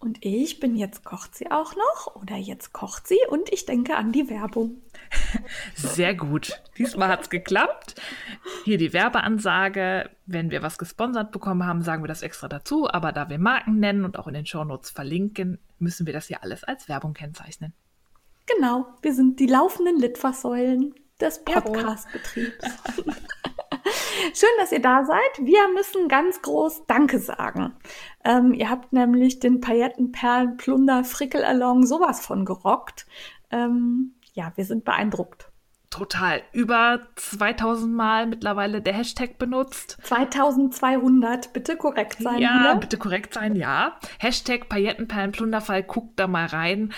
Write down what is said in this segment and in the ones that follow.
Und ich bin jetzt kocht sie auch noch oder jetzt kocht sie und ich denke an die Werbung. Sehr gut. Diesmal hat es geklappt. Hier die Werbeansage. Wenn wir was gesponsert bekommen haben, sagen wir das extra dazu. Aber da wir Marken nennen und auch in den Shownotes verlinken, müssen wir das hier alles als Werbung kennzeichnen. Genau, wir sind die laufenden Litfaßsäulen des Podcastbetriebs. Schön, dass ihr da seid. Wir müssen ganz groß Danke sagen. Ähm, ihr habt nämlich den Paillettenperlen Plunder Frickelalong sowas von gerockt. Ähm, ja, wir sind beeindruckt. Total. Über 2000 Mal mittlerweile der Hashtag benutzt. 2200, bitte korrekt sein. Ja, wieder. bitte korrekt sein, ja. Hashtag Paillettenperlenplunderfall, guckt da mal rein.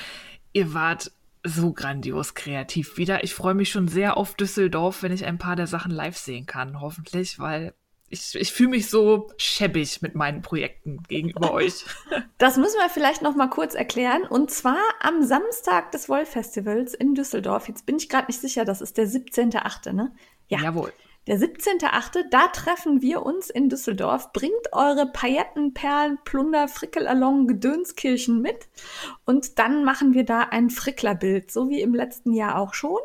Ihr wart so grandios kreativ wieder. Ich freue mich schon sehr auf Düsseldorf, wenn ich ein paar der Sachen live sehen kann, hoffentlich, weil ich, ich fühle mich so schäbig mit meinen Projekten gegenüber euch. Das müssen wir vielleicht noch mal kurz erklären. Und zwar am Samstag des Wolf-Festivals in Düsseldorf. Jetzt bin ich gerade nicht sicher, das ist der 17.8., ne? Ja. Jawohl. Der 17.8., da treffen wir uns in Düsseldorf. Bringt eure Pailletten, Perlen, Plunder, Frickelalong, Gedönskirchen mit. Und dann machen wir da ein Fricklerbild, so wie im letzten Jahr auch schon.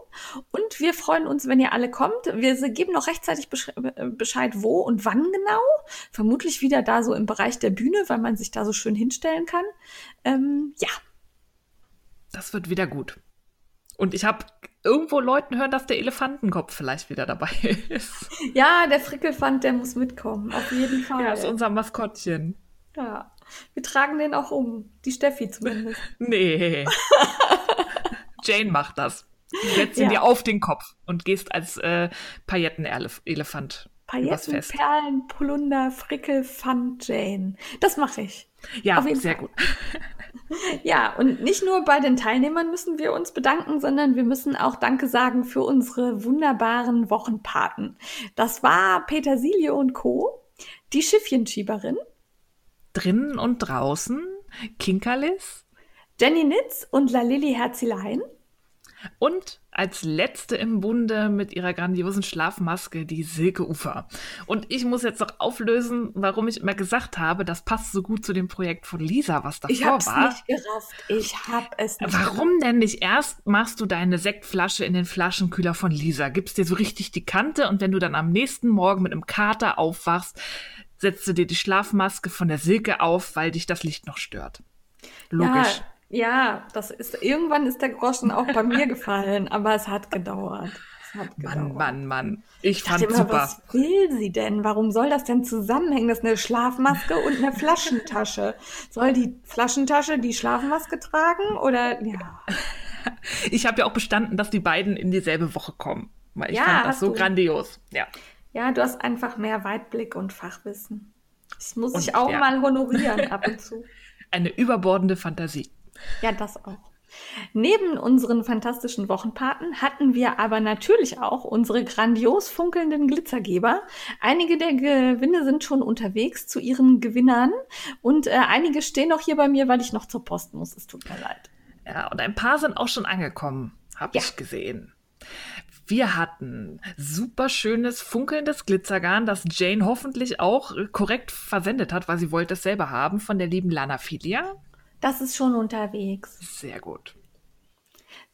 Und wir freuen uns, wenn ihr alle kommt. Wir geben noch rechtzeitig Bescheid, wo und wann genau. Vermutlich wieder da so im Bereich der Bühne, weil man sich da so schön hinstellen kann. Ähm, ja. Das wird wieder gut. Und ich habe irgendwo Leuten hören, dass der Elefantenkopf vielleicht wieder dabei ist. Ja, der Frickelfand, der muss mitkommen, auf jeden Fall. Ja, ist unser Maskottchen. Ja, wir tragen den auch um. Die Steffi zumindest. nee. Jane macht das. Du setzt ihn Ja. dir auf den Kopf und gehst als äh, Paillettenelefant Pailletten. Perlen, Plunder, Frickel, Fand, Jane. Das mache ich. Ja, auf jeden sehr Fall. gut. Ja, und nicht nur bei den Teilnehmern müssen wir uns bedanken, sondern wir müssen auch Danke sagen für unsere wunderbaren Wochenpaten. Das war Petersilie und Co., die Schiffchenschieberin, Drinnen und draußen, Kinkerlis Jenny Nitz und La Lilly Herzilein. Und als letzte im Bunde mit ihrer grandiosen Schlafmaske die Silke Ufer. Und ich muss jetzt noch auflösen, warum ich immer gesagt habe, das passt so gut zu dem Projekt von Lisa, was davor Ich hab's war. nicht gerafft. Ich hab es nicht Warum denn nicht? Erst machst du deine Sektflasche in den Flaschenkühler von Lisa, gibst dir so richtig die Kante und wenn du dann am nächsten Morgen mit einem Kater aufwachst, setzt du dir die Schlafmaske von der Silke auf, weil dich das Licht noch stört. Logisch. Ja, ja, das ist, irgendwann ist der Groschen auch bei mir gefallen, aber es hat gedauert. Es hat gedauert. Mann, Mann, Mann. Ich Ich fand immer, super. was will sie denn? Warum soll das denn zusammenhängen? Das ist eine Schlafmaske und eine Flaschentasche. Soll die Flaschentasche die Schlafmaske tragen oder ja? Ich habe ja auch bestanden, dass die beiden in dieselbe Woche kommen. Weil ich Ja, fand das so du. grandios. Ja. Ja, du hast einfach mehr Weitblick und Fachwissen. Das muss Und, ich auch ja. mal honorieren ab und zu. Eine überbordende Fantasie. Ja, das auch. Neben unseren fantastischen Wochenpaten hatten wir aber natürlich auch unsere grandios funkelnden Glitzergeber. Einige der Gewinne sind schon unterwegs zu ihren Gewinnern und äh, einige stehen noch hier bei mir, weil ich noch zur Post muss. Es tut mir leid. Ja, und ein paar sind auch schon angekommen, habe Ja. ich gesehen. Wir hatten super schönes, funkelndes Glitzergarn, das Jane hoffentlich auch korrekt versendet hat, weil sie wollte es selber haben, von der lieben Lana Filia. Das ist schon unterwegs. Sehr gut.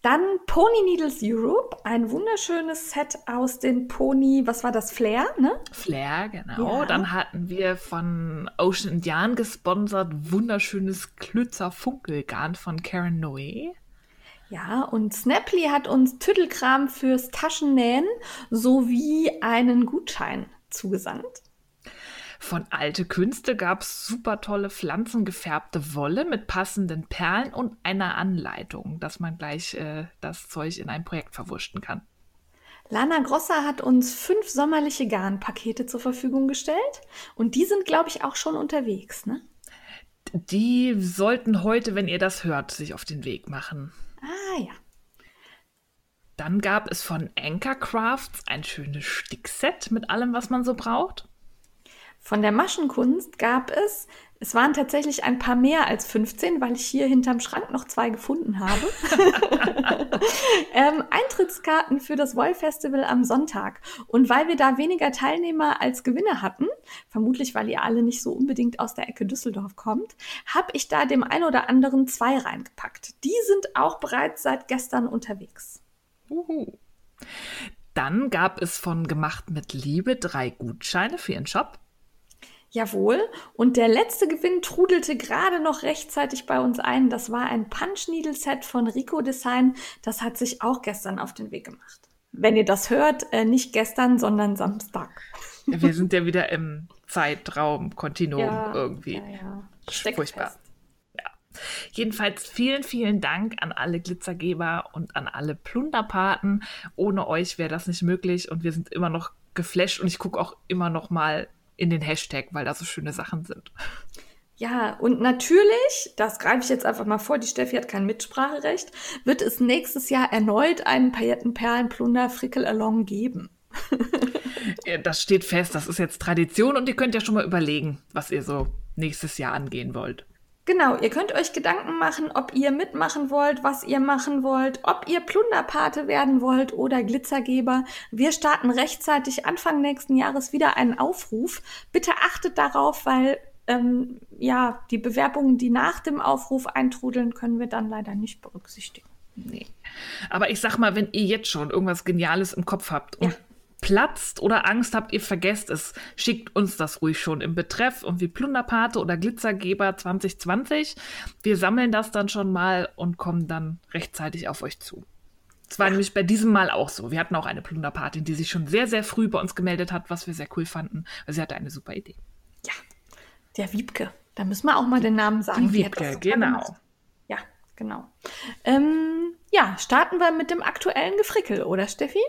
Dann Pony Needles Europe, ein wunderschönes Set aus den Pony, was war das, Flair, ne? Flair, genau. Ja. Dann hatten wir von Ocean Indian gesponsert wunderschönes Klützer-Funkelgarn von Karen Noé. Ja, und Snapply hat uns Tüttelkram fürs Taschennähen sowie einen Gutschein zugesandt. Von Alte Künste gab es super tolle pflanzengefärbte Wolle mit passenden Perlen und einer Anleitung, dass man gleich äh, das Zeug in ein Projekt verwursten kann. Lana Grosser hat uns fünf sommerliche Garnpakete zur Verfügung gestellt und die sind, glaube ich, auch schon unterwegs, ne? Die sollten heute, wenn ihr das hört, sich auf den Weg machen. Ah ja. Dann gab es von Anchor Crafts ein schönes Stickset mit allem, was man so braucht. Von der Maschenkunst gab es, es waren tatsächlich ein paar mehr als 15, weil ich hier hinterm Schrank noch zwei gefunden habe. ähm, Eintrittskarten für das Woll Festival am Sonntag. Und weil wir da weniger Teilnehmer als Gewinner hatten, vermutlich weil ihr alle nicht so unbedingt aus der Ecke Düsseldorf kommt, habe ich da dem ein oder anderen zwei reingepackt. Die sind auch bereits seit gestern unterwegs. Uhu. Dann gab es von Gemacht mit Liebe drei Gutscheine für ihren Shop. Jawohl. Und der letzte Gewinn trudelte gerade noch rechtzeitig bei uns ein. Das war ein Punch Needle Set von Rico Design. Das hat sich auch gestern auf den Weg gemacht. Wenn ihr das hört, äh, nicht gestern, sondern Samstag. Wir sind ja wieder im Zeitraum, Kontinuum Ja, irgendwie. Ja, ja. Steckt Furchtbar. fest. Jedenfalls vielen, vielen Dank an alle Glitzergeber und an alle Plunderpaten. Ohne euch wäre das nicht möglich und wir sind immer noch geflasht und ich gucke auch immer noch mal in den Hashtag, weil da so schöne Sachen sind. Ja, und natürlich, das greife ich jetzt einfach mal vor, die Steffi hat kein Mitspracherecht, wird es nächstes Jahr erneut einen Paillettenperlenplunder Frickel Along geben. Das steht fest, das ist jetzt Tradition und ihr könnt ja schon mal überlegen, was ihr so nächstes Jahr angehen wollt. Genau, ihr könnt euch Gedanken machen, ob ihr mitmachen wollt, was ihr machen wollt, ob ihr Plunderpate werden wollt oder Glitzergeber. Wir starten rechtzeitig Anfang nächsten Jahres wieder einen Aufruf. Bitte achtet darauf, weil ähm, ja die Bewerbungen, die nach dem Aufruf eintrudeln, können wir dann leider nicht berücksichtigen. Nee. Aber ich sag mal, wenn ihr jetzt schon irgendwas Geniales im Kopf habt und Ja. Platzt oder Angst habt, ihr vergesst es, schickt uns das ruhig schon im Betreff und wie Plunderpate oder Glitzergeber 2020. Wir sammeln das dann schon mal und kommen dann rechtzeitig auf euch zu. Es war nämlich bei diesem Mal auch so. Wir hatten auch eine Plunderpatin, die sich schon sehr, sehr früh bei uns gemeldet hat, was wir sehr cool fanden, weil sie hatte eine super Idee. Ja, der Wiebke. Da müssen wir auch mal den Namen sagen. Die Wiebke, genau. gemacht. Ja, genau. Ähm, ja, starten wir mit dem aktuellen Gefrickel, oder Steffi?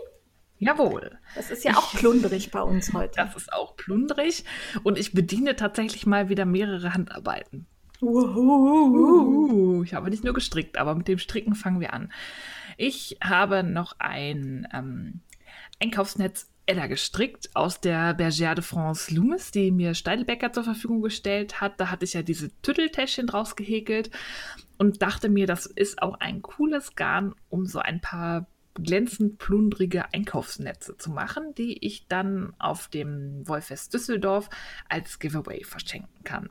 Jawohl. Das ist ja auch plunderig bei uns heute. Das ist auch plunderig und ich bediene tatsächlich mal wieder mehrere Handarbeiten. Uhuhu. Ich habe nicht nur gestrickt, aber mit dem Stricken fangen wir an. Ich habe noch ein ähm, Einkaufsnetz Ella gestrickt aus der Bergère de France Loomis, die mir Steidelbecker zur Verfügung gestellt hat. Da hatte ich ja diese Tütteltäschchen draus gehäkelt und dachte mir, das ist auch ein cooles Garn, um so ein paar glänzend plundrige Einkaufsnetze zu machen, die ich dann auf dem Wollfest Düsseldorf als Giveaway verschenken kann.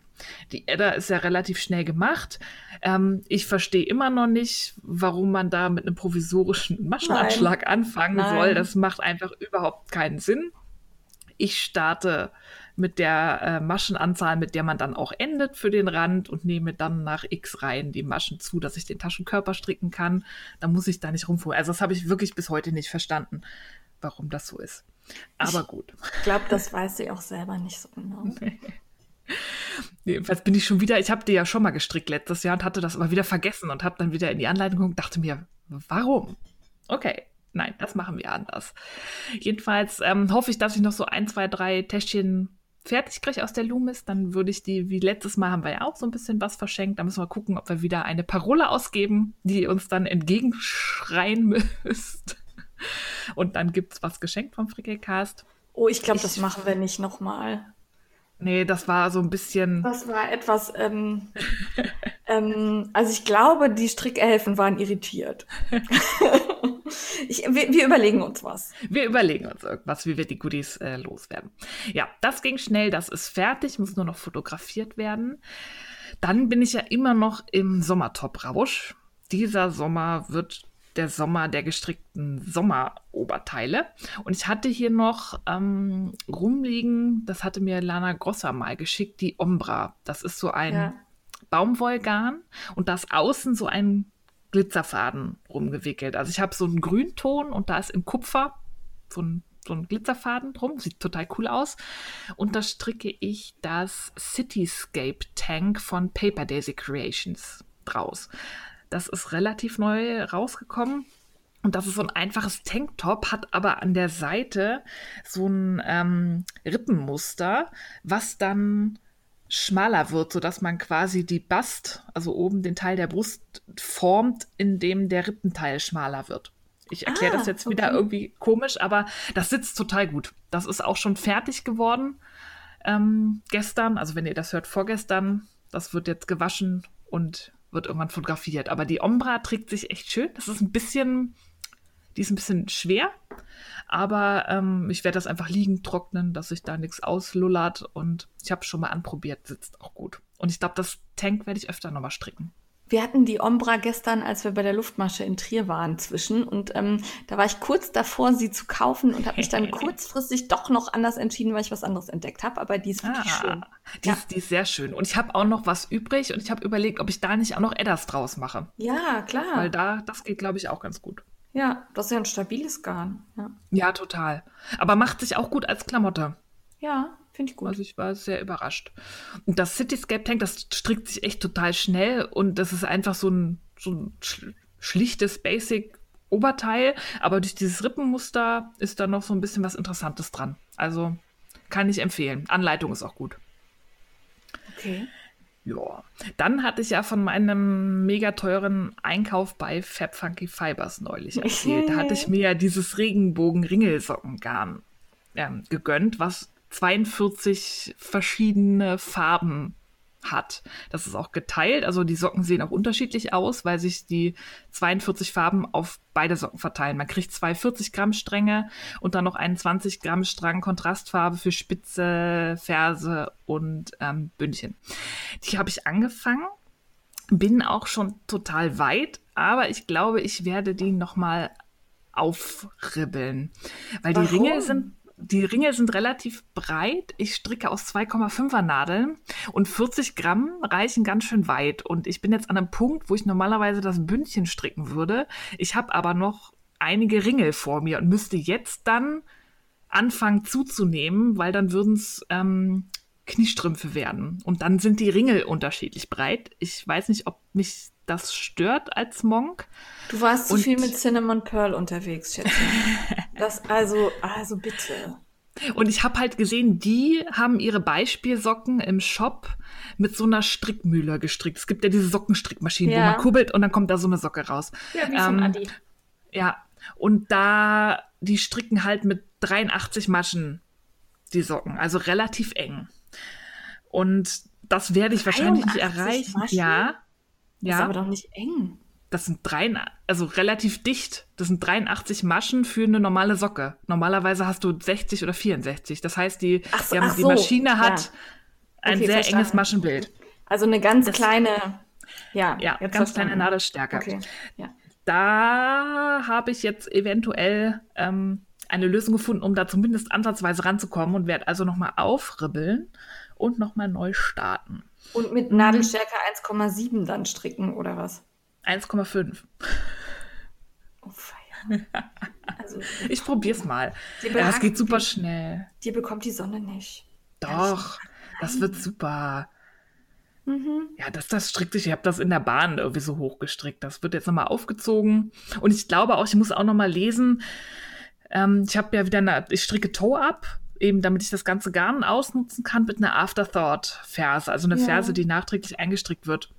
Die Edda ist ja relativ schnell gemacht. Ähm, ich verstehe immer noch nicht, warum man da mit einem provisorischen Maschenanschlag anfangen Nein. soll. Das macht einfach überhaupt keinen Sinn. Ich starte mit der äh, Maschenanzahl, mit der man dann auch endet für den Rand und nehme dann nach x Reihen die Maschen zu, dass ich den Taschenkörper stricken kann. Da muss ich da nicht rumfuhren. Also das habe ich wirklich bis heute nicht verstanden, warum das so ist. Aber gut. Ich glaube, das weiß sie auch selber nicht so genau. Jedenfalls bin ich schon wieder, ich habe die ja schon mal gestrickt letztes Jahr und hatte das aber wieder vergessen und habe dann wieder in die Anleitung geguckt und dachte mir, warum? Okay, nein, das machen wir anders. Jedenfalls ähm, hoffe ich, dass ich noch so ein, zwei, drei Täschchen fertig kriege aus der Loomis. Dann würde ich die, wie letztes Mal haben wir ja auch so ein bisschen was verschenkt. Da müssen wir gucken, ob wir wieder eine Parole ausgeben, die uns dann entgegenschreien müsst. Und dann gibt es was geschenkt vom Frickelcast. Oh, ich glaube, das machen wir nicht nochmal. Nee, das war so ein bisschen. Das war etwas, ähm, ähm, also ich glaube, die Strickelfen waren irritiert. ich, wir, wir überlegen uns was. Wir überlegen uns irgendwas, wie wir die Goodies äh, loswerden. Ja, das ging schnell, das ist fertig, muss nur noch fotografiert werden. Dann bin ich ja immer noch im Sommertop-Rausch. Dieser Sommer wird der Sommer der gestrickten Sommeroberteile. Und ich hatte hier noch ähm, rumliegen, das hatte mir Lana Grosser mal geschickt, die Ombra. Das ist so ein Ja. Baumwollgarn und da ist außen so ein Glitzerfaden rumgewickelt. Also ich habe so einen Grünton und da ist im Kupfer so ein, so ein Glitzerfaden drum. Sieht total cool aus. Und da stricke ich das Cityscape Tank von Paper Daisy Creations draus. Das ist relativ neu rausgekommen. Und das ist so ein einfaches Tanktop, hat aber an der Seite so ein ähm, Rippenmuster, was dann schmaler wird, sodass man quasi die Bast, also oben den Teil der Brust, formt, indem der Rippenteil schmaler wird. Ich erkläre ah, das jetzt wieder irgendwie komisch, aber das sitzt total gut. Das ist auch schon fertig geworden ähm, gestern. Also wenn ihr das hört, vorgestern. Das wird jetzt gewaschen und wird irgendwann fotografiert. Aber die Ombra trägt sich echt schön. Das ist ein bisschen, die ist ein bisschen schwer. Aber ähm, ich werde das einfach liegen trocknen, dass sich da nichts auslullert. Und ich habe schon mal anprobiert, sitzt auch gut. Und ich glaube, das Tank werde ich öfter nochmal stricken. Wir hatten die Ombra gestern, als wir bei der Luftmasche in Trier waren, zwischen. Und ähm, da war ich kurz davor, sie zu kaufen und habe mich dann kurzfristig doch noch anders entschieden, weil ich was anderes entdeckt habe. Aber die ist wirklich ah, schön. Die, ja. ist, die ist sehr schön. Und ich habe auch noch was übrig und ich habe überlegt, ob ich da nicht auch noch Edders draus mache. Ja, klar. Weil da, das geht, glaube ich, auch ganz gut. Ja, das ist ja ein stabiles Garn. Ja. ja, total. Aber macht sich auch gut als Klamotte. Ja, Finde ich gut. Also ich war sehr überrascht. Und das Cityscape Tank, das strickt sich echt total schnell und das ist einfach so ein, so ein schlichtes Basic Oberteil, aber durch dieses Rippenmuster ist da noch so ein bisschen was Interessantes dran. Also kann ich empfehlen. Anleitung ist auch gut. Okay. Ja, dann hatte ich ja von meinem mega teuren Einkauf bei Fab Funky Fibers neulich erzählt. da hatte ich mir ja dieses Regenbogen-Ringelsockengarn ähm, gegönnt, was 42 verschiedene Farben hat. Das ist auch geteilt, also die Socken sehen auch unterschiedlich aus, weil sich die 42 Farben auf beide Socken verteilen. Man kriegt zwei 40 Gramm Stränge und dann noch einen 20 Gramm Strang Kontrastfarbe für Spitze, Ferse und ähm, Bündchen. Die habe ich angefangen, bin auch schon total weit, aber ich glaube, ich werde die nochmal aufribbeln, weil Warum? die Ringe sind die Ringe sind relativ breit. Ich stricke aus 2,5er Nadeln und 40 Gramm reichen ganz schön weit. Und ich bin jetzt an einem Punkt, wo ich normalerweise das Bündchen stricken würde. Ich habe aber noch einige Ringe vor mir und müsste jetzt dann anfangen zuzunehmen, weil dann würden es ähm, Kniestrümpfe werden. Und dann sind die Ringe unterschiedlich breit. Ich weiß nicht, ob mich das stört als Monk. Du warst zu viel mit Cinnamon Pearl unterwegs, Schätze. das also, also bitte. Und ich habe halt gesehen, die haben ihre Beispielsocken im Shop mit so einer Strickmühle gestrickt. Es gibt ja diese Sockenstrickmaschinen, ja. wo man kurbelt und dann kommt da so eine Socke raus. Ja, wie ähm, Adi. Ja, und da, die stricken halt mit 83 Maschen die Socken, also relativ eng. Und das werde ich wahrscheinlich nicht erreichen. Maschen? Ja. Ja. Ist aber doch nicht eng. Das sind drei, also relativ dicht. Das sind 83 Maschen für eine normale Socke. Normalerweise hast du 60 oder 64. Das heißt, die, so, die, haben, die Maschine hat ein okay, sehr verstanden. enges Maschenbild. Also eine ganz das, kleine, ja, ja ganz verstanden. kleine Nadelstärke. Okay. Ja. Da habe ich jetzt eventuell ähm, eine Lösung gefunden, um da zumindest ansatzweise ranzukommen und werde also nochmal aufribbeln und nochmal neu starten. Und mit Nadelstärke 1,7 dann stricken oder was? 1,5. Oh, feier. Also, ich probier's mal. Ja, es geht super schnell. Dir bekommt die Sonne nicht. Doch, das wird super. Mhm. Ja, das, das strickt sich. Ich habe das in der Bahn irgendwie so hochgestrickt. Das wird jetzt nochmal aufgezogen. Und ich glaube auch, ich muss auch nochmal lesen. Ähm, ich habe ja wieder eine, ich stricke Toe ab eben damit ich das ganze Garn ausnutzen kann mit einer Afterthought-Ferse, also eine ja. Ferse, die nachträglich eingestrickt wird.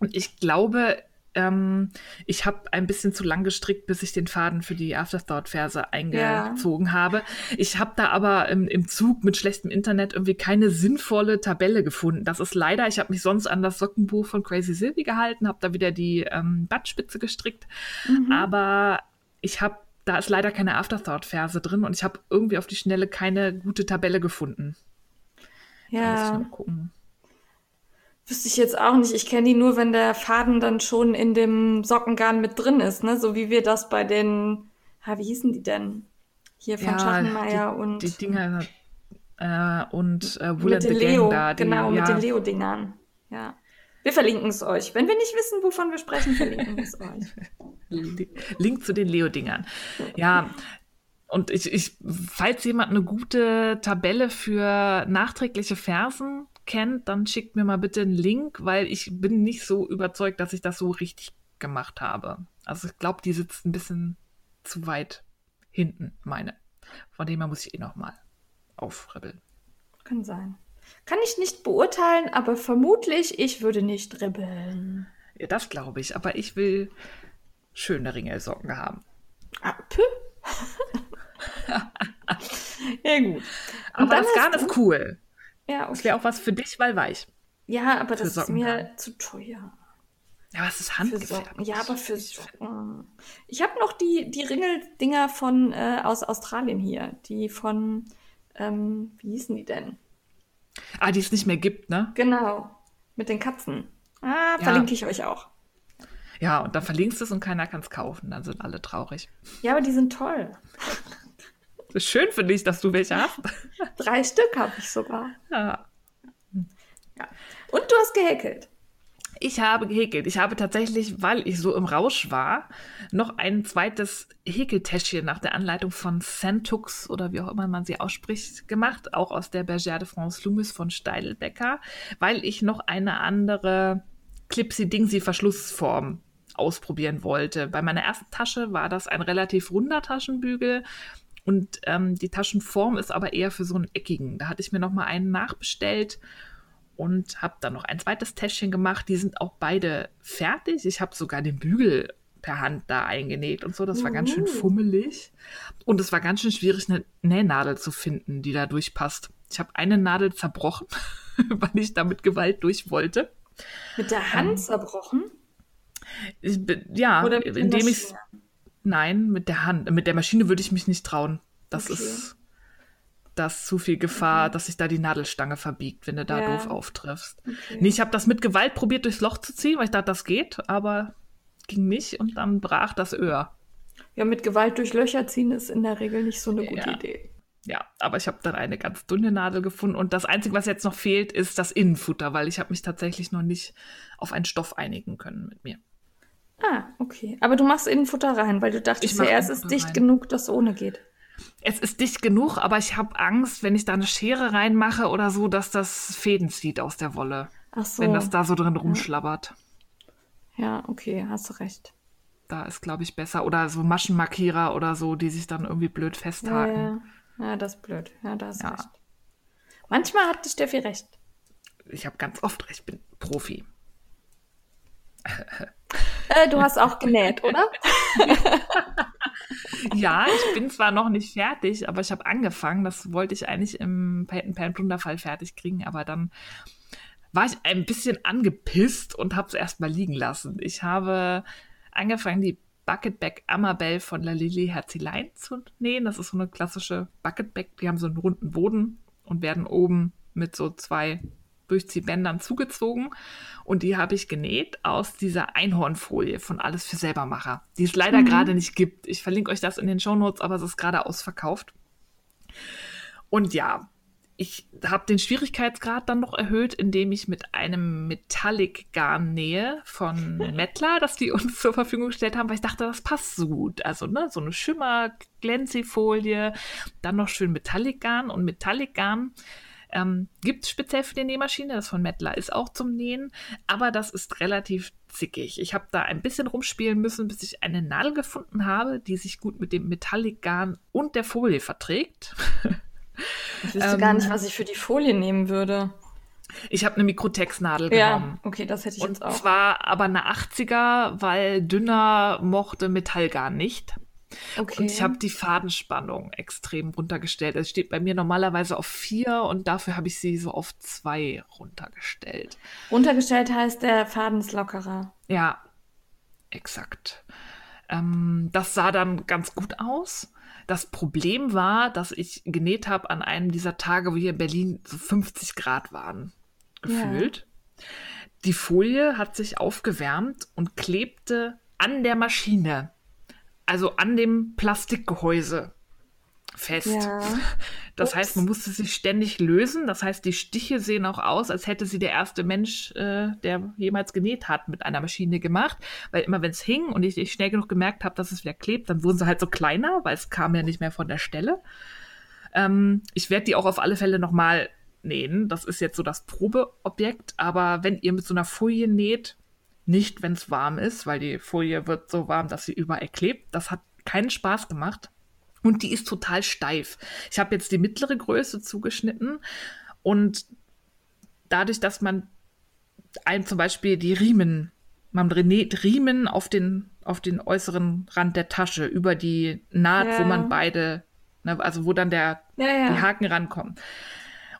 Und ich glaube, ähm, ich habe ein bisschen zu lang gestrickt, bis ich den Faden für die Afterthought-Ferse eingezogen ja. habe. Ich habe da aber im, im, Zug mit schlechtem Internet irgendwie keine sinnvolle Tabelle gefunden. Das ist leider, ich habe mich sonst an das Sockenbuch von Crazy Sylvie gehalten, habe da wieder die ähm, Badspitze gestrickt, mhm. aber ich habe da ist leider keine Afterthought-Verse drin und ich habe irgendwie auf die Schnelle keine gute Tabelle gefunden. Ja. Da muss ich gucken. Wüsste ich jetzt auch nicht. Ich kenne die nur, wenn der Faden dann schon in dem Sockengarn mit drin ist, ne? So wie wir das bei den, ha, wie hießen die denn? Hier von ja, Schachenmeier die, und. Die Dinger äh, und äh, Wool mit den Leo, da, die, genau, ja. mit den Leo-Dingern. Ja. Wir verlinken es euch. Wenn wir nicht wissen, wovon wir sprechen, verlinken wir es euch. Link zu den Leo-Dingern. Ja, und ich, ich, falls jemand eine gute Tabelle für nachträgliche Versen kennt, dann schickt mir mal bitte einen Link, weil ich bin nicht so überzeugt, dass ich das so richtig gemacht habe. Also ich glaube, die sitzt ein bisschen zu weit hinten, meine. Von dem her muss ich eh noch mal aufribbeln. Kann sein. Kann ich nicht beurteilen, aber vermutlich, ich würde nicht ribbeln. Ja, das glaube ich, aber ich will schöne Ringelsocken haben. Ah, pü. ja, gut. Und aber das Garn ist cool. Ja, Das okay. wäre auch was für dich, weil weich. ja aber für das ist Socken mir dann. zu teuer. Ja, aber es ist handgefärbt. Ja, aber für Socken. Ich habe noch die, die Ringeldinger von äh, aus Australien hier. Die von, ähm, wie hießen die denn? Ah, die es nicht mehr gibt, ne? Genau. Mit den Katzen. Ah, Ja. verlinke ich euch auch. Ja, und dann verlinkst du es und keiner kann es kaufen. Dann sind alle traurig. Ja, aber die sind toll. Das ist schön für dich, dass du welche hast. Drei Stück habe ich sogar. Ja. Und du hast gehäkelt. Ich habe gehäkelt. Ich habe tatsächlich, weil ich so im Rausch war, noch ein zweites Häkeltäschchen nach der Anleitung von Santux oder wie auch immer man sie ausspricht, gemacht. Auch aus der Bergère de France Loomis von Steidelbecker, weil ich noch eine andere Clipsy-Dingsy-Verschlussform ausprobieren wollte. Bei meiner ersten Tasche war das ein relativ runder Taschenbügel und ähm, die Taschenform ist aber eher für so einen eckigen. Da hatte ich mir noch mal einen nachbestellt und habe dann noch ein zweites Täschchen gemacht. Die sind auch beide fertig. Ich habe sogar den Bügel per Hand da eingenäht und so. Das war ganz schön Uhu. fummelig. Und es war ganz schön schwierig, eine Nähnadel zu finden, die da durchpasst. Ich habe eine Nadel zerbrochen, weil ich da mit Gewalt durch wollte. Mit der Hand zerbrochen. Ich, ja, indem ich? Nein, mit der Hand. Mit der Maschine würde ich mich nicht trauen. Das Okay. ist das zu viel Gefahr, dass sich da die Nadelstange verbiegt, wenn du da Ja. doof auftriffst. Okay. Nee, ich habe das mit Gewalt probiert, durchs Loch zu ziehen, weil ich dachte, das geht, aber ging nicht und dann brach das Öhr. Ja, mit Gewalt durch Löcher ziehen ist in der Regel nicht so eine gute Ja. Idee. Ja, aber ich habe dann eine ganz dünne Nadel gefunden und das Einzige, was jetzt noch fehlt, ist das Innenfutter, weil ich habe mich tatsächlich noch nicht auf einen Stoff einigen können mit mir. Ah, okay. Aber du machst Innenfutter rein, weil du dachtest, ja, es ist dicht rein. genug, dass ohne geht. Es ist dicht genug, aber ich habe Angst, wenn ich da eine Schere reinmache oder so, dass das Fäden zieht aus der Wolle, Ach so. wenn das da so drin rumschlabbert. Ja, okay, hast du recht. Da ist, glaube ich, besser. Oder so Maschenmarkierer oder so, die sich dann irgendwie blöd Ja, festhaken. ja. ja, das ist blöd. Ja, da hast Ja. recht. Manchmal hat die Steffi recht. Ich habe ganz oft recht, ich bin Profi. Äh, du hast auch genäht, oder? Ja, ich bin zwar noch nicht fertig, aber ich habe angefangen. Das wollte ich eigentlich im Pan Pan Plunderfall fertig kriegen, aber dann war ich ein bisschen angepisst und habe es erstmal liegen lassen. Ich habe angefangen, die Bucketback Amabel von La Lily Herzilein zu nähen. Das ist so eine klassische Bucketback. Die haben so einen runden Boden und werden oben mit so zwei Durchziehbändern zugezogen. Und die habe ich genäht aus dieser Einhornfolie von Alles für Selbermacher, die es leider Mhm. gerade nicht gibt. Ich verlinke euch das in den Shownotes, aber es ist gerade ausverkauft. Und ja, ich habe den Schwierigkeitsgrad dann noch erhöht, indem ich mit einem Metallic-Garn nähe von Mettler, das die uns zur Verfügung gestellt haben, weil ich dachte, das passt so gut. Also ne, so eine Schimmer-Glänzi-Folie, dann noch schön Metallic-Garn und Metallic-Garn ähm, gibt es speziell für die Nähmaschine, das von Mettler ist auch zum Nähen, aber das ist relativ zickig. Ich habe da ein bisschen rumspielen müssen, bis ich eine Nadel gefunden habe, die sich gut mit dem Metallic-Garn und der Folie verträgt. Ich wüsste Ähm, gar nicht, was ich für die Folie nehmen würde. Ich habe eine Mikrotextnadel genommen. Ja, okay, das hätte ich Und jetzt auch. zwar aber eine 80er, weil dünner mochte Metallgarn nicht. Okay. Und ich habe die Fadenspannung extrem runtergestellt. Es steht bei mir normalerweise auf vier und dafür habe ich sie so auf zwei runtergestellt. Runtergestellt heißt, der Faden ist lockerer. Ja, exakt. Ähm, das sah dann ganz gut aus. Das Problem war, dass ich genäht habe an einem dieser Tage, wo hier in Berlin so 50 Grad waren, gefühlt. Die Folie hat sich aufgewärmt und klebte an der Maschine, also an dem Plastikgehäuse fest. Ja. Das Ups. heißt, man musste sich ständig lösen. Das heißt, die Stiche sehen auch aus, als hätte sie der erste Mensch, äh, der jemals genäht hat, mit einer Maschine gemacht. Weil immer wenn es hing und ich, ich schnell genug gemerkt habe, dass es wieder klebt, dann wurden sie halt so kleiner, weil es kam ja nicht mehr von der Stelle. Ähm, ich werde die auch auf alle Fälle nochmal nähen. Das ist jetzt so das Probeobjekt. Aber wenn ihr mit so einer Folie näht, nicht wenn es warm ist, weil die Folie wird so warm, dass sie überall klebt. Das hat keinen Spaß gemacht. Und die ist total steif. Ich habe jetzt die mittlere Größe zugeschnitten und dadurch, dass man einem zum Beispiel die Riemen, man näht Riemen auf den, auf den äußeren Rand der Tasche über die Naht, Ja. wo man beide, ne, also wo dann der, Ja, ja. die Haken rankommen.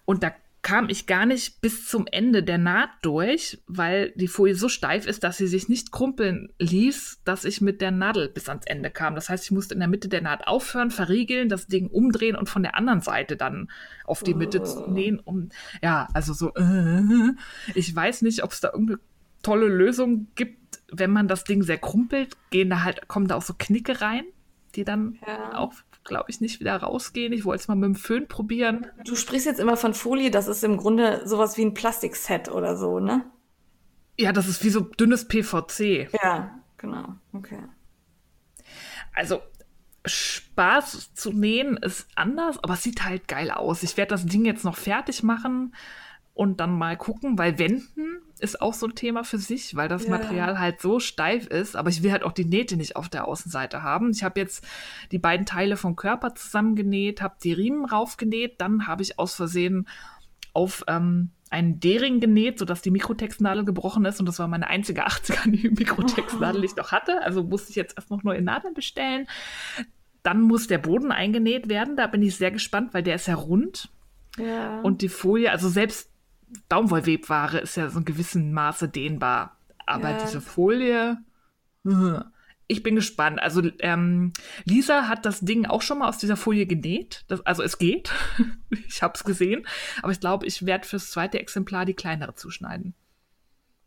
Und da kam ich gar nicht bis zum Ende der Naht durch, weil die Folie so steif ist, dass sie sich nicht krumpeln ließ, dass ich mit der Nadel bis ans Ende kam. Das heißt, ich musste in der Mitte der Naht aufhören, verriegeln, das Ding umdrehen und von der anderen Seite dann auf die Mitte zu nähen. Um, ja, also so, äh, ich weiß nicht, ob es da irgendeine tolle Lösung gibt, wenn man das Ding sehr krumpelt, gehen da halt, kommen da auch so Knicke rein, die dann Ja. auch, glaube ich, nicht wieder rausgehen. Ich wollte es mal mit dem Föhn probieren. Du sprichst jetzt immer von Folie, das ist im Grunde sowas wie ein Plastikset oder so, ne? Ja, das ist wie so dünnes PVC. Ja, genau. Okay. Also Spaß zu nähen ist anders, aber es sieht halt geil aus. Ich werde das Ding jetzt noch fertig machen und dann mal gucken, weil Wenden ist auch so ein Thema für sich, weil das Ja. Material halt so steif ist, aber ich will halt auch die Nähte nicht auf der Außenseite haben. Ich habe jetzt die beiden Teile vom Körper zusammengenäht, habe die Riemen raufgenäht, dann habe ich aus Versehen auf ähm, einen D-Ring genäht, sodass die Mikrotextnadel gebrochen ist und das war meine einzige 80er Mikrotextnadel, die ich noch hatte. Also musste ich jetzt erst noch neue Nadeln bestellen. Dann muss der Boden eingenäht werden. Da bin ich sehr gespannt, weil der ist ja rund. Ja. Und die Folie, also selbst Baumwollwebware ist ja so in gewissem Maße dehnbar. Aber Ja. diese Folie, ich bin gespannt. Also ähm, Lisa hat das Ding auch schon mal aus dieser Folie genäht. Das, also es geht. ich habe es gesehen. Aber ich glaube, ich werde fürs zweite Exemplar die kleinere zuschneiden.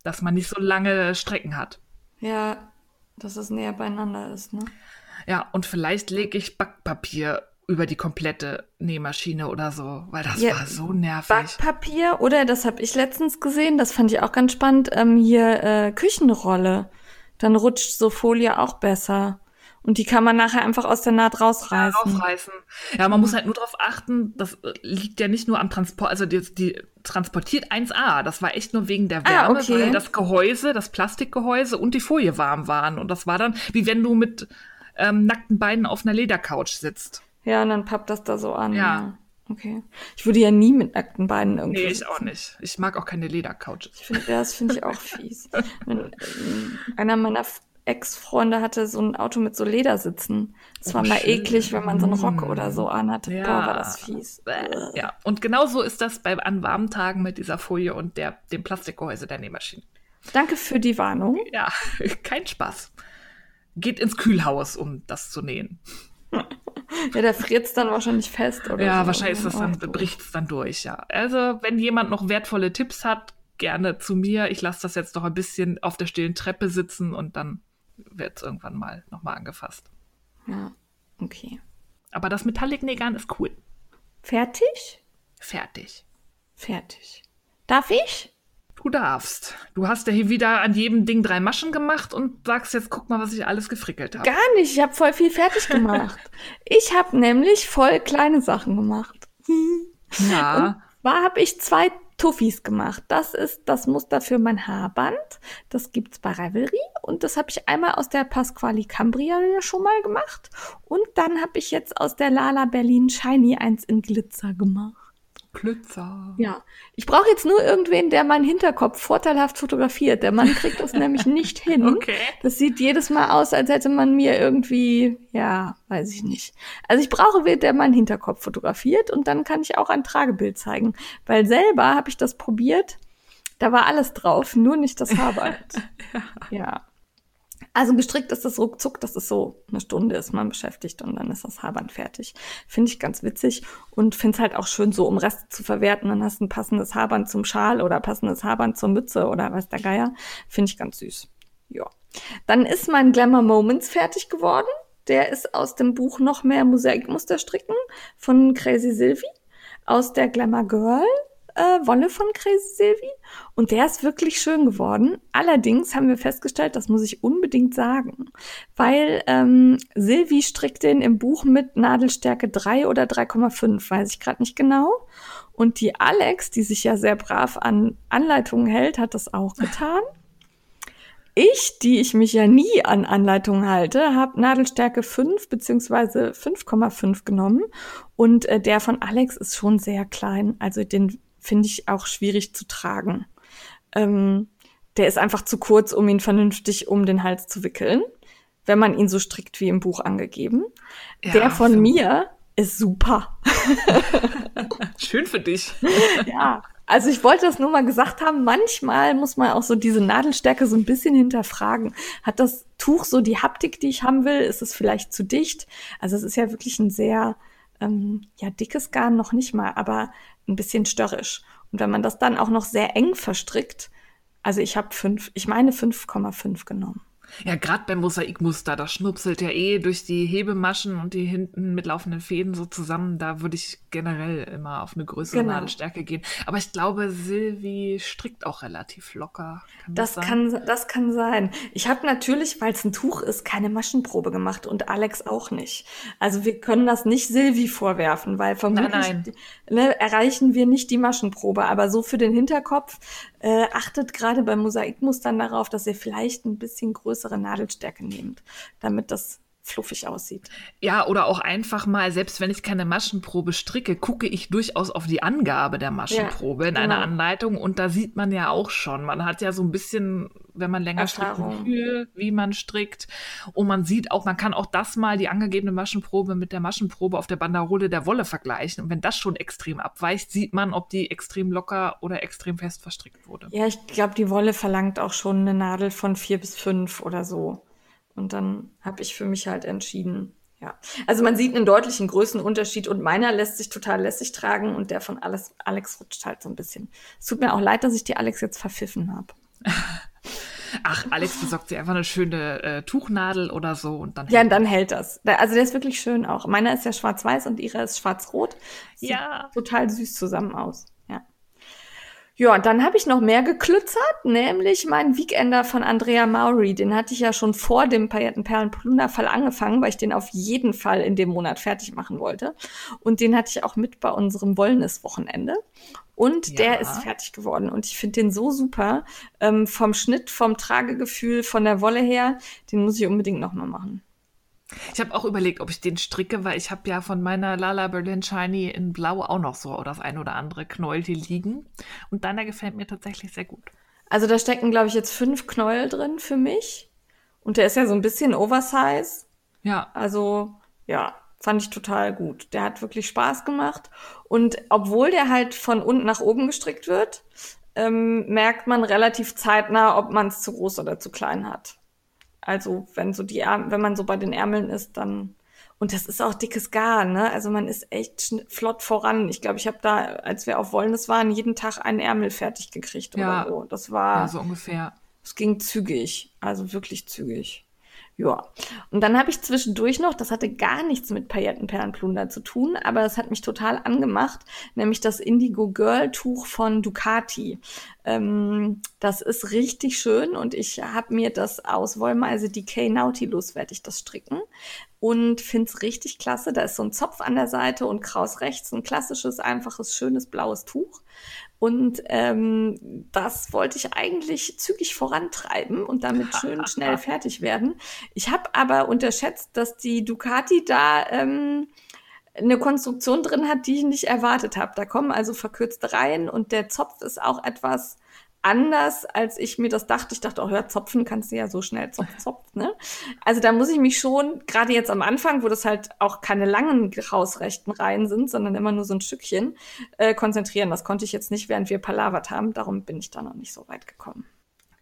Dass man nicht so lange Strecken hat. ja, dass es näher beieinander ist, ne? Ja, und vielleicht lege ich Backpapier über die komplette Nähmaschine oder so, weil das Ja, war so nervig. Backpapier oder, das habe ich letztens gesehen, das fand ich auch ganz spannend, ähm, hier äh, Küchenrolle. Dann rutscht so Folie auch besser. Und die kann man nachher einfach aus der Naht rausreißen. rausreißen. Ja, man muss halt nur darauf achten, das äh, liegt ja nicht nur am Transport, also die, die transportiert 1A. Das war echt nur wegen der Ah, Wärme, okay. weil das Gehäuse, das Plastikgehäuse und die Folie warm waren. Und das war dann, wie wenn du mit ähm, nackten Beinen auf einer Ledercouch sitzt. Ja, und dann pappt das da so an. Ja. Okay. Ich würde ja nie mit nackten Beinen irgendwie. Nee, ich auch sitzen. nicht. Ich mag auch keine Ledercouches. Ich finde, das finde ich auch fies. Wenn, ähm, einer meiner Ex-Freunde hatte so ein Auto mit so Ledersitzen. Es war Oh, mal schön. eklig, wenn man so einen Rock oder so anhatte. Ja. Boah, war das fies. Ja, und genau so ist das bei an warmen Tagen mit dieser Folie und der, dem Plastikgehäuse der Nähmaschine. Danke für die Warnung. Ja, kein Spaß. Geht ins Kühlhaus, um das zu nähen. Ja, da friert's dann wahrscheinlich fest oder Ja, so. wahrscheinlich ist das dann, Oh, bricht es dann durch, ja. Also, wenn jemand noch wertvolle Tipps hat, gerne zu mir. Ich lasse das jetzt noch ein bisschen auf der stillen Treppe sitzen und dann wird es irgendwann mal nochmal angefasst. Ja, okay. Aber das Metallic-Nägern ist cool. Fertig? Fertig. Fertig. Darf ich? Du darfst. Du hast ja hier wieder an jedem Ding drei Maschen gemacht und sagst jetzt, guck mal, was ich alles gefrickelt habe. Gar nicht. Ich habe voll viel fertig gemacht. ich habe nämlich voll kleine Sachen gemacht. Ja. War habe ich zwei Tuffis gemacht. Das ist das Muster für mein Haarband. Das gibt's bei Ravelry und das habe ich einmal aus der Pasquali Cambria schon mal gemacht und dann habe ich jetzt aus der Lala Berlin Shiny eins in Glitzer gemacht. Plützer. Ja, ich brauche jetzt nur irgendwen, der meinen Hinterkopf vorteilhaft fotografiert. Der Mann kriegt das nämlich nicht hin. Okay. Das sieht jedes Mal aus, als hätte man mir irgendwie, ja, weiß ich nicht. Also ich brauche wen, der meinen Hinterkopf fotografiert und dann kann ich auch ein Tragebild zeigen. Weil selber habe ich das probiert, da war alles drauf, nur nicht das Haarband. ja. Also gestrickt ist das ruckzuck, das ist so eine Stunde ist man beschäftigt und dann ist das Haarband fertig. Finde ich ganz witzig und finde es halt auch schön, so um Reste zu verwerten. Dann hast du ein passendes Haarband zum Schal oder passendes Haarband zur Mütze oder weiß der Geier. Finde ich ganz süß. Ja. Dann ist mein Glamour Moments fertig geworden. Der ist aus dem Buch noch mehr Mosaikmuster stricken von Crazy Sylvie aus der Glamour Girl äh, Wolle von Crazy Sylvie und der ist wirklich schön geworden. Allerdings haben wir festgestellt, das muss ich unbedingt sagen, weil ähm, Sylvie strickt den im Buch mit Nadelstärke 3 oder 3,5, weiß ich gerade nicht genau. Und die Alex, die sich ja sehr brav an Anleitungen hält, hat das auch getan. Ich, die ich mich ja nie an Anleitungen halte, habe Nadelstärke 5 beziehungsweise 5,5 genommen. Und äh, der von Alex ist schon sehr klein. Also den finde ich auch schwierig zu tragen. Ähm, der ist einfach zu kurz, um ihn vernünftig um den Hals zu wickeln, wenn man ihn so strickt wie im Buch angegeben. Ja, der von mir ist super. Schön für dich. ja, also ich wollte das nur mal gesagt haben, manchmal muss man auch so diese Nadelstärke so ein bisschen hinterfragen. Hat das Tuch so die Haptik, die ich haben will? Ist es vielleicht zu dicht? Also es ist ja wirklich ein sehr, ähm, ja, dickes Garn noch nicht mal, aber ein bisschen störrisch. Und wenn man das dann auch noch sehr eng verstrickt, also ich habe fünf, ich meine 5,5 genommen. Ja, gerade beim Mosaikmuster, das schnupselt ja eh durch die Hebemaschen und die hinten mitlaufenden Fäden so zusammen. Da würde ich generell immer auf eine größere genau. Nadelstärke gehen. Aber ich glaube, Silvi strickt auch relativ locker. Kann das, das kann, das kann sein. Ich habe natürlich, weil es ein Tuch ist, keine Maschenprobe gemacht und Alex auch nicht. Also wir können das nicht Silvi vorwerfen, weil vermutlich nein, nein. Ne, erreichen wir nicht die Maschenprobe. Aber so für den Hinterkopf äh, achtet gerade bei Mosaikmustern darauf, dass ihr vielleicht ein bisschen größere Nadelstärke nehmt, damit das fluffig aussieht. Ja, oder auch einfach mal, selbst wenn ich keine Maschenprobe stricke, gucke ich durchaus auf die Angabe der Maschenprobe ja, in genau. einer Anleitung und da sieht man ja auch schon, man hat ja so ein bisschen, wenn man länger Erfahrung. strickt, Gefühl, wie man strickt und man sieht auch, man kann auch das mal, die angegebene Maschenprobe mit der Maschenprobe auf der Banderole der Wolle vergleichen und wenn das schon extrem abweicht, sieht man, ob die extrem locker oder extrem fest verstrickt wurde. Ja, ich glaube, die Wolle verlangt auch schon eine Nadel von vier bis fünf oder so. Und dann habe ich für mich halt entschieden, ja. Also man sieht einen deutlichen Größenunterschied und meiner lässt sich total lässig tragen und der von Alex, Alex rutscht halt so ein bisschen. Es tut mir auch leid, dass ich die Alex jetzt verpfiffen habe. Ach, Alex besorgt sich einfach eine schöne äh, Tuchnadel oder so und dann. Ja, und dann hält das. Also der ist wirklich schön auch. Meiner ist ja schwarz-weiß und ihre ist schwarz-rot. Ja. total süß zusammen aus. Ja, und dann habe ich noch mehr geklützert, nämlich meinen Weekender von Andrea Maury. Den hatte ich ja schon vor dem Paillettenperlen-Plunderfall angefangen, weil ich den auf jeden Fall in dem Monat fertig machen wollte. Und den hatte ich auch mit bei unserem Wollnis-Wochenende. Und ja. der ist fertig geworden. Und ich finde den so super. Ähm, vom Schnitt, vom Tragegefühl, von der Wolle her, den muss ich unbedingt nochmal machen. Ich habe auch überlegt, ob ich den stricke, weil ich habe ja von meiner Lala Berlin Shiny in Blau auch noch so das ein oder andere Knäuel hier liegen. Und deiner gefällt mir tatsächlich sehr gut. Also da stecken, glaube ich, jetzt fünf Knäuel drin für mich. Und der ist ja so ein bisschen Oversize. Ja. Also, ja, fand ich total gut. Der hat wirklich Spaß gemacht. Und obwohl der halt von unten nach oben gestrickt wird, ähm, merkt man relativ zeitnah, ob man es zu groß oder zu klein hat. Also wenn so die Ärmel, wenn man so bei den Ärmeln ist, dann und das ist auch dickes Garn, ne? Also man ist echt flott voran. Ich glaube, ich habe da, als wir auf Wollnis waren, jeden Tag einen Ärmel fertig gekriegt ja. oder so. Das war ja, so ungefähr. Es ging zügig, also wirklich zügig. Ja. Und dann habe ich zwischendurch noch, das hatte gar nichts mit Paillettenperlenplunder zu tun, aber es hat mich total angemacht, nämlich das Indigo Girl Tuch von Ducati. Ähm, das ist richtig schön und ich habe mir das aus Wollmeise Decay Nautilus werde ich das stricken und finde es richtig klasse. Da ist so ein Zopf an der Seite und kraus rechts, ein klassisches, einfaches, schönes blaues Tuch. Und ähm, das wollte ich eigentlich zügig vorantreiben und damit schön schnell fertig werden. Ich habe aber unterschätzt, dass die Ducati da ähm, eine Konstruktion drin hat, die ich nicht erwartet habe. Da kommen also verkürzte Reihen und der Zopf ist auch etwas anders, als ich mir das dachte. Ich dachte, oh, hör, Zopfen kannst du ja so schnell Zopf, Zopf, ne? Also da muss ich mich schon, gerade jetzt am Anfang, wo das halt auch keine langen rausrechten Reihen sind, sondern immer nur so ein Stückchen, äh, konzentrieren. Das konnte ich jetzt nicht, während wir palavert haben. Darum bin ich da noch nicht so weit gekommen.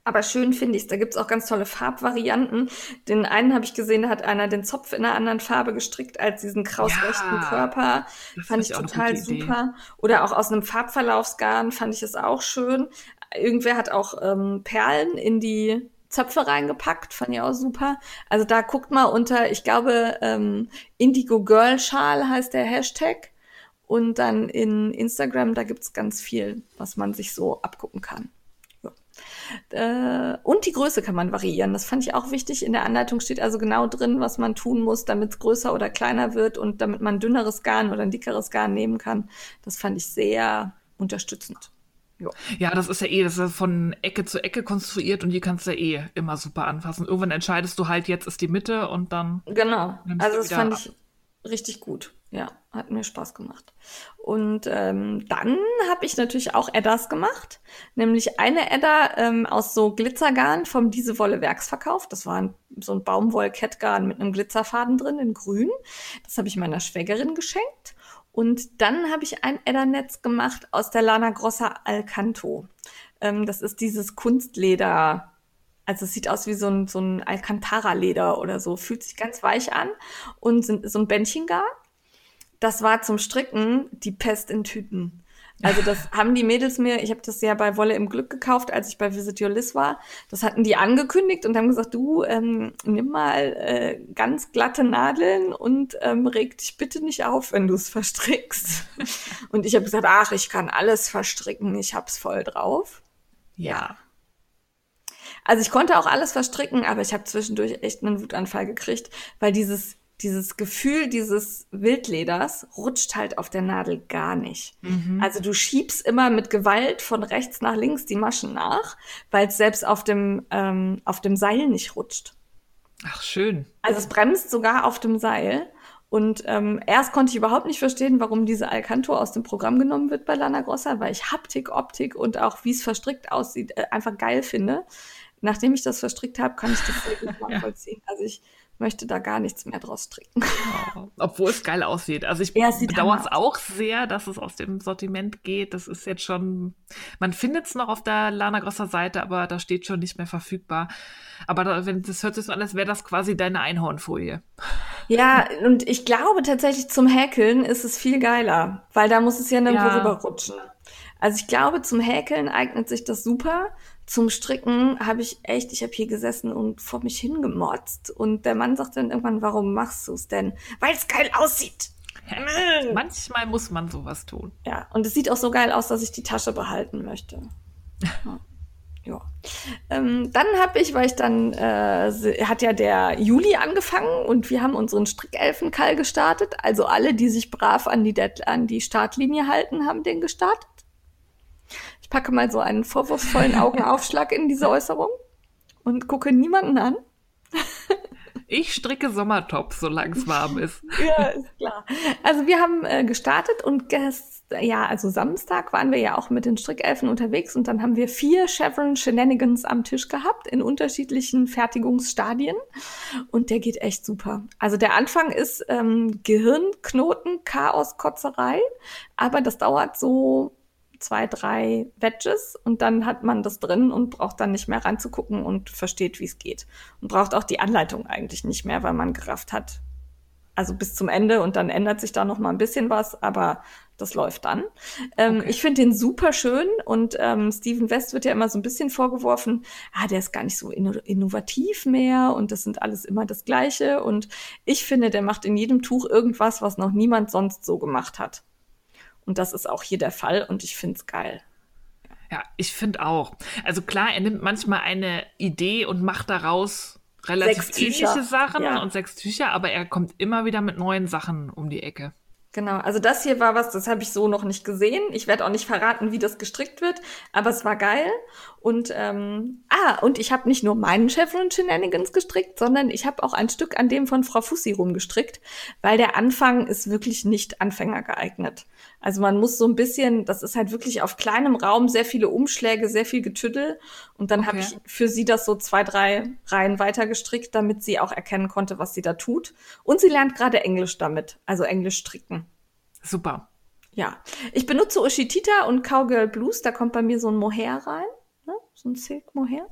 Aber schön finde ich es. Da gibt es auch ganz tolle Farbvarianten. Den einen habe ich gesehen, da hat einer den Zopf in einer anderen Farbe gestrickt als diesen krausrechten ja, Körper. Fand ich total super. Oder auch aus einem Farbverlaufsgarn fand ich es auch schön. Irgendwer hat auch ähm, Perlen in die Zöpfe reingepackt, fand ich auch super. Also da guckt mal unter, ich glaube, ähm, Indigo Girl Schal heißt der Hashtag. Und dann in Instagram, da gibt's ganz viel, was man sich so abgucken kann. Ja. Äh, und die Größe kann man variieren. Das fand ich auch wichtig. In der Anleitung steht also genau drin, was man tun muss, damit es größer oder kleiner wird und damit man dünneres Garn oder ein dickeres Garn nehmen kann. Das fand ich sehr unterstützend. Jo. Ja, das ist ja eh, das ist von Ecke zu Ecke konstruiert und die kannst du ja eh immer super anfassen. Irgendwann entscheidest du halt, jetzt ist die Mitte und dann. Genau. Also das fand ab. ich richtig gut. Ja, hat mir Spaß gemacht. Und ähm, dann habe ich natürlich auch Eddas gemacht, nämlich eine Edda ähm, aus so Glitzergarn vom Diesewolle Werksverkauf. Das war ein, so ein Baumwoll-Kettgarn mit einem Glitzerfaden drin in grün. Das habe ich meiner Schwägerin geschenkt. Und dann habe ich ein Eddernetz gemacht aus der Lana Grossa Alcanto. Ähm, das ist dieses Kunstleder. Also es sieht aus wie so ein, so ein Alcantara-Leder oder so. Fühlt sich ganz weich an und sind so ein Bändchengarn das war zum Stricken die Pest in Tüten. Also das haben die Mädels mir, ich habe das ja bei Wolle im Glück gekauft, als ich bei Visit Your Liz war. Das hatten die angekündigt und haben gesagt, du ähm, nimm mal äh, ganz glatte Nadeln und ähm, reg dich bitte nicht auf, wenn du es verstrickst. und ich habe gesagt, ach, ich kann alles verstricken, ich hab's voll drauf. Ja. Also ich konnte auch alles verstricken, aber ich habe zwischendurch echt einen Wutanfall gekriegt, weil dieses dieses Gefühl dieses Wildleders rutscht halt auf der Nadel gar nicht. Mhm. Also du schiebst immer mit Gewalt von rechts nach links die Maschen nach, weil es selbst auf dem, ähm, auf dem Seil nicht rutscht. Ach, schön. Also es bremst sogar auf dem Seil. Und ähm, erst konnte ich überhaupt nicht verstehen, warum diese Alcanto aus dem Programm genommen wird bei Lana Grossa, weil ich Haptik, Optik und auch wie es verstrickt aussieht, äh, einfach geil finde. Nachdem ich das verstrickt habe, kann ich das sehr gut nachvollziehen. ja. Also ich möchte da gar nichts mehr draus trinken. Oh, obwohl es geil aussieht. Also ich ja, bedauere es auch sehr, dass es aus dem Sortiment geht. Das ist jetzt schon, man findet es noch auf der Lana Grosser Seite, aber da steht schon nicht mehr verfügbar. Aber da, wenn das hört sich so an, als wäre das quasi deine Einhornfolie. Ja, und ich glaube tatsächlich zum Häkeln ist es viel geiler, weil da muss es ja nirgendwo ja. rüberrutschen. Also ich glaube, zum Häkeln eignet sich das super zum Stricken habe ich echt, ich habe hier gesessen und vor mich hingemotzt. Und der Mann sagte dann irgendwann, warum machst du es denn? Weil es geil aussieht. Manchmal muss man sowas tun. Ja, und es sieht auch so geil aus, dass ich die Tasche behalten möchte. Ja. ja. Ähm, dann habe ich, weil ich dann, äh, hat ja der Juli angefangen und wir haben unseren Strickelfenkall gestartet. Also alle, die sich brav an die, Dead an die Startlinie halten, haben den gestartet. Ich packe mal so einen vorwurfsvollen Augenaufschlag in diese Äußerung und gucke niemanden an. Ich stricke Sommertops, solange es warm ist. ja, ist klar. Also wir haben äh, gestartet und gest ja, also Samstag waren wir ja auch mit den Strickelfen unterwegs und dann haben wir vier Chevron Shenanigans am Tisch gehabt in unterschiedlichen Fertigungsstadien und der geht echt super. Also der Anfang ist ähm, Gehirnknoten, Chaos, Kotzerei, aber das dauert so zwei, drei Wedges und dann hat man das drin und braucht dann nicht mehr ranzugucken und versteht, wie es geht. Und braucht auch die Anleitung eigentlich nicht mehr, weil man gerafft hat. Also bis zum Ende und dann ändert sich da noch mal ein bisschen was, aber das läuft dann. Ähm, okay. Ich finde den super schön und ähm, Steven West wird ja immer so ein bisschen vorgeworfen, ah, der ist gar nicht so innovativ mehr und das sind alles immer das Gleiche. Und ich finde, der macht in jedem Tuch irgendwas, was noch niemand sonst so gemacht hat. Und das ist auch hier der Fall und ich finde es geil. Ja, ich finde auch. Also klar, er nimmt manchmal eine Idee und macht daraus relativ ähnliche Sachen ja. und sechs Tücher, aber er kommt immer wieder mit neuen Sachen um die Ecke. Genau, also das hier war was, das habe ich so noch nicht gesehen. Ich werde auch nicht verraten, wie das gestrickt wird, aber es war geil. Und ähm, ah, und ich habe nicht nur meinen Chevron Shenanigans gestrickt, sondern ich habe auch ein Stück an dem von Frau Fussi rumgestrickt, weil der Anfang ist wirklich nicht Anfänger geeignet. Also man muss so ein bisschen, das ist halt wirklich auf kleinem Raum sehr viele Umschläge, sehr viel Getüdel. Und dann okay. habe ich für sie das so zwei, drei Reihen weiter gestrickt, damit sie auch erkennen konnte, was sie da tut. Und sie lernt gerade Englisch damit, also Englisch stricken. Super. Ja, ich benutze Ushitita und Cowgirl Blues. Da kommt bei mir so ein Mohair rein? So ein Silk Mohair.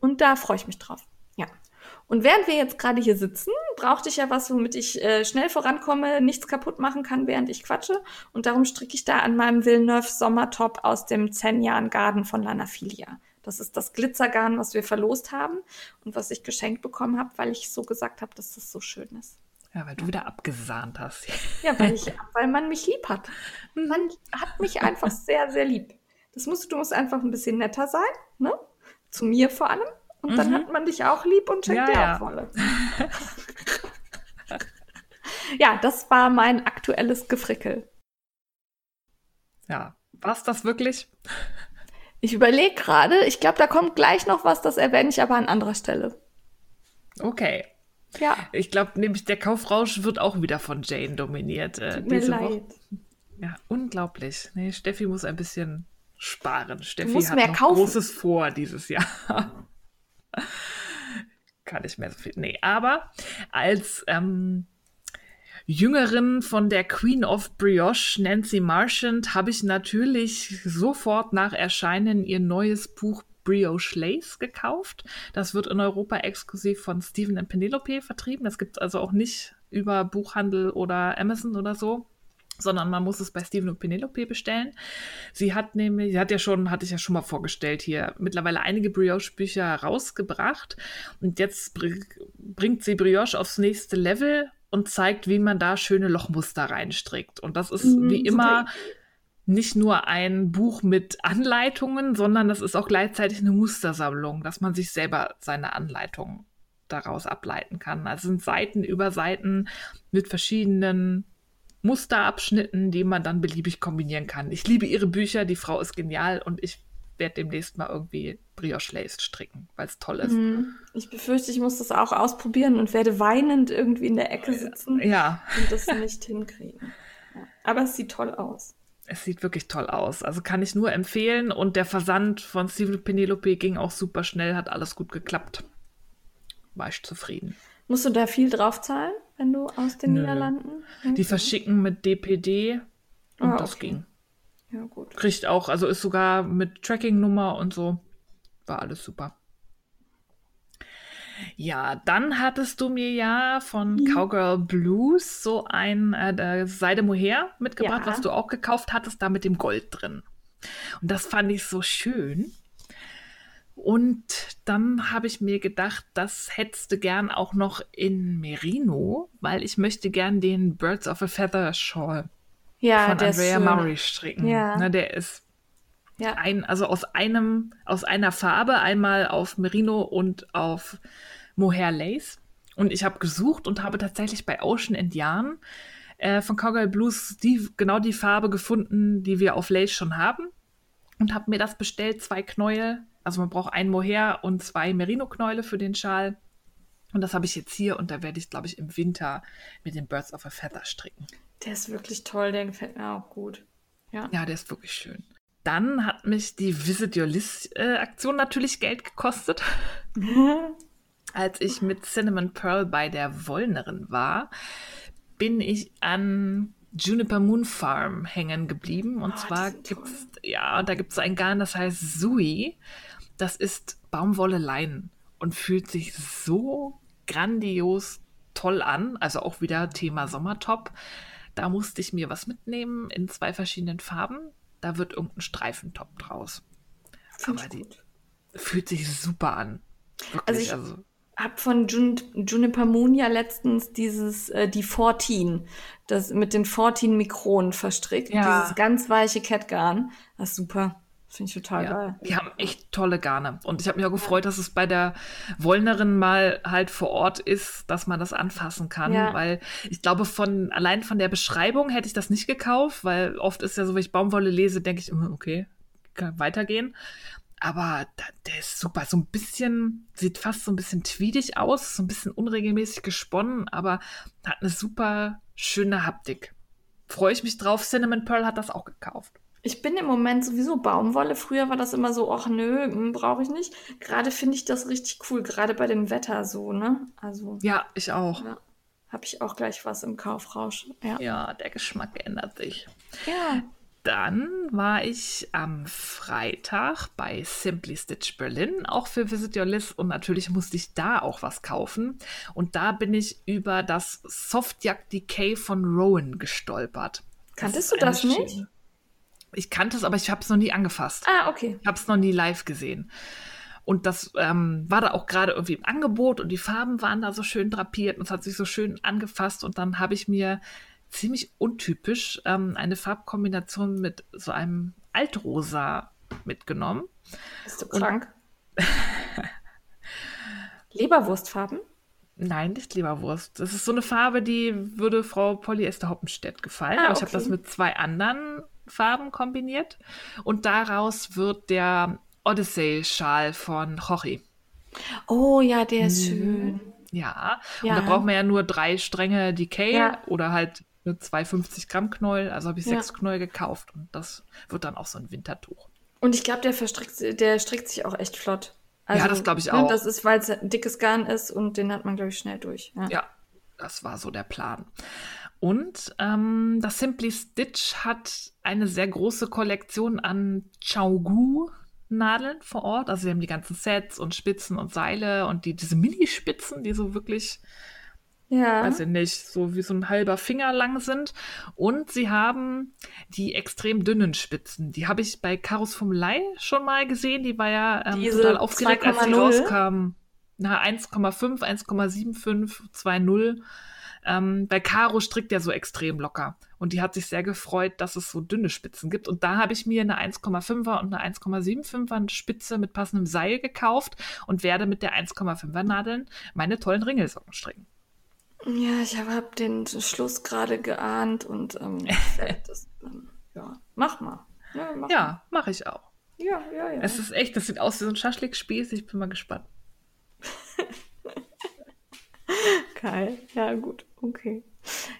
Und da freue ich mich drauf. Ja. Und während wir jetzt gerade hier sitzen, brauchte ich ja was, womit ich äh, schnell vorankomme, nichts kaputt machen kann, während ich quatsche. Und darum stricke ich da an meinem Villeneuve Sommertop aus dem Zenjan Garden von Lanafilia. Das ist das Glitzergarn, was wir verlost haben und was ich geschenkt bekommen habe, weil ich so gesagt habe, dass das so schön ist. Ja, weil du wieder abgesahnt hast. Ja, weil, ich, weil man mich lieb hat. Man hat mich einfach sehr, sehr lieb. Das musst, du musst einfach ein bisschen netter sein, ne? Zu mir vor allem. Und mhm. dann hat man dich auch lieb und schenkt ja, dir ja. auch Wolle. ja, das war mein aktuelles Gefrickel. Ja, war es das wirklich? Ich überlege gerade, ich glaube, da kommt gleich noch was, das erwähne ich aber an anderer Stelle. Okay. Ja. Ich glaube, nämlich der Kaufrausch wird auch wieder von Jane dominiert. Äh, Tut mir diese leid. Woche. Ja, unglaublich. Nee, Steffi muss ein bisschen sparen. Steffi hat noch kaufen. Großes vor dieses Jahr. Kann nicht mehr so viel. Nee, aber als ähm, Jüngerin von der Queen of Brioche, Nancy Marchand, habe ich natürlich sofort nach Erscheinen ihr neues Buch Brioche Lace gekauft. Das wird in Europa exklusiv von Stephen und Penelope vertrieben. Das gibt es also auch nicht über Buchhandel oder Amazon oder so, sondern man muss es bei Stephen und Penelope bestellen. Sie hat nämlich, sie hat ja schon, hatte ich ja schon mal vorgestellt hier, mittlerweile einige Brioche-Bücher rausgebracht und jetzt br bringt sie Brioche aufs nächste Level und zeigt, wie man da schöne Lochmuster reinstrickt. Und das ist Mhm, wie immer nicht nur ein Buch mit Anleitungen, sondern das ist auch gleichzeitig eine Mustersammlung, dass man sich selber seine Anleitungen daraus ableiten kann. Also sind Seiten über Seiten mit verschiedenen Musterabschnitten, die man dann beliebig kombinieren kann. Ich liebe ihre Bücher, die Frau ist genial und ich werde demnächst mal irgendwie Brioche Lace stricken, weil es toll ist. Hm, Ich befürchte, ich muss das auch ausprobieren und werde weinend irgendwie in der Ecke sitzen Ja, und das nicht hinkriegen. Aber es sieht toll aus. es sieht wirklich toll aus. Also kann ich nur empfehlen und der Versand von Steven Penelope ging auch super schnell, hat alles gut geklappt. War ich zufrieden. Musst du da viel draufzahlen, wenn du aus den Nö. Niederlanden? Die verschicken mit DPD und Ah, das okay. ging. Ja, gut. Kriegt auch, also ist sogar mit Tracking-Nummer und so. War alles super. Ja, dann hattest du mir ja von Mhm. Cowgirl Blues so ein äh, Seide Mohair mitgebracht, Ja. was du auch gekauft hattest, da mit dem Gold drin. Und das fand ich so schön. Und dann habe ich mir gedacht, das hättest du gern auch noch in Merino, weil ich möchte gern den Birds of a Feather Shawl Ja, von Andrea schön. Maury stricken. Ja. Ne, der ist Ja. ein, also aus einem, aus einer Farbe, einmal auf Merino und auf Mohair Lace. Und ich habe gesucht und habe tatsächlich bei Ocean and Yarn äh, von Cowgirl Blues die, genau die Farbe gefunden, die wir auf Lace schon haben. Und habe mir das bestellt, zwei Knäuel. Also man braucht ein Mohair und zwei Merino-Knäule für den Schal. Und das habe ich jetzt hier und da werde ich, glaube ich, im Winter mit den Birds of a Feather stricken. Der ist wirklich toll, der gefällt mir auch gut. Ja. Ja, der ist wirklich schön. Dann hat mich die Visit Your List äh, Aktion natürlich Geld gekostet. Als ich mit Cinnamon Pearl bei der Wollnerin war, bin ich an Juniper Moon Farm hängen geblieben. Und Oh, zwar sind gibt's, ja, da gibt es ein Garn, das heißt Sui. Das ist Baumwolle Leinen und fühlt sich so grandios toll an. Also auch wieder Thema Sommertop. Da musste ich mir was mitnehmen in zwei verschiedenen Farben. Da wird irgendein Streifentop draus. Find Aber die- gut. Fühlt sich super an. Wirklich, Also ich- also Hab von Jun Juniper Moon ja letztens dieses, äh, die 14, das mit den 14 Mikronen verstrickt. Ja. Dieses ganz weiche Catgarn. Das ist super. Finde ich total Ja, geil. die haben echt tolle Garne. Und ich habe mich auch gefreut, dass es bei der Wollnerin mal halt vor Ort ist, dass man das anfassen kann. Ja. Weil ich glaube, von allein von der Beschreibung hätte ich das nicht gekauft, weil oft ist ja so, wenn ich Baumwolle lese, denke ich, immer, okay, kann weitergehen. Aber da, der ist super. So ein bisschen, sieht fast so ein bisschen tweedig aus, so ein bisschen unregelmäßig gesponnen, aber hat eine super schöne Haptik. Freue ich mich drauf. Cinnamon Pearl hat das auch gekauft. Ich bin im Moment sowieso Baumwolle. Früher war das immer so, ach nö, brauche ich nicht. Gerade finde ich das richtig cool, gerade bei dem Wetter so, ne? Also, Ja, ich auch. ja, habe ich auch gleich was im Kaufrausch. Ja. Ja, der Geschmack ändert sich. ja. Dann war ich am Freitag bei Simply Stitch Berlin, auch für Visit Your List. Und natürlich musste ich da auch was kaufen. Und da bin ich über das Softjack Decay von Rowan gestolpert. Kanntest du das nicht? schöne- Ich kannte es, aber ich habe es noch nie angefasst. Ah, okay. Ich habe es noch nie live gesehen. Und das ähm, war da auch gerade irgendwie im Angebot und die Farben waren da so schön drapiert und es hat sich so schön angefasst. Und dann habe ich mir ziemlich untypisch ähm, eine Farbkombination mit so einem Altrosa mitgenommen. Bist du krank? Leberwurstfarben? Nein, nicht Leberwurst. Das ist so eine Farbe, die würde Frau Polly Esther Hoppenstedt gefallen. Ah, Aber ich habe okay. das mit zwei anderen Farben kombiniert. Und daraus wird der Odyssey-Schal von Jorge. Oh ja, der ist Mhm. schön. Ja, Ja. und da braucht man ja nur drei Stränge Decay Ja. oder halt eine 250 Gramm Knäuel. Also habe ich Ja. sechs Knäuel gekauft und das wird dann auch so ein Wintertuch. Und ich glaube, der verstrickt, der strickt sich auch echt flott. Ja, das glaub ich ne, auch. Das ist, weil es ein dickes Garn ist und den hat man, glaube ich, schnell durch. Ja. Ja, das war so der Plan. Und ähm, das Simply Stitch hat eine sehr große Kollektion an Chaogu-Nadeln vor Ort. Also sie haben die ganzen Sets und Spitzen und Seile und die, diese Mini-Spitzen, die so wirklich ja. weiß ich nicht, so wie so ein halber Finger lang sind. Und sie haben die extrem dünnen Spitzen. Die habe ich bei Karos vom Lai schon mal gesehen. Die war ja ähm, Diese total aufgeregt, als die 2,0? rauskam. Na, 1,5, 1,75, 2,0. Ähm, bei Caro strickt der so extrem locker. Und die hat sich sehr gefreut, dass es so dünne Spitzen gibt. Und da habe ich mir eine 1,5er und eine 1,75er Spitze mit passendem Seil gekauft und werde mit der 1,5er Nadeln meine tollen Ringelsocken stricken. Ja, ich habe hab den Schluss gerade geahnt und ähm, das, ähm, ja, mach mal. Ja, mach Ja, mache ich auch. ja, ja. ja. Es ist echt, das sieht aus wie so ein Schaschlik-Spieß. Ich bin mal gespannt. Geil. Ja, gut. Okay.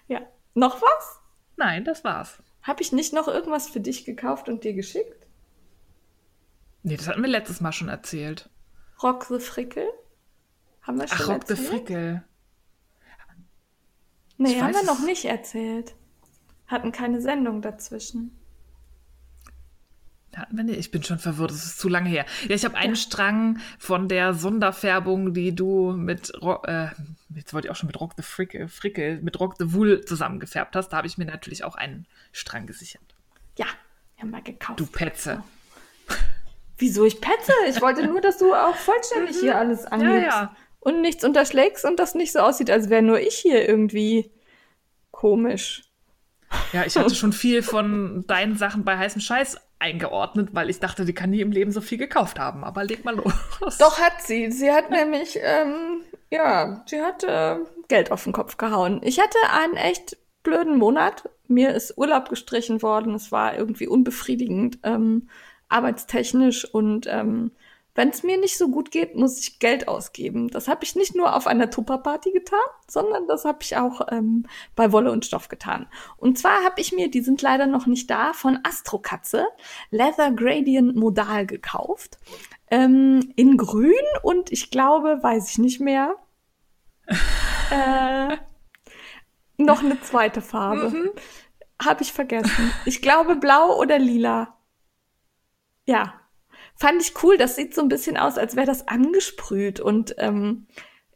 Ja. Noch was? Nein, das war's. Habe ich nicht noch irgendwas für dich gekauft und dir geschickt? Nee, das hatten wir letztes Mal schon erzählt. Rock the Frickel? Haben wir schon Ach, Rock the erzählt? Frickel. Nee, Ich haben wir noch nicht erzählt. Hatten keine Sendung dazwischen. Hatten wir nicht? Ich bin schon verwirrt, das ist zu lange her. Ja, ich habe einen Strang von der Sonderfärbung, die du mit, äh, jetzt wollte ich auch schon mit Rock the Frickel, Frickel mit Rock the Wool zusammengefärbt hast. Da habe ich mir natürlich auch einen Strang gesichert. Ja, haben wir gekauft. Du Petze. Wieso ich petze? Ich wollte nur, dass du auch vollständig hier alles angibst. Mhm. ja. Und nichts unterschlägst und das nicht so aussieht, als wäre nur ich hier irgendwie komisch. Ja, ich hatte schon viel von deinen Sachen bei heißem Scheiß eingeordnet, weil ich dachte, die kann nie im Leben so viel gekauft haben. Aber leg mal los. Doch hat sie. Sie hat nämlich, ähm, ja, sie hat äh, Geld auf den Kopf gehauen. Ich hatte einen echt blöden Monat. Mir ist Urlaub gestrichen worden. Es war irgendwie unbefriedigend, ähm, arbeitstechnisch. Und ähm, wenn es mir nicht so gut geht, muss ich Geld ausgeben. Das habe ich nicht nur auf einer Tupperparty getan, sondern das habe ich auch ähm, bei Wolle und Stoff getan. Und zwar habe ich mir, die sind leider noch nicht da, von Astrokatze Leather Gradient Modal gekauft. Ähm, in grün und ich glaube, weiß ich nicht mehr. äh, noch eine zweite Farbe. Habe ich vergessen. Ich glaube blau oder lila. Ja. Fand ich cool. Das sieht so ein bisschen aus, als wäre das angesprüht und ähm,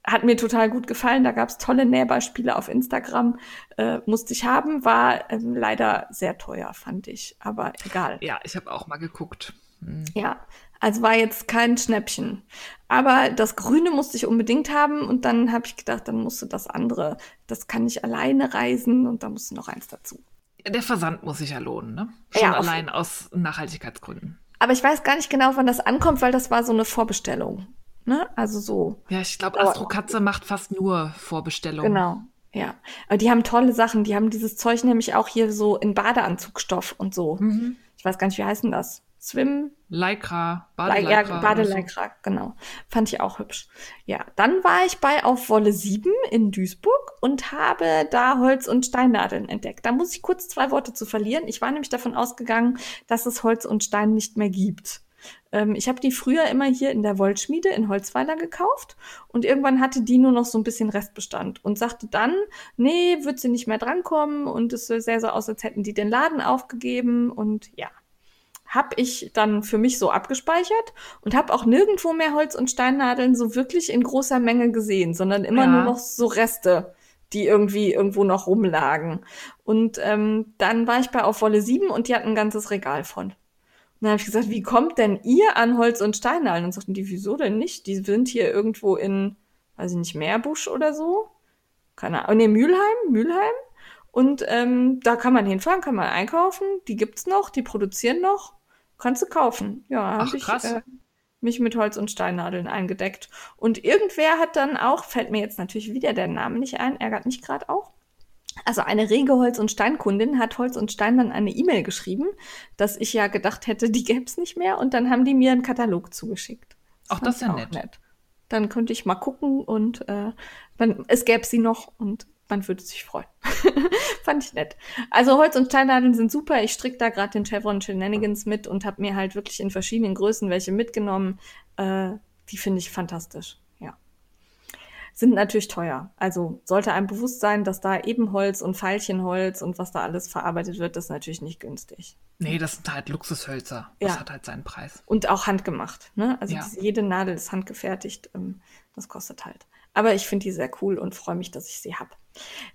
hat mir total gut gefallen. Da gab's tolle Nähbeispiele auf Instagram. Äh, musste ich haben. War ähm, leider sehr teuer, fand ich. Aber egal. Ja, ich habe auch mal geguckt. Hm. Ja, also war jetzt kein Schnäppchen. Aber das Grüne musste ich unbedingt haben und dann habe ich gedacht, dann musste das andere, das kann ich alleine reisen und da musste noch eins dazu. Der Versand muss sich ja lohnen, ne? Schon Ja, allein aus Nachhaltigkeitsgründen. Aber ich weiß gar nicht genau, wann das ankommt, weil das war so eine Vorbestellung. Ne? Also so. Ja, ich glaube, Astrokatze macht fast nur Vorbestellungen. Genau. Ja. Aber die haben tolle Sachen. Die haben dieses Zeug nämlich auch hier so in Badeanzugstoff und so. Mhm. Ich weiß gar nicht, wie heißen das? Swim, Lycra, Ja, Badelycra. so. Badeleikra, genau. Fand ich auch hübsch. Ja, dann war ich bei Auf Wolle 7 in Duisburg und habe da Holz- und Steinnadeln entdeckt. Da muss ich kurz zwei Worte zu verlieren. Ich war nämlich davon ausgegangen, dass es Holz und Stein nicht mehr gibt. Ähm, ich habe die früher immer hier in der Wollschmiede in Holzweiler gekauft und irgendwann hatte die nur noch so ein bisschen Restbestand und sagte dann, nee, wird sie nicht mehr drankommen und es sähe so aus, als hätten die den Laden aufgegeben und ja habe ich dann für mich so abgespeichert und habe auch nirgendwo mehr Holz- und Steinnadeln so wirklich in großer Menge gesehen, sondern immer Ja. nur noch so Reste, die irgendwie irgendwo noch rumlagen. Und ähm, dann war ich bei Auf Wolle 7 und die hatten ein ganzes Regal von. Und dann habe ich gesagt, wie kommt denn ihr an Holz- und Steinnadeln? Und sagten die, wieso denn nicht? Die sind hier irgendwo in, weiß ich nicht, Meerbusch oder so. Keine Ahnung. Nee, Mülheim, Mülheim. Und ähm, da kann man hinfahren, kann man einkaufen. Die gibt's noch, die produzieren noch. Kannst du kaufen. Ja, Ach, habe ich äh, mich mit Holz- und Steinnadeln eingedeckt. Und irgendwer hat dann auch, fällt mir jetzt natürlich wieder der Name nicht ein, ärgert mich gerade auch. Also eine rege Holz- und Steinkundin hat Holz und Stein dann eine E-Mail geschrieben, dass ich ja gedacht hätte, die gäb's nicht mehr. Und dann haben die mir einen Katalog zugeschickt. Ach, fand das ist ja auch nett. Dann könnte ich mal gucken und äh, man, es gäbe sie noch und man würde sich freuen. Fand ich nett. Also Holz- und Steinnadeln sind super. Ich stricke da gerade den Chevron Shenanigans mit und habe mir halt wirklich in verschiedenen Größen welche mitgenommen. Äh, die finde ich fantastisch. Ja. Sind natürlich teuer. Also sollte einem bewusst sein, dass da Ebenholz und Veilchenholz und was da alles verarbeitet wird, das ist natürlich nicht günstig. Nee, das sind halt Luxushölzer. Das ja. hat halt seinen Preis. Und auch handgemacht. Ne? Also ja. diese, jede Nadel ist handgefertigt. Ähm, das kostet halt. Aber ich finde die sehr cool und freue mich, dass ich sie habe.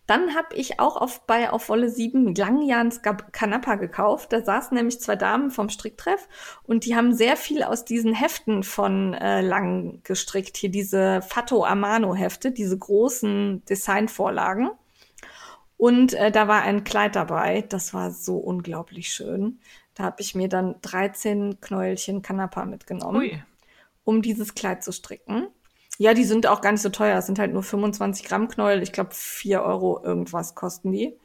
Dann habe ich auch auf, bei auf Wolle 7 Langjans Kanappa gekauft. Da saßen nämlich zwei Damen vom Stricktreff und die haben sehr viel aus diesen Heften von äh, Lang gestrickt. Hier diese Fatto Amano Hefte, diese großen Designvorlagen. Und äh, da war ein Kleid dabei. Das war so unglaublich schön. Da habe ich mir dann 13 Knäuelchen Kanappa mitgenommen, Ui. um dieses Kleid zu stricken. Ja, die sind auch gar nicht so teuer. Es sind halt nur 25 Gramm Knäuel. Ich glaube, 4 Euro irgendwas kosten die.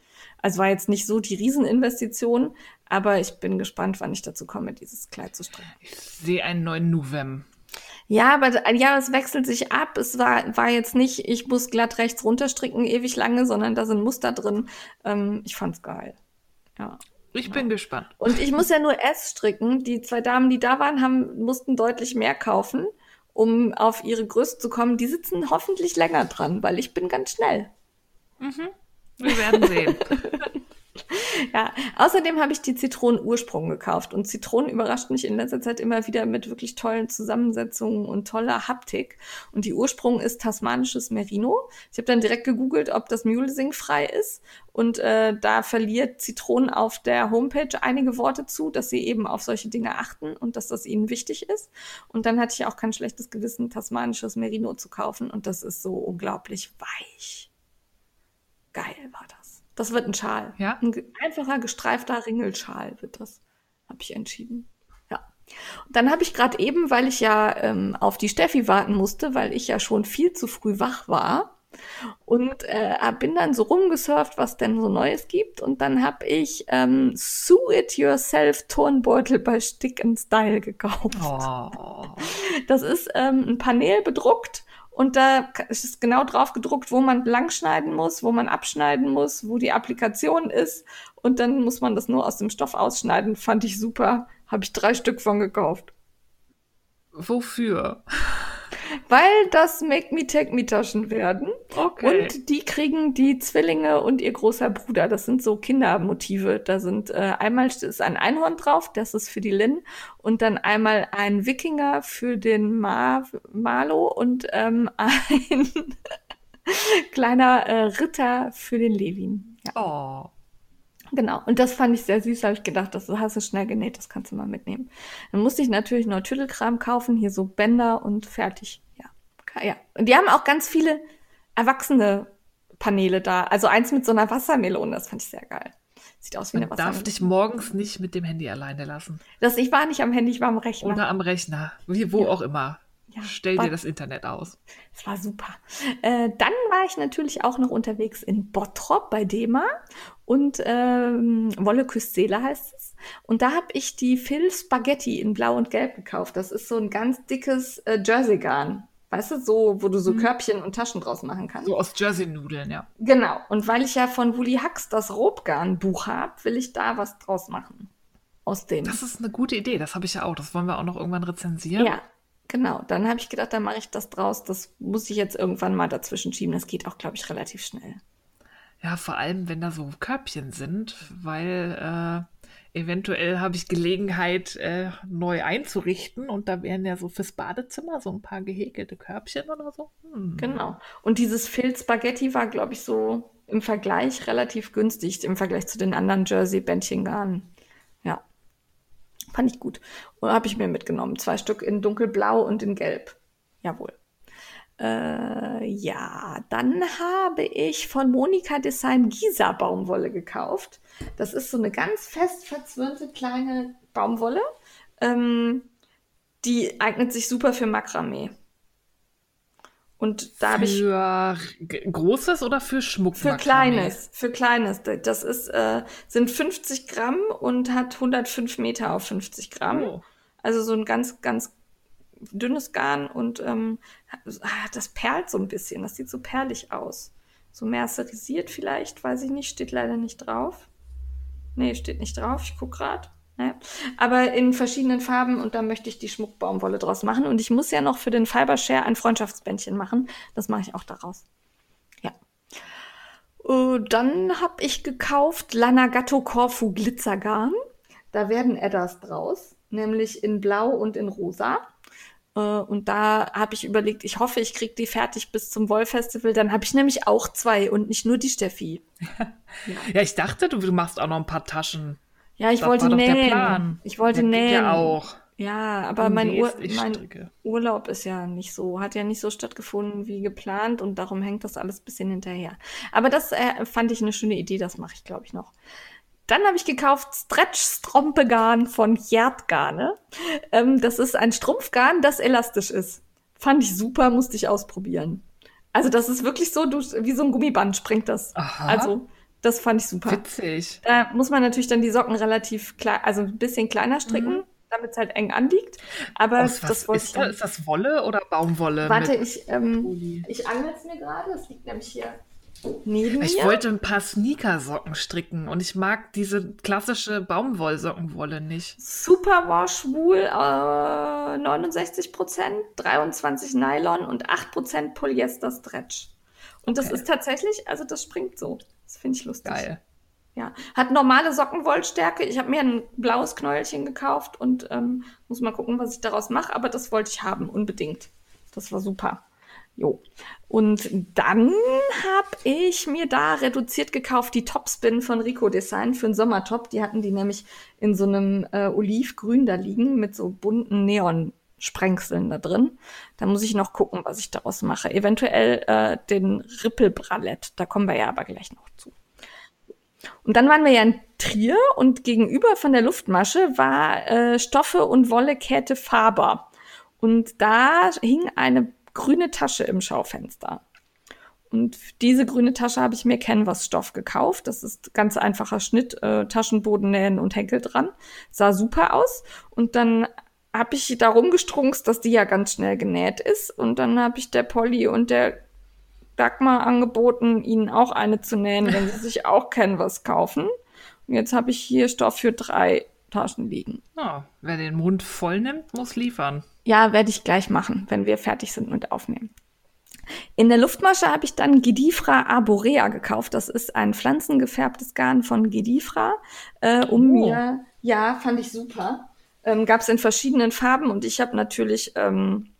Also war jetzt nicht so die Rieseninvestition, aber ich bin gespannt, wann ich dazu komme, dieses Kleid zu stricken. Ich sehe einen neuen Novem. Ja, aber ja, es wechselt sich ab. Es war, war jetzt nicht, ich muss glatt rechts runterstricken ewig lange, sondern da sind Muster drin. Ähm, ich fand's geil. Ja. Ich bin ja. gespannt. Und ich muss ja nur S stricken. Die zwei Damen, die da waren, haben, mussten deutlich mehr kaufen um auf ihre Größe zu kommen, die sitzen hoffentlich länger dran, weil ich bin ganz schnell. Mhm. Wir werden sehen. ja, außerdem habe ich die Zitronenursprung gekauft und Zitronen überrascht mich in letzter Zeit immer wieder mit wirklich tollen Zusammensetzungen und toller Haptik. Und die Ursprung ist tasmanisches Merino. Ich habe dann direkt gegoogelt, ob das Mulesing frei ist und äh, da verliert Zitronen auf der Homepage einige Worte zu, dass sie eben auf solche Dinge achten und dass das ihnen wichtig ist. Und dann hatte ich auch kein schlechtes Gewissen, tasmanisches Merino zu kaufen und das ist so unglaublich weich. Geil war das. Das wird ein Schal. Ja. Ein einfacher gestreifter Ringelschal wird das, habe ich entschieden. Ja. Und dann habe ich gerade eben, weil ich ja ähm, auf die Steffi warten musste, weil ich ja schon viel zu früh wach war und äh, bin dann so rumgesurft, was denn so Neues gibt. Und dann habe ich ähm, Sue It Yourself Turnbeutel bei Stick and Style gekauft. Oh. Das ist ähm, ein Panel bedruckt und da ist genau drauf gedruckt, wo man langschneiden muss, wo man abschneiden muss, wo die Applikation ist. Und dann muss man das nur aus dem Stoff ausschneiden. Fand ich super. Habe ich drei Stück von gekauft. Wofür? Weil das Make Me Take Me Taschen werden. Okay. Und die kriegen die Zwillinge und ihr großer Bruder. Das sind so Kindermotive. Da sind äh, einmal ist ein Einhorn drauf, das ist für die Lynn. Und dann einmal ein Wikinger für den Mar Marlo und ähm, ein kleiner äh, Ritter für den Levin. Ja. Oh. Genau, und das fand ich sehr süß, habe ich gedacht, das hast du schnell genäht, das kannst du mal mitnehmen. Dann musste ich natürlich noch Tüdelkram kaufen, hier so Bänder und fertig. Ja, ja. Und die haben auch ganz viele erwachsene Paneele da. Also eins mit so einer Wassermelone, das fand ich sehr geil. Sieht aus wie eine Wassermelone. darf dich morgens nicht mit dem Handy alleine lassen. Das, ich war nicht am Handy, ich war am Rechner. Oder am Rechner, wie, wo ja. auch immer. Ja, Stell dir das Internet aus. Es war super. Äh, dann war ich natürlich auch noch unterwegs in Bottrop bei Dema und ähm, Wolle küsst Seele heißt es. Und da habe ich die Phil Spaghetti in Blau und Gelb gekauft. Das ist so ein ganz dickes äh, Jersey-Garn. Weißt du, so, wo du so mhm. Körbchen und Taschen draus machen kannst. So aus Jersey-Nudeln, ja. Genau. Und weil ich ja von Woolly Hacks das Robgarn-Buch habe, will ich da was draus machen. Aus dem. Das ist eine gute Idee. Das habe ich ja auch. Das wollen wir auch noch irgendwann rezensieren. Ja, Genau, dann habe ich gedacht, dann mache ich das draus. Das muss ich jetzt irgendwann mal dazwischen schieben. Das geht auch, glaube ich, relativ schnell. Ja, vor allem, wenn da so Körbchen sind, weil äh, eventuell habe ich Gelegenheit, äh, neu einzurichten und da wären ja so fürs Badezimmer so ein paar gehäkelte Körbchen oder so. Hm. Genau. Und dieses Filz Spaghetti war, glaube ich, so im Vergleich relativ günstig im Vergleich zu den anderen Jersey-Bändchengarnen. Ja. Fand ich gut. Habe ich mir mitgenommen. Zwei Stück in dunkelblau und in gelb. Jawohl. Äh, ja, dann habe ich von Monika Design Gisa Baumwolle gekauft. Das ist so eine ganz fest verzwirnte kleine Baumwolle. Ähm, die eignet sich super für Makramee. Und da habe ich. Für großes oder für Schmuck? Für kleines, für kleines. Das ist, äh, sind 50 Gramm und hat 105 Meter auf 50 Gramm. Oh. Also so ein ganz, ganz dünnes Garn und ähm, das perlt so ein bisschen. Das sieht so perlig aus. So mercerisiert vielleicht, weiß ich nicht, steht leider nicht drauf. Nee, steht nicht drauf, ich guck grad. Ja. Aber in verschiedenen Farben und da möchte ich die Schmuckbaumwolle draus machen. Und ich muss ja noch für den Fibershare ein Freundschaftsbändchen machen. Das mache ich auch daraus. Ja. Uh, dann habe ich gekauft Lanagatto Corfu Glitzergarn. Da werden Eddas draus, nämlich in Blau und in Rosa. Uh, und da habe ich überlegt, ich hoffe, ich kriege die fertig bis zum Wollfestival. Dann habe ich nämlich auch zwei und nicht nur die Steffi. ja. ja, ich dachte, du, du machst auch noch ein paar Taschen. Ja, ich das wollte nähen. Ich wollte der nähen. Ja, auch. Ja, aber mein, Ur mein Urlaub ist ja nicht so, hat ja nicht so stattgefunden wie geplant und darum hängt das alles bisschen hinterher. Aber das äh, fand ich eine schöne Idee, das mache ich, glaube ich, noch. Dann habe ich gekauft Stretch Strompegarn von Hjertgarne. Ähm, das ist ein Strumpfgarn, das elastisch ist. Fand ich super, musste ich ausprobieren. Also das ist wirklich so, du, wie so ein Gummiband springt das. Aha. Also das fand ich super. Witzig. Da muss man natürlich dann die Socken relativ klein, also ein bisschen kleiner stricken, mhm. damit es halt eng anliegt. Aber Aus das wollte ist, ich ist das Wolle oder Baumwolle? Warte, ich, ähm, ich angel es mir gerade. Das liegt nämlich hier neben ich mir. Wollte ein paar Sneakersocken stricken und ich mag diese klassische Baumwollsockenwolle nicht. Superwash Wool äh, 69% 23 Nylon und 8% Polyester Stretch. Und das okay. ist tatsächlich, also das springt so. Das finde ich lustig. Geil. Ja, hat normale Sockenwollstärke. Ich habe mir ein blaues Knäuelchen gekauft und ähm, muss mal gucken, was ich daraus mache. Aber das wollte ich haben, unbedingt. Das war super. Jo. Und dann habe ich mir da reduziert gekauft die Topspin von Rico Design für einen Sommertop. Die hatten die nämlich in so einem äh, Olivgrün da liegen mit so bunten Neon Sprengseln da drin. Da muss ich noch gucken, was ich daraus mache. Eventuell äh, den Rippelbralett. Da kommen wir ja aber gleich noch zu. Und dann waren wir ja in Trier und gegenüber von der Luftmasche war äh, Stoffe und Wolle Käthe Faber. Und da hing eine grüne Tasche im Schaufenster. Und diese grüne Tasche habe ich mir Canvas-Stoff gekauft. Das ist ganz einfacher Schnitt, äh, Taschenboden nähen und Henkel dran. Sah super aus. Und dann habe ich da rumgestrunzt, dass die ja ganz schnell genäht ist. Und dann habe ich der Polly und der Dagmar angeboten, ihnen auch eine zu nähen, wenn sie sich auch Canvas kaufen. Und jetzt habe ich hier Stoff für drei Taschen liegen. Ja, wer den Mund voll nimmt, muss liefern. Ja, werde ich gleich machen, wenn wir fertig sind mit Aufnehmen. In der Luftmasche habe ich dann Gedifra arborea gekauft. Das ist ein pflanzengefärbtes Garn von Gedifra, äh, um oh. mir, ja, fand ich super ähm, gab es in verschiedenen Farben und ich habe natürlich ähm,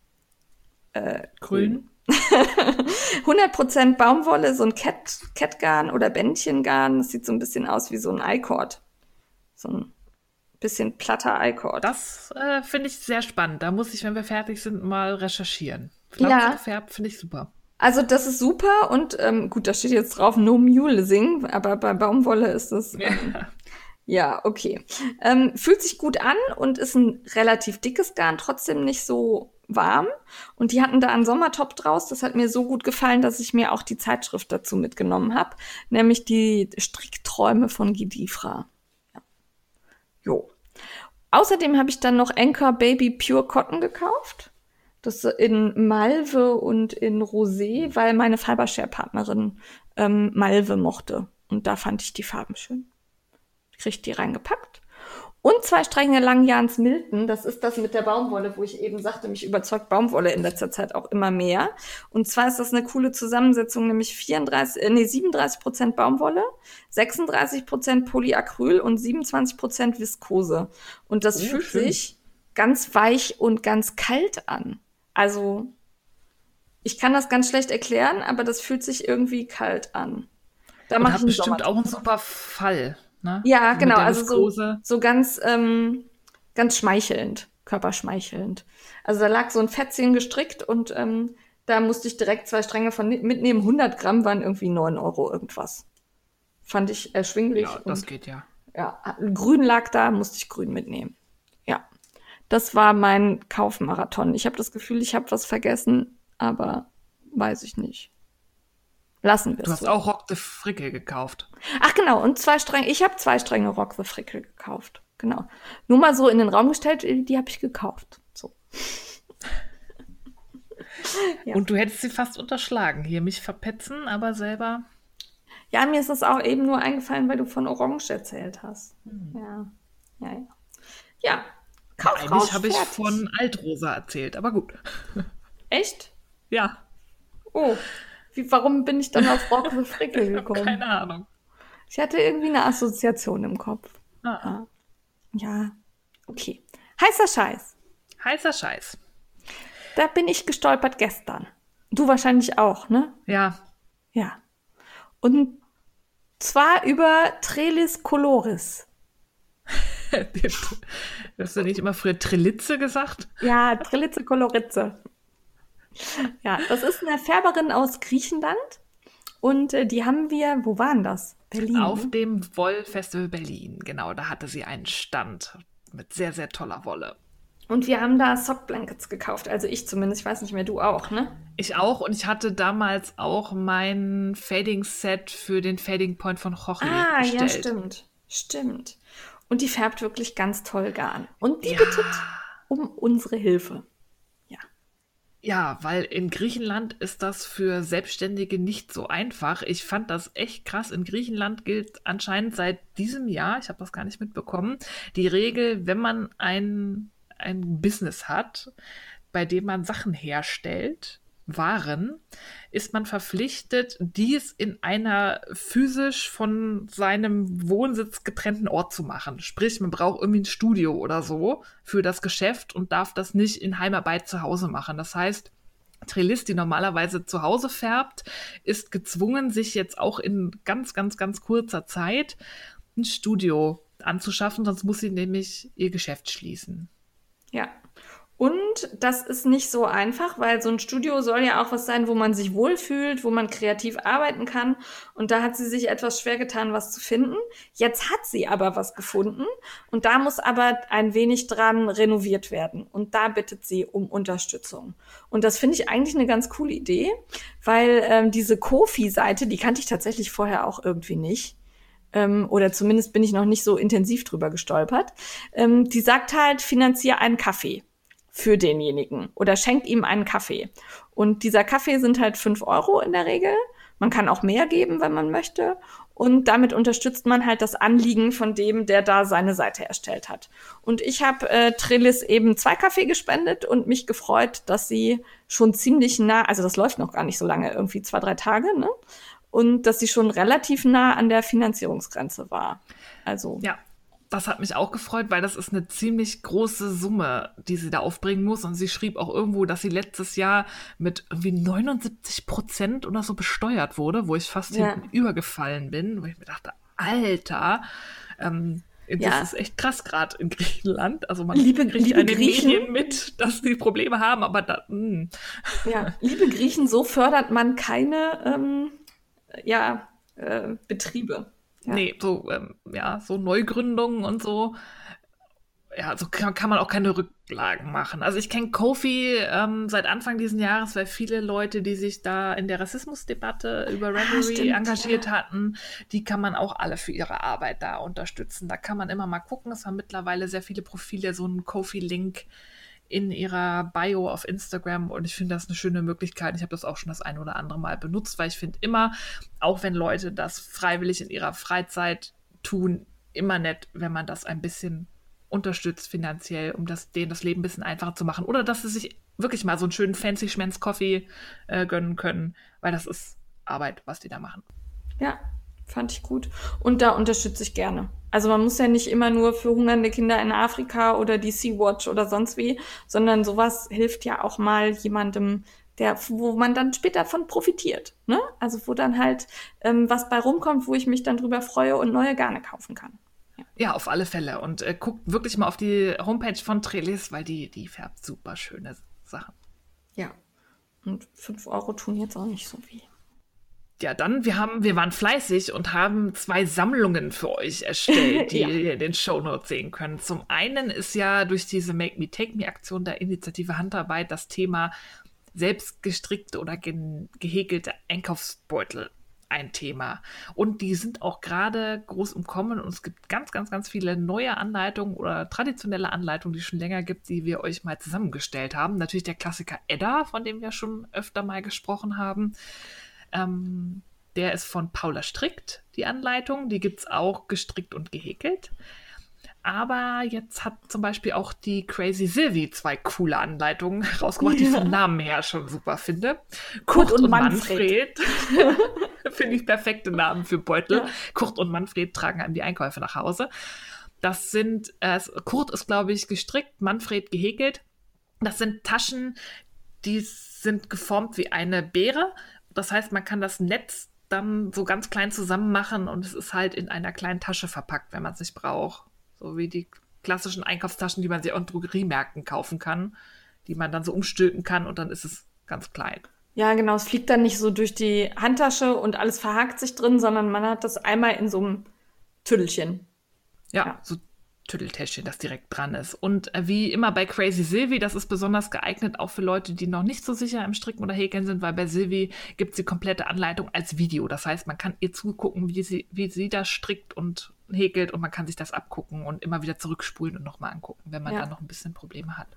äh, grün. 100% Baumwolle, so ein Cat, Catgarn oder Bändchengarn. Das sieht so ein bisschen aus wie so ein I-Cord. So ein bisschen platter I-Cord. Das äh, finde ich sehr spannend. Da muss ich, wenn wir fertig sind, mal recherchieren. Pflanze ja. gefärbt finde ich super. Also das ist super und ähm, gut, da steht jetzt drauf No Mule Sing, aber bei Baumwolle ist das ähm, ja, okay. Ähm, fühlt sich gut an und ist ein relativ dickes Garn, trotzdem nicht so warm. Und die hatten da einen Sommertop draus. Das hat mir so gut gefallen, dass ich mir auch die Zeitschrift dazu mitgenommen habe, nämlich die Strickträume von Gidifra. Jo. Außerdem habe ich dann noch Anchor Baby Pure Cotton gekauft. Das in Malve und in Rosé, weil meine Fibershare-Partnerin ähm, Malve mochte. Und da fand ich die Farben schön kriegt die reingepackt. Und zwei Stränge Langjahns Milton, das ist das mit der Baumwolle, wo ich eben sagte, mich überzeugt Baumwolle in letzter Zeit auch immer mehr. Und zwar ist das eine coole Zusammensetzung, nämlich 34, äh, nee, 37 Prozent Baumwolle, 36 Prozent Polyacryl und 27 Prozent Viskose. Und das oh, fühlt schön. sich ganz weich und ganz kalt an. Also, ich kann das ganz schlecht erklären, aber das fühlt sich irgendwie kalt an. Da mache ich bestimmt auch einen super Fall. Ne? Ja, genau. Also so, so ganz, ähm, ganz schmeichelnd, körperschmeichelnd. Also da lag so ein Fettchen gestrickt und ähm, da musste ich direkt zwei Stränge von mitnehmen. 100 Gramm waren irgendwie 9 Euro irgendwas. Fand ich erschwinglich. Ja, das und, geht ja. Ja, grün lag da, musste ich grün mitnehmen. Ja, das war mein Kaufmarathon. Ich habe das Gefühl, ich habe was vergessen, aber weiß ich nicht. Lassen wir es. Du hast so. auch Rock the Frickel gekauft. Ach genau, und zwei Stränge. Ich habe zwei Stränge Rock the Frickel gekauft. Genau. Nur mal so in den Raum gestellt, die habe ich gekauft. So. ja. Und du hättest sie fast unterschlagen. Hier mich verpetzen, aber selber. Ja, mir ist das auch eben nur eingefallen, weil du von Orange erzählt hast. Hm. Ja. Ja, ja. Ja, Kauf Eigentlich habe ich von Altrosa erzählt, aber gut. Echt? Ja. Oh, wie, warum bin ich dann auf Rock the Frickel gekommen? Keine Ahnung. Ich hatte irgendwie eine Assoziation im Kopf. Ah. Ja, okay. Heißer Scheiß. Heißer Scheiß. Da bin ich gestolpert gestern. Du wahrscheinlich auch, ne? Ja. Ja. Und zwar über Trelis Coloris. Hast du nicht immer früher Trillitze gesagt? Ja, Trillitze Coloritze. Ja, das ist eine Färberin aus Griechenland. Und äh, die haben wir, wo waren das? Berlin. Auf ne? dem Wollfestival Berlin, genau. Da hatte sie einen Stand mit sehr, sehr toller Wolle. Und wir haben da Sockblankets gekauft. Also ich zumindest, ich weiß nicht mehr, du auch, ne? Ich auch. Und ich hatte damals auch mein Fading-Set für den Fading Point von Chochi Ah, bestellt. ja, stimmt. Stimmt. Und die färbt wirklich ganz toll Garn. Und die ja. bittet um unsere Hilfe. Ja. Weil in Griechenland ist das für Selbstständige nicht so einfach. Ich fand das echt krass. In Griechenland gilt anscheinend seit diesem Jahr, ich habe das gar nicht mitbekommen, die Regel, wenn man ein, ein Business hat, bei dem man Sachen herstellt, waren, ist man verpflichtet, dies in einer physisch von seinem Wohnsitz getrennten Ort zu machen. Sprich, man braucht irgendwie ein Studio oder so für das Geschäft und darf das nicht in Heimarbeit zu Hause machen. Das heißt, Trillis, die normalerweise zu Hause färbt, ist gezwungen, sich jetzt auch in ganz, ganz, ganz kurzer Zeit ein Studio anzuschaffen, sonst muss sie nämlich ihr Geschäft schließen. Ja, und das ist nicht so einfach, weil so ein Studio soll ja auch was sein, wo man sich wohlfühlt, wo man kreativ arbeiten kann. Und da hat sie sich etwas schwer getan, was zu finden. Jetzt hat sie aber was gefunden. Und da muss aber ein wenig dran renoviert werden. Und da bittet sie um Unterstützung. Und das finde ich eigentlich eine ganz coole Idee, weil ähm, diese Kofi-Seite, die kannte ich tatsächlich vorher auch irgendwie nicht ähm, oder zumindest bin ich noch nicht so intensiv drüber gestolpert. Ähm, die sagt halt, finanziere einen Kaffee für denjenigen oder schenkt ihm einen Kaffee. Und dieser Kaffee sind halt fünf Euro in der Regel. Man kann auch mehr geben, wenn man möchte. Und damit unterstützt man halt das Anliegen von dem, der da seine Seite erstellt hat. Und ich habe äh, Trillis eben zwei Kaffee gespendet und mich gefreut, dass sie schon ziemlich nah, also das läuft noch gar nicht so lange, irgendwie zwei, drei Tage, ne? Und dass sie schon relativ nah an der Finanzierungsgrenze war. Also. Ja, das hat mich auch gefreut, weil das ist eine ziemlich große Summe, die sie da aufbringen muss. Und sie schrieb auch irgendwo, dass sie letztes Jahr mit irgendwie 79 Prozent oder so besteuert wurde, wo ich fast ja. hinten übergefallen bin, wo ich mir dachte, Alter, ähm, das ja. ist echt krass gerade in Griechenland. Also man liebe, kriegt liebe Griechen, Medien mit, dass die Probleme haben, aber da, mh. Hm. Ja, liebe Griechen, so fördert man keine ähm, ja, äh, Betriebe. Ja. Nee, so, ähm, ja, so Neugründungen und so. Ja, so kann, kann man auch keine Rücklagen machen. Also ich kenne Kofi ähm, seit Anfang dieses Jahres, weil viele Leute, die sich da in der Rassismusdebatte über Reverie ah, engagiert ja. hatten, die kann man auch alle für ihre Arbeit da unterstützen. Da kann man immer mal gucken. Es haben mittlerweile sehr viele Profile so einen Kofi-Link in ihrer Bio auf Instagram und ich finde das eine schöne Möglichkeit. Ich habe das auch schon das ein oder andere Mal benutzt, weil ich finde immer, auch wenn Leute das freiwillig in ihrer Freizeit tun, immer nett, wenn man das ein bisschen unterstützt finanziell, um das, denen das Leben ein bisschen einfacher zu machen. Oder dass sie sich wirklich mal so einen schönen fancy Schmenz Coffee äh, gönnen können, weil das ist Arbeit, was die da machen. Ja, fand ich gut. Und da unterstütze ich gerne. Also man muss ja nicht immer nur für hungernde Kinder in Afrika oder die Sea-Watch oder sonst wie, sondern sowas hilft ja auch mal jemandem, der, wo man dann später von profitiert. Ne? Also wo dann halt ähm, was bei rumkommt, wo ich mich dann drüber freue und neue Garne kaufen kann. Ja, ja auf alle Fälle. Und äh, guckt wirklich mal auf die Homepage von Trelis, weil die, die färbt super schöne Sachen. Ja. Und 5 Euro tun jetzt auch nicht so weh. Ja, dann, wir haben, wir waren fleißig und haben zwei Sammlungen für euch erstellt, die ja. ihr in den Shownotes sehen könnt. Zum einen ist ja durch diese Make Me Take Me Aktion der Initiative Handarbeit das Thema selbstgestrickte oder ge gehäkelte Einkaufsbeutel ein Thema. Und die sind auch gerade groß im Kommen und es gibt ganz, ganz, ganz viele neue Anleitungen oder traditionelle Anleitungen, die es schon länger gibt, die wir euch mal zusammengestellt haben. Natürlich der Klassiker Edda, von dem wir schon öfter mal gesprochen haben. Ähm, der ist von Paula Strickt, die Anleitung. Die gibt es auch gestrickt und gehäkelt. Aber jetzt hat zum Beispiel auch die Crazy Sylvie zwei coole Anleitungen rausgebracht, die ich vom Namen her schon super finde. Kurt, Kurt und, und, Manfred. Manfred. finde ich perfekte Namen für Beutel. Ja. Kurt und Manfred tragen einem die Einkäufe nach Hause. Das sind, äh, Kurt ist, glaube ich, gestrickt, Manfred gehäkelt. Das sind Taschen, die sind geformt wie eine Beere. Das heißt, man kann das Netz dann so ganz klein zusammen machen und es ist halt in einer kleinen Tasche verpackt, wenn man es nicht braucht. So wie die klassischen Einkaufstaschen, die man sich auch in Drogeriemärkten kaufen kann, die man dann so umstülpen kann und dann ist es ganz klein. Ja, genau. Es fliegt dann nicht so durch die Handtasche und alles verhakt sich drin, sondern man hat das einmal in so einem Tüdelchen. Ja, ja. so Tüdeltäschchen, das direkt dran ist. Und äh, wie immer bei Crazy Sylvie, das ist besonders geeignet auch für Leute, die noch nicht so sicher im Stricken oder Häkeln sind, weil bei Sylvie gibt es die komplette Anleitung als Video. Das heißt, man kann ihr zugucken, wie sie, wie sie das strickt und häkelt und man kann sich das abgucken und immer wieder zurückspulen und nochmal angucken, wenn man ja. da noch ein bisschen Probleme hat.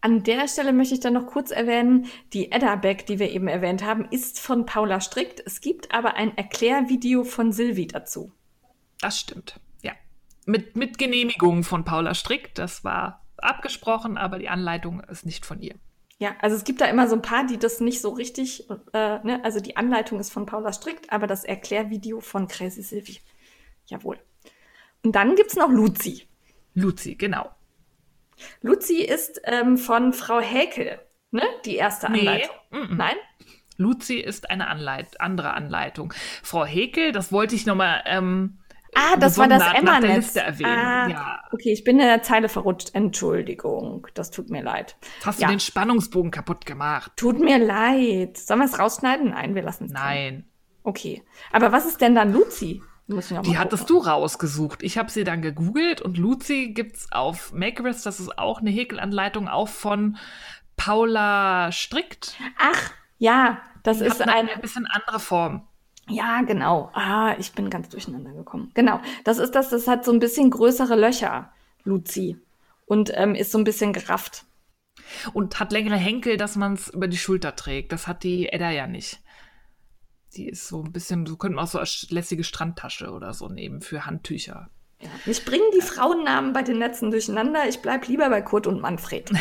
An der Stelle möchte ich dann noch kurz erwähnen, die Edda-Bag, die wir eben erwähnt haben, ist von Paula Strickt. Es gibt aber ein Erklärvideo von Silvi dazu. Das stimmt. Mit, mit Genehmigung von Paula Strickt. Das war abgesprochen, aber die Anleitung ist nicht von ihr. Ja, also es gibt da immer so ein paar, die das nicht so richtig, äh, ne? also die Anleitung ist von Paula Strickt, aber das Erklärvideo von Crazy Silvi. Jawohl. Und dann gibt es noch Luzi. Luzi, genau. Luzi ist ähm, von Frau Häkel, ne? Die erste Anleitung. Nee. Nein? Luzi ist eine Anleit andere Anleitung. Frau Häkel, das wollte ich nochmal. Ähm, ah, das war das Emma-Netz. Ah, ja. Okay, ich bin in der Zeile verrutscht. Entschuldigung, das tut mir leid. hast ja. du den Spannungsbogen kaputt gemacht? Tut mir leid. Sollen wir es rausschneiden? Nein, wir lassen es. Nein. Drin. Okay. Aber was ist denn dann Luzi? Die hattest du rausgesucht. Ich habe sie dann gegoogelt und Luzi gibt's auf Makerist. Das ist auch eine Häkelanleitung, auch von Paula Strickt. Ach, ja, das Die ist eine, eine bisschen andere Form. Ja, genau. Ah, ich bin ganz durcheinander gekommen. Genau. Das ist das, das hat so ein bisschen größere Löcher, Luzi. Und ähm, ist so ein bisschen gerafft. Und hat längere Henkel, dass man es über die Schulter trägt. Das hat die Edda ja nicht. Die ist so ein bisschen, so könnte man auch so als lässige Strandtasche oder so nehmen für Handtücher. Ja, mich bringen die Frauennamen bei den Netzen durcheinander. Ich bleibe lieber bei Kurt und Manfred.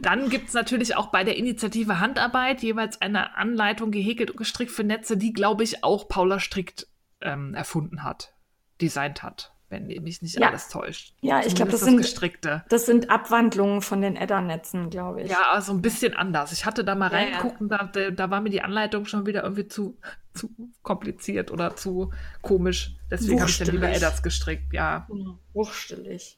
Dann gibt es natürlich auch bei der Initiative Handarbeit jeweils eine Anleitung gehäkelt und gestrickt für Netze, die, glaube ich, auch Paula Strickt ähm, erfunden hat, designt hat wenn mich nicht ja. alles täuscht. Ja, ich glaube, das, das, sind gestrickte. Das sind Abwandlungen von den Edda-Netzen, glaube ich. Ja, also ein bisschen anders. Ich hatte da mal ja, reingeguckt und da, da war mir die Anleitung schon wieder irgendwie zu, zu kompliziert oder zu komisch. Deswegen habe ich dann lieber Eddas gestrickt, ja. Wurstelig.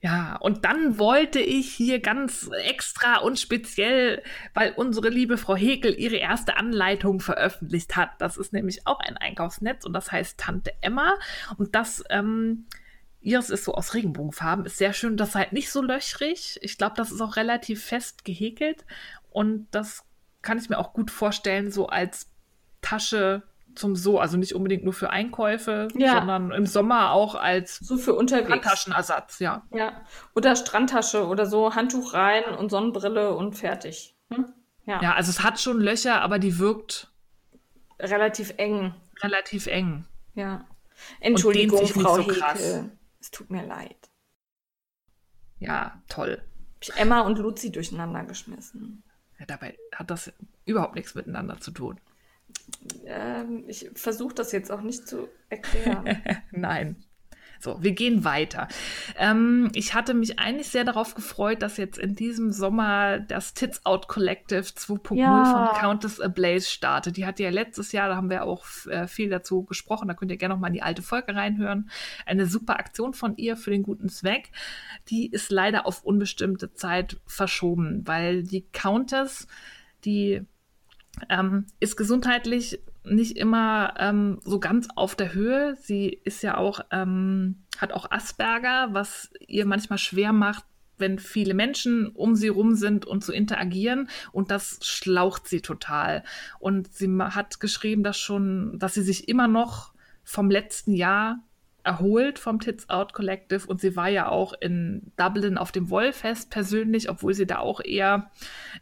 Ja, und dann wollte ich hier ganz extra und speziell, weil unsere liebe Frau Häkel ihre erste Anleitung veröffentlicht hat. Das ist nämlich auch ein Einkaufsnetz und das heißt Tante Emma. Und das, ähm, ihres ist so aus Regenbogenfarben, ist sehr schön. Das ist halt nicht so löchrig. Ich glaube, das ist auch relativ fest gehäkelt. Und das kann ich mir auch gut vorstellen, so als Tasche zum So, also nicht unbedingt nur für Einkäufe, ja. sondern im Sommer auch als so für unterwegs. Handtaschenersatz, ja. Ja. Oder Strandtasche oder so, Handtuch rein und Sonnenbrille und fertig. Hm? Ja. ja, also es hat schon Löcher, aber die wirkt relativ eng. Relativ eng. Ja. Entschuldigung, Frau so Heke. Es tut mir leid. Ja, toll. Hab ich Emma und Luzi durcheinander geschmissen. Ja, dabei hat das überhaupt nichts miteinander zu tun. Ähm, ich versuche das jetzt auch nicht zu erklären. Nein. So, wir gehen weiter. Ähm, ich hatte mich eigentlich sehr darauf gefreut, dass jetzt in diesem Sommer das Tits Out Collective 2.0 ja. von Countess Ablaze startet. Die hatte ja letztes Jahr, da haben wir auch äh, viel dazu gesprochen, da könnt ihr gerne noch mal in die alte Folge reinhören. Eine super Aktion von ihr für den guten Zweck. Die ist leider auf unbestimmte Zeit verschoben, weil die Countess, die ähm, ist gesundheitlich nicht immer ähm, so ganz auf der Höhe. Sie ist ja auch, ähm, hat auch Asperger, was ihr manchmal schwer macht, wenn viele Menschen um sie rum sind und zu interagieren und das schlaucht sie total. Und sie hat geschrieben, dass schon, dass sie sich immer noch vom letzten Jahr erholt vom Tits Out Collective und sie war ja auch in Dublin auf dem Wollfest persönlich, obwohl sie da auch eher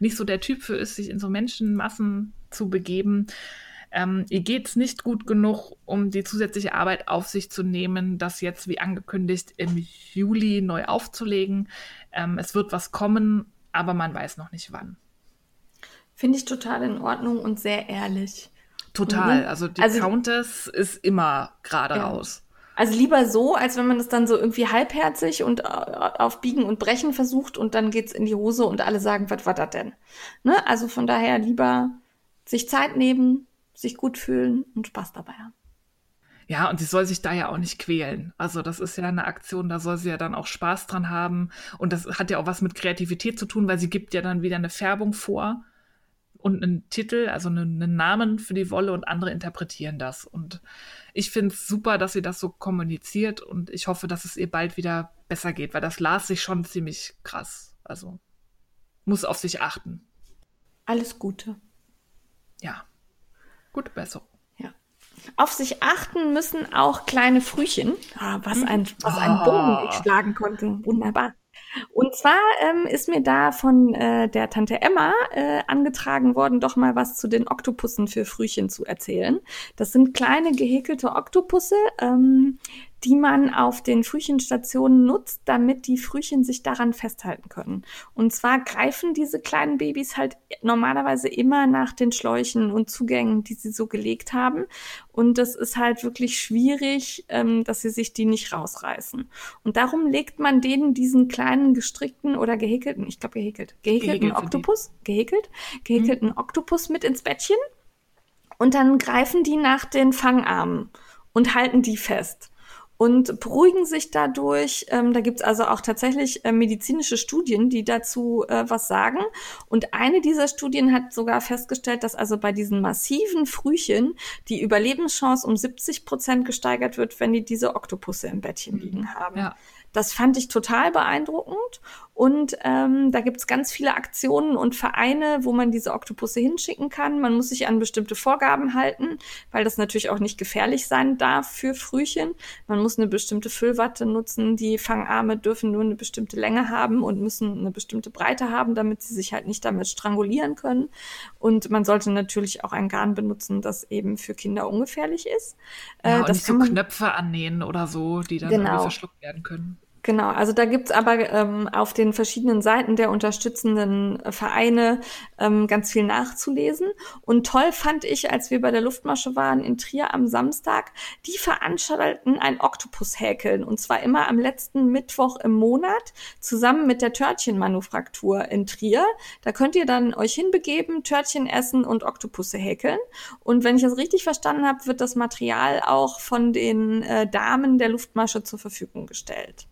nicht so der Typ für ist, sich in so Menschenmassen zu begeben. Ähm, ihr geht es nicht gut genug, um die zusätzliche Arbeit auf sich zu nehmen, das jetzt wie angekündigt im Juli neu aufzulegen. Ähm, es wird was kommen, aber man weiß noch nicht wann. Finde ich total in Ordnung und sehr ehrlich. Total. Mhm. Also die also, Countess ist immer gerade ja. Also lieber so, als wenn man es dann so irgendwie halbherzig und äh, auf Biegen und Brechen versucht und dann geht's in die Hose und alle sagen, was war das denn? Ne? Also von daher lieber sich Zeit nehmen, sich gut fühlen und Spaß dabei haben. Ja, und sie soll sich da ja auch nicht quälen. Also das ist ja eine Aktion, da soll sie ja dann auch Spaß dran haben. Und das hat ja auch was mit Kreativität zu tun, weil sie gibt ja dann wieder eine Färbung vor und einen Titel, also einen, einen Namen für die Wolle und andere interpretieren das. Und ich finde es super, dass sie das so kommuniziert und ich hoffe, dass es ihr bald wieder besser geht, weil das las sich schon ziemlich krass. Also muss auf sich achten. Alles Gute. Ja. Gute Besserung. Ja. Auf sich achten müssen auch kleine Frühchen. Ah, was ein, was ein Bogen ich schlagen konnte. Wunderbar. Und zwar ähm, ist mir da von äh, der Tante Emma äh, angetragen worden, doch mal was zu den Oktopussen für Frühchen zu erzählen. Das sind kleine gehäkelte Oktopusse, ähm, die man auf den Frühchenstationen nutzt, damit die Frühchen sich daran festhalten können. Und zwar greifen diese kleinen Babys halt normalerweise immer nach den Schläuchen und Zugängen, die sie so gelegt haben. Und das ist halt wirklich schwierig, ähm, dass sie sich die nicht rausreißen. Und darum legt man denen diesen kleinen gestrickten oder gehäkelten, ich glaube gehäkelt, gehäkelten Gehäkelt Oktopus, gehäkelt, gehäkelten mhm. Oktopus mit ins Bettchen. Und dann greifen die nach den Fangarmen und halten die fest und beruhigen sich dadurch. Ähm, da gibt's also auch tatsächlich äh, medizinische Studien, die dazu äh, was sagen. Und eine dieser Studien hat sogar festgestellt, dass also bei diesen massiven Frühchen die Überlebenschance um 70 Prozent gesteigert wird, wenn die diese Oktopusse im Bettchen mhm. liegen haben. Ja. Das fand ich total beeindruckend. Und ähm, da gibt es ganz viele Aktionen und Vereine, wo man diese Oktopusse hinschicken kann. Man muss sich an bestimmte Vorgaben halten, weil das natürlich auch nicht gefährlich sein darf für Frühchen. Man muss eine bestimmte Füllwatte nutzen. Die Fangarme dürfen nur eine bestimmte Länge haben und müssen eine bestimmte Breite haben, damit sie sich halt nicht damit strangulieren können. Und man sollte natürlich auch ein Garn benutzen, das eben für Kinder ungefährlich ist. Ja, äh, das nicht so Knöpfe annähen oder so, die dann genau. verschluckt werden können. Genau, also da gibt's aber ähm, auf den verschiedenen Seiten der unterstützenden Vereine ähm, ganz viel nachzulesen. Und toll fand ich, als wir bei der Luftmasche waren in Trier am Samstag, die veranstalten ein Oktopus-Häkeln. Und zwar immer am letzten Mittwoch im Monat zusammen mit der Törtchenmanufaktur in Trier. Da könnt ihr dann euch hinbegeben, Törtchen essen und Oktopusse häkeln. Und wenn ich das richtig verstanden habe, wird das Material auch von den äh, Damen der Luftmasche zur Verfügung gestellt.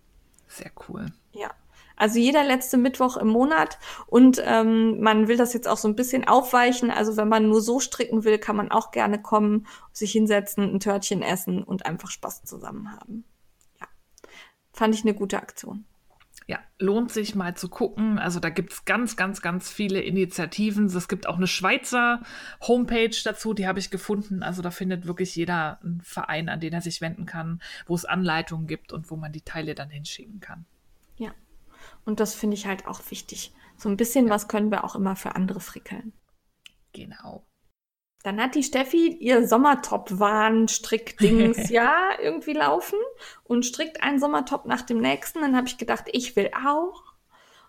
Sehr cool. Ja. Also jeder letzte Mittwoch im Monat und ähm, man will das jetzt auch so ein bisschen aufweichen. Also wenn man nur so stricken will, kann man auch gerne kommen, sich hinsetzen, ein Törtchen essen und einfach Spaß zusammen haben. Ja, fand ich eine gute Aktion. Ja, lohnt sich mal zu gucken. Also da gibt es ganz, ganz, ganz viele Initiativen. Es gibt auch eine Schweizer Homepage dazu, die habe ich gefunden. Also da findet wirklich jeder einen Verein, an den er sich wenden kann, wo es Anleitungen gibt und wo man die Teile dann hinschicken kann. Ja, und das finde ich halt auch wichtig. So ein bisschen ja. was können wir auch immer für andere frickeln. Genau. Dann hat die Steffi ihr Sommertop-Wahn-Strickdings ja irgendwie laufen und strickt einen Sommertop nach dem nächsten. Dann habe ich gedacht, ich will auch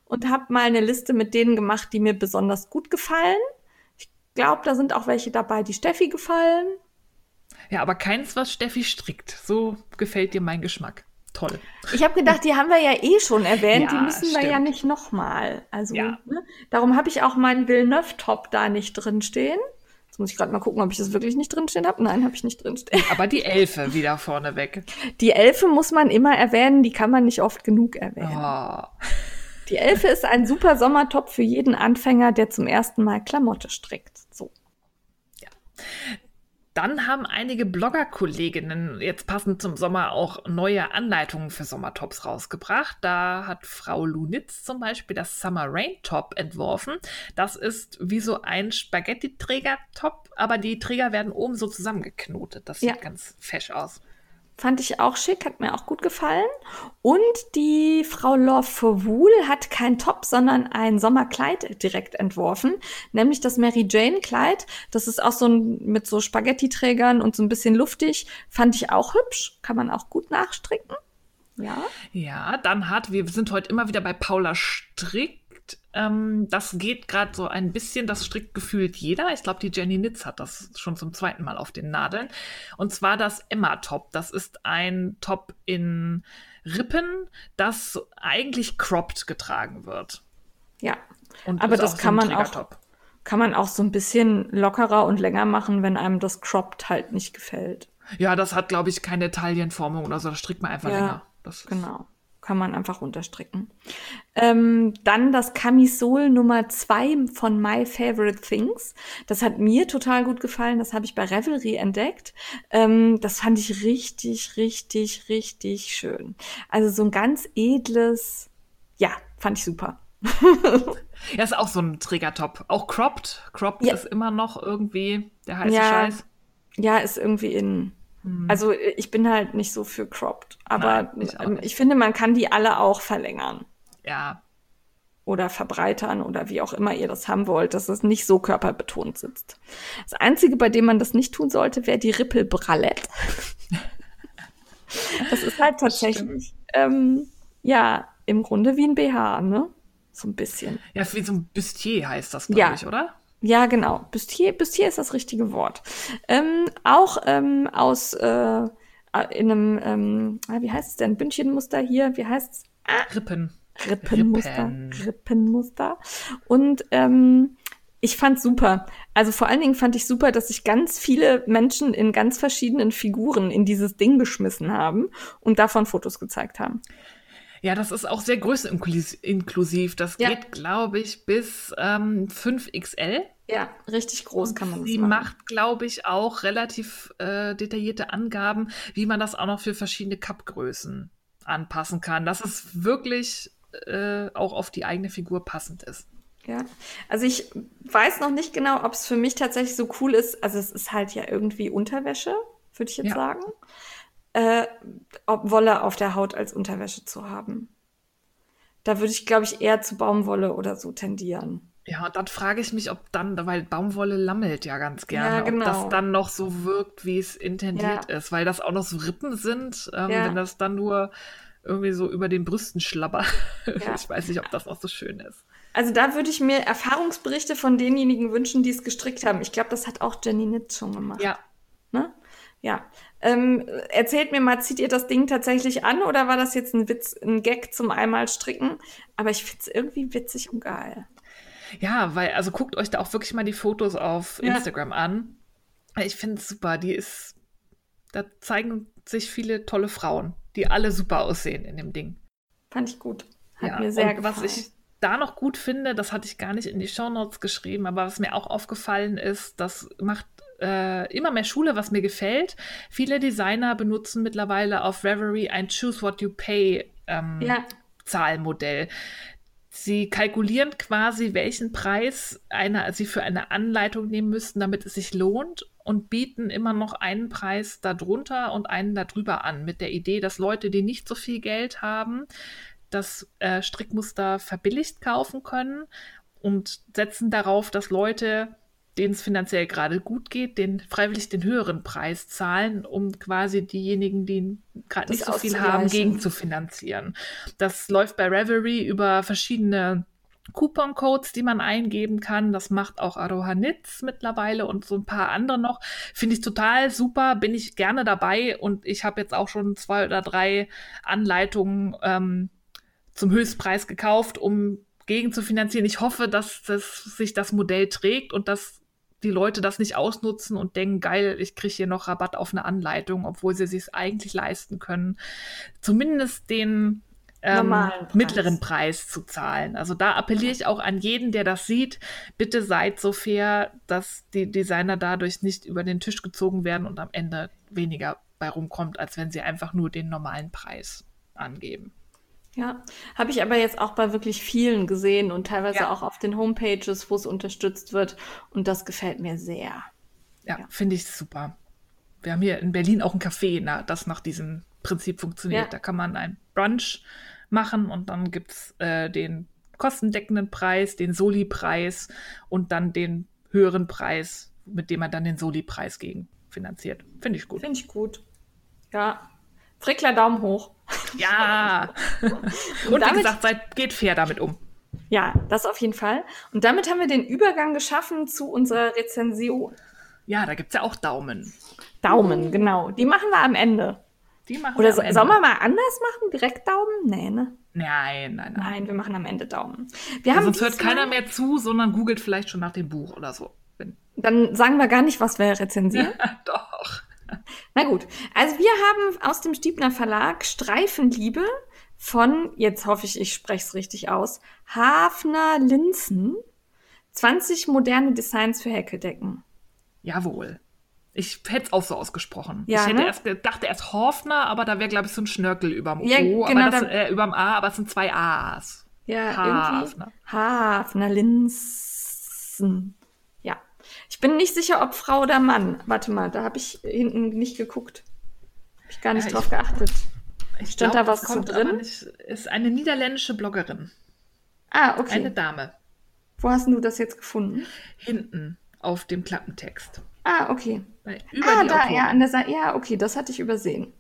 und habe mal eine Liste mit denen gemacht, die mir besonders gut gefallen. Ich glaube, da sind auch welche dabei, die Steffi gefallen. Ja, aber keins, was Steffi strickt. So gefällt dir mein Geschmack. Toll. Ich habe gedacht, die haben wir ja eh schon erwähnt, ja, die müssen stimmt. wir ja nicht nochmal. Also, ja. ne? darum habe ich auch meinen Villeneuve-Top da nicht drin stehen. Jetzt muss ich gerade mal gucken, ob ich das wirklich nicht drinstehen habe. Nein, habe ich nicht drinstehen. Aber die Elfe wieder vorne weg. Die Elfe muss man immer erwähnen, die kann man nicht oft genug erwähnen. Oh. Die Elfe ist ein super Sommertop für jeden Anfänger, der zum ersten Mal Klamotte strickt. So. Ja. Dann haben einige Blogger-Kolleginnen jetzt passend zum Sommer auch neue Anleitungen für Sommertops rausgebracht. Da hat Frau Lunitz zum Beispiel das Summer Rain Top entworfen. Das ist wie so ein Spaghetti-Träger-Top, aber die Träger werden oben so zusammengeknotet. Das sieht ja. ganz fesch aus. Fand ich auch schick, hat mir auch gut gefallen. Und die Frau Love Wool hat kein Top, sondern ein Sommerkleid direkt entworfen, nämlich das Mary Jane Kleid. Das ist auch so ein, mit so Spaghetti-Trägern und so ein bisschen luftig. Fand ich auch hübsch, kann man auch gut nachstricken. Ja. Ja, dann hat, wir sind heute immer wieder bei Paula Strick ähm, das geht gerade so ein bisschen, das strickt gefühlt jeder. Ich glaube, die Jenny Nitz hat das schon zum zweiten Mal auf den Nadeln. Und zwar das Emma-Top. Das ist ein Top in Rippen, das eigentlich cropped getragen wird. Ja, und aber das kann so man auch kann man auch so ein bisschen lockerer und länger machen, wenn einem das cropped halt nicht gefällt. Ja, das hat glaube ich keine Taillenformung oder so, das strickt man einfach ja, länger. Das genau kann man einfach runterstricken. Ähm, dann das Camisole Nummer 2 von My Favorite Things. Das hat mir total gut gefallen. Das habe ich bei Revelry entdeckt. Ähm, das fand ich richtig, richtig, richtig schön. Also so ein ganz edles, ja, fand ich super. ja, ist auch so ein Trägertop. Auch cropped. Cropped ja. ist immer noch irgendwie der heiße ja, Scheiß. Ja, ist irgendwie in. Hm. Also ich bin halt nicht so für cropped, aber Nein, ich, ähm, ich finde, man kann die alle auch verlängern. Ja. Oder verbreitern oder wie auch immer ihr das haben wollt, dass es nicht so körperbetont sitzt. Das Einzige, bei dem man das nicht tun sollte, wäre die Rippelbralette. das ist halt tatsächlich, ähm, ja, im Grunde wie ein BH, ne? So ein bisschen. Ja, wie so ein Bustier heißt das, glaube ja. ich, oder? Ja, genau. Bustier, Bustier ist das richtige Wort. Ähm, auch ähm, aus äh, in einem, ähm, ah, wie heißt es denn? Bündchenmuster hier, wie heißt es? Ah, Rippen. Rippenmuster. Rippen. Rippenmuster. Und ähm, ich fand super. Also vor allen Dingen fand ich super, dass sich ganz viele Menschen in ganz verschiedenen Figuren in dieses Ding geschmissen haben und davon Fotos gezeigt haben. Ja, das ist auch sehr größeninklusiv. Das ja. geht, glaube ich, bis ähm, 5XL. Ja, richtig groß kann man das Sie macht, glaube ich, auch relativ äh, detaillierte Angaben, wie man das auch noch für verschiedene Cup-Größen anpassen kann, dass es wirklich äh, auch auf die eigene Figur passend ist. Ja, also ich weiß noch nicht genau, ob es für mich tatsächlich so cool ist. Also es ist halt ja irgendwie Unterwäsche, würde ich jetzt ja. sagen äh, Wolle auf der Haut als Unterwäsche zu haben. Da würde ich, glaube ich, eher zu Baumwolle oder so tendieren. Ja, und dann frage ich mich, ob dann, weil Baumwolle lammelt ja ganz gerne, ja, genau. ob das genau. dann noch so wirkt, wie es intendiert ja. ist, weil das auch noch so Rippen sind, ähm, ja. wenn das dann nur irgendwie so über den Brüsten schlabbert. ich weiß nicht, ob das auch so schön ist. Also da würde ich mir Erfahrungsberichte von denjenigen wünschen, die es gestrickt haben. Ich glaube, das hat auch Jenny Nitz schon gemacht. Ja. Ne? Ja. Ähm, erzählt mir mal, zieht ihr das Ding tatsächlich an oder war das jetzt ein Witz, ein Gag zum einmal stricken? Aber ich finde es irgendwie witzig und geil. Ja, weil, also guckt euch da auch wirklich mal die Fotos auf ja. Instagram an. Ich finde es super. Die ist, da zeigen sich viele tolle Frauen, die alle super aussehen in dem Ding. Fand ich gut. Hat ja, mir sehr gefallen. Was ich da noch gut finde, das hatte ich gar nicht in die Shownotes geschrieben, aber was mir auch aufgefallen ist, das macht äh, immer mehr Schule, was mir gefällt. Viele Designer benutzen mittlerweile auf Reverie ein Choose What You Pay ähm, ja. Zahlmodell. Sie kalkulieren quasi, welchen Preis eine, sie für eine Anleitung nehmen müssten, damit es sich lohnt und bieten immer noch einen Preis darunter und einen darüber an, mit der Idee, dass Leute, die nicht so viel Geld haben, das äh, Strickmuster verbilligt kaufen können und setzen darauf, dass Leute denen es finanziell gerade gut geht, den freiwillig den höheren Preis zahlen, um quasi diejenigen, die gerade nicht so viel haben, gegen zu finanzieren. Das läuft bei Revelry über verschiedene Coupon-Codes, die man eingeben kann. Das macht auch Aroha Nitz mittlerweile und so ein paar andere noch. Finde ich total super, bin ich gerne dabei und ich habe jetzt auch schon zwei oder drei Anleitungen ähm, zum Höchstpreis gekauft, um gegen zu finanzieren. Ich hoffe, dass das, sich das Modell trägt und dass die Leute das nicht ausnutzen und denken, geil, ich kriege hier noch Rabatt auf eine Anleitung, obwohl sie sich eigentlich leisten können. Zumindest den ähm, Preis. mittleren Preis zu zahlen. Also da appelliere ich auch an jeden, der das sieht, bitte seid so fair, dass die Designer dadurch nicht über den Tisch gezogen werden und am Ende weniger bei rumkommt, als wenn sie einfach nur den normalen Preis angeben. Ja, habe ich aber jetzt auch bei wirklich vielen gesehen und teilweise Ja. auch auf den Homepages, wo es unterstützt wird. Und das gefällt mir sehr. Ja, Ja. finde ich super. Wir haben hier in Berlin auch ein Café, na, das nach diesem Prinzip funktioniert. Ja. Da kann man ein Brunch machen und dann gibt es äh, den kostendeckenden Preis, den Soli-Preis und dann den höheren Preis, mit dem man dann den Soli-Preis gegen finanziert. Finde ich gut. Finde ich gut. Ja. Frickler Daumen hoch. Ja. und wie damit- gesagt, seid, geht fair damit um. Ja, das auf jeden Fall. Und damit haben wir den Übergang geschaffen zu unserer Rezension. Ja, da gibt es ja auch Daumen. Daumen, genau. Die machen wir am Ende. Die machen Oder wir so, am Ende. sollen wir mal anders machen? Direkt Daumen? Nee, ne? Nein, nein, nein. Nein, wir machen am Ende Daumen. Wir Ja, haben sonst hört keiner mehr zu, sondern googelt vielleicht schon nach dem Buch oder so. Dann sagen wir gar nicht, was wir rezensieren. doch. Na gut, also wir haben aus dem Stiebner Verlag Streifenliebe von, jetzt hoffe ich, ich spreche es richtig aus, Hafner Linzen. 20 moderne Designs für Häkeldecken. Jawohl. Ich hätte es auch so ausgesprochen. Ja, ich hätte ne? erst gedacht, erst Hofner, aber da wäre, glaube ich, so ein Schnörkel überm Ja, O, genau, aber das, da- äh, überm A, aber es sind zwei A's. Ja, Hafner. irgendwie. Hafner Linzen. Ich bin nicht sicher, ob Frau oder Mann. Warte mal, da habe ich hinten nicht geguckt. Habe ich gar nicht Ja, drauf ich- geachtet. Ich Stand glaub, da was kommt drin? Nicht, ist eine niederländische Bloggerin. Ah, okay. Eine Dame. Wo hast du das jetzt gefunden? Hinten auf dem Klappentext. Ah, okay. Über ah, da, Autorin. ja, an der Seite. Ja, okay, das hatte ich übersehen.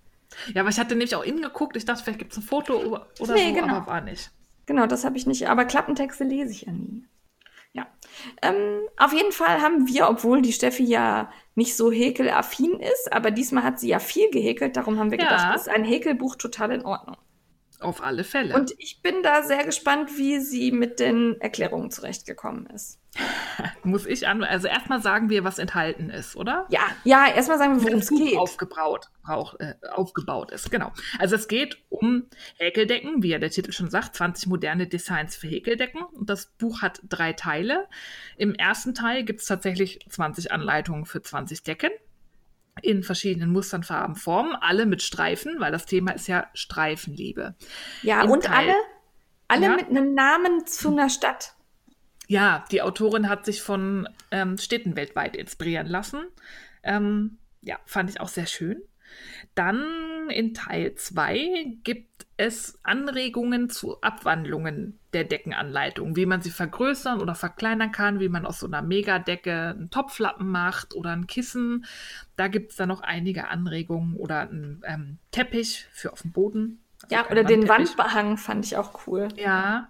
Ja, aber ich hatte nämlich auch innen geguckt. Ich dachte, vielleicht gibt es ein Foto oder oder Nee, so, genau. aber war nicht. Genau, das habe ich nicht. Aber Klappentexte lese ich ja nie. Ähm, auf jeden Fall haben wir, obwohl die Steffi ja nicht so häkelaffin ist, aber diesmal hat sie ja viel gehäkelt, darum haben wir Ja. gedacht, ist ein Häkelbuch total in Ordnung. Auf alle Fälle. Und ich bin da sehr gespannt, wie sie mit den Erklärungen zurechtgekommen ist. muss ich an, also erstmal sagen wir, was enthalten ist, oder? Ja, ja, erstmal sagen wir, worum es geht. aufgebaut, brauch, äh, aufgebaut ist. Genau. Also es geht um Häkeldecken, wie ja der Titel schon sagt, 20 moderne Designs für Häkeldecken. Und das Buch hat drei Teile. Im ersten Teil gibt es tatsächlich 20 Anleitungen für 20 Decken in verschiedenen Mustern, Farben, Formen, alle mit Streifen, weil das Thema ist ja Streifenliebe. Ja, Im und Teil- alle, alle Ja. mit einem Namen zu einer Stadt. Ja, die Autorin hat sich von ähm, Städten weltweit inspirieren lassen. Ähm, ja, fand ich auch sehr schön. Dann in Teil 2 gibt es Anregungen zu Abwandlungen der Deckenanleitung, wie man sie vergrößern oder verkleinern kann, wie man aus so einer Megadecke einen Topflappen macht oder ein Kissen. Da gibt es dann noch einige Anregungen oder einen ähm, Teppich für auf dem Boden. Also Ja, oder den. Wandbehang fand ich auch cool. Ja.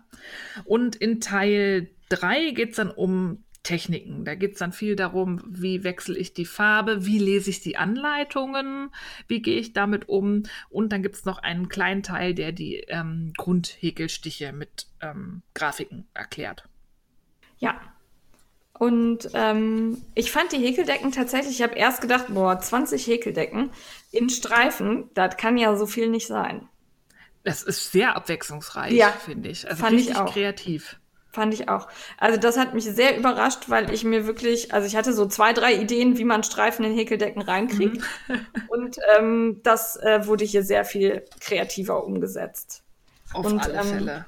Und in Teil 3 geht es dann um Techniken. Da geht es dann viel darum, wie wechsle ich die Farbe, wie lese ich die Anleitungen, wie gehe ich damit um. Und dann gibt es noch einen kleinen Teil, der die ähm, Grundhäkelstiche mit ähm, Grafiken erklärt. Ja. Und ähm, ich fand die Häkeldecken tatsächlich, ich habe erst gedacht, boah, 20 Häkeldecken in Streifen, das kann ja so viel nicht sein. Das ist sehr abwechslungsreich, Ja, finde ich. Also fand ich richtig auch. kreativ. Fand ich auch. Also das hat mich sehr überrascht, weil ich mir wirklich, also ich hatte so zwei, drei Ideen, wie man Streifen in Häkeldecken reinkriegt. Und ähm, das äh, wurde hier sehr viel kreativer umgesetzt. Auf Und, alle ähm, Fälle.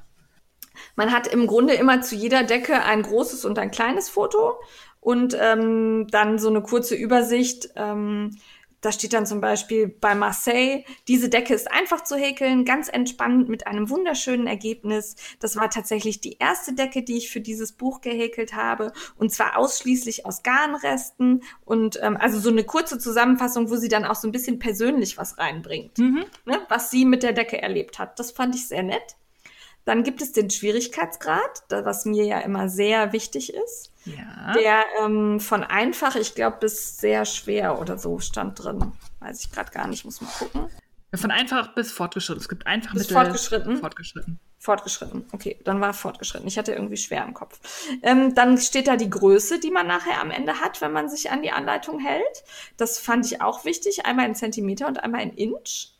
Man hat im Grunde immer zu jeder Decke ein großes und ein kleines Foto und ähm, dann so eine kurze Übersicht. Ähm, da steht dann zum Beispiel bei Marseille, diese Decke ist einfach zu häkeln, ganz entspannt mit einem wunderschönen Ergebnis. Das war tatsächlich die erste Decke, die ich für dieses Buch gehäkelt habe und zwar ausschließlich aus Garnresten und ähm, also so eine kurze Zusammenfassung, wo sie dann auch so ein bisschen persönlich was reinbringt Mhm. ne, was sie mit der Decke erlebt hat. Das fand ich sehr nett. Dann gibt es den Schwierigkeitsgrad, was mir ja immer sehr wichtig ist. Ja. Der ähm, von einfach, ich glaube, bis sehr schwer oder so stand drin. Weiß ich gerade gar nicht, muss mal gucken. Von einfach bis fortgeschritten. Es gibt einfach Bis Mittel- fortgeschritten? Fortgeschritten. Fortgeschritten. Okay, dann war fortgeschritten. Ich hatte irgendwie schwer im Kopf. Ähm, dann steht da die Größe, die man nachher am Ende hat, wenn man sich an die Anleitung hält. Das fand ich auch wichtig. Einmal in Zentimeter und einmal in Inch.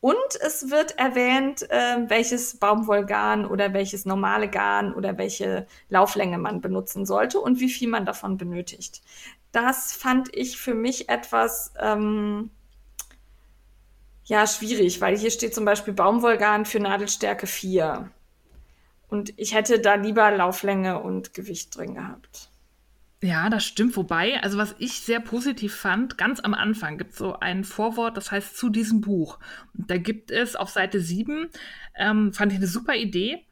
Und es wird erwähnt, äh, welches Baumwollgarn oder welches normale Garn oder welche Lauflänge man benutzen sollte und wie viel man davon benötigt. Das fand ich für mich etwas ähm, ja schwierig, weil hier steht zum Beispiel Baumwollgarn für Nadelstärke 4. Und ich hätte da lieber Lauflänge und Gewicht drin gehabt. Ja, das stimmt. Wobei, also was ich sehr positiv fand, ganz am Anfang gibt es so ein Vorwort, das heißt zu diesem Buch. Da gibt es auf Seite 7, ähm, fand ich eine super Idee,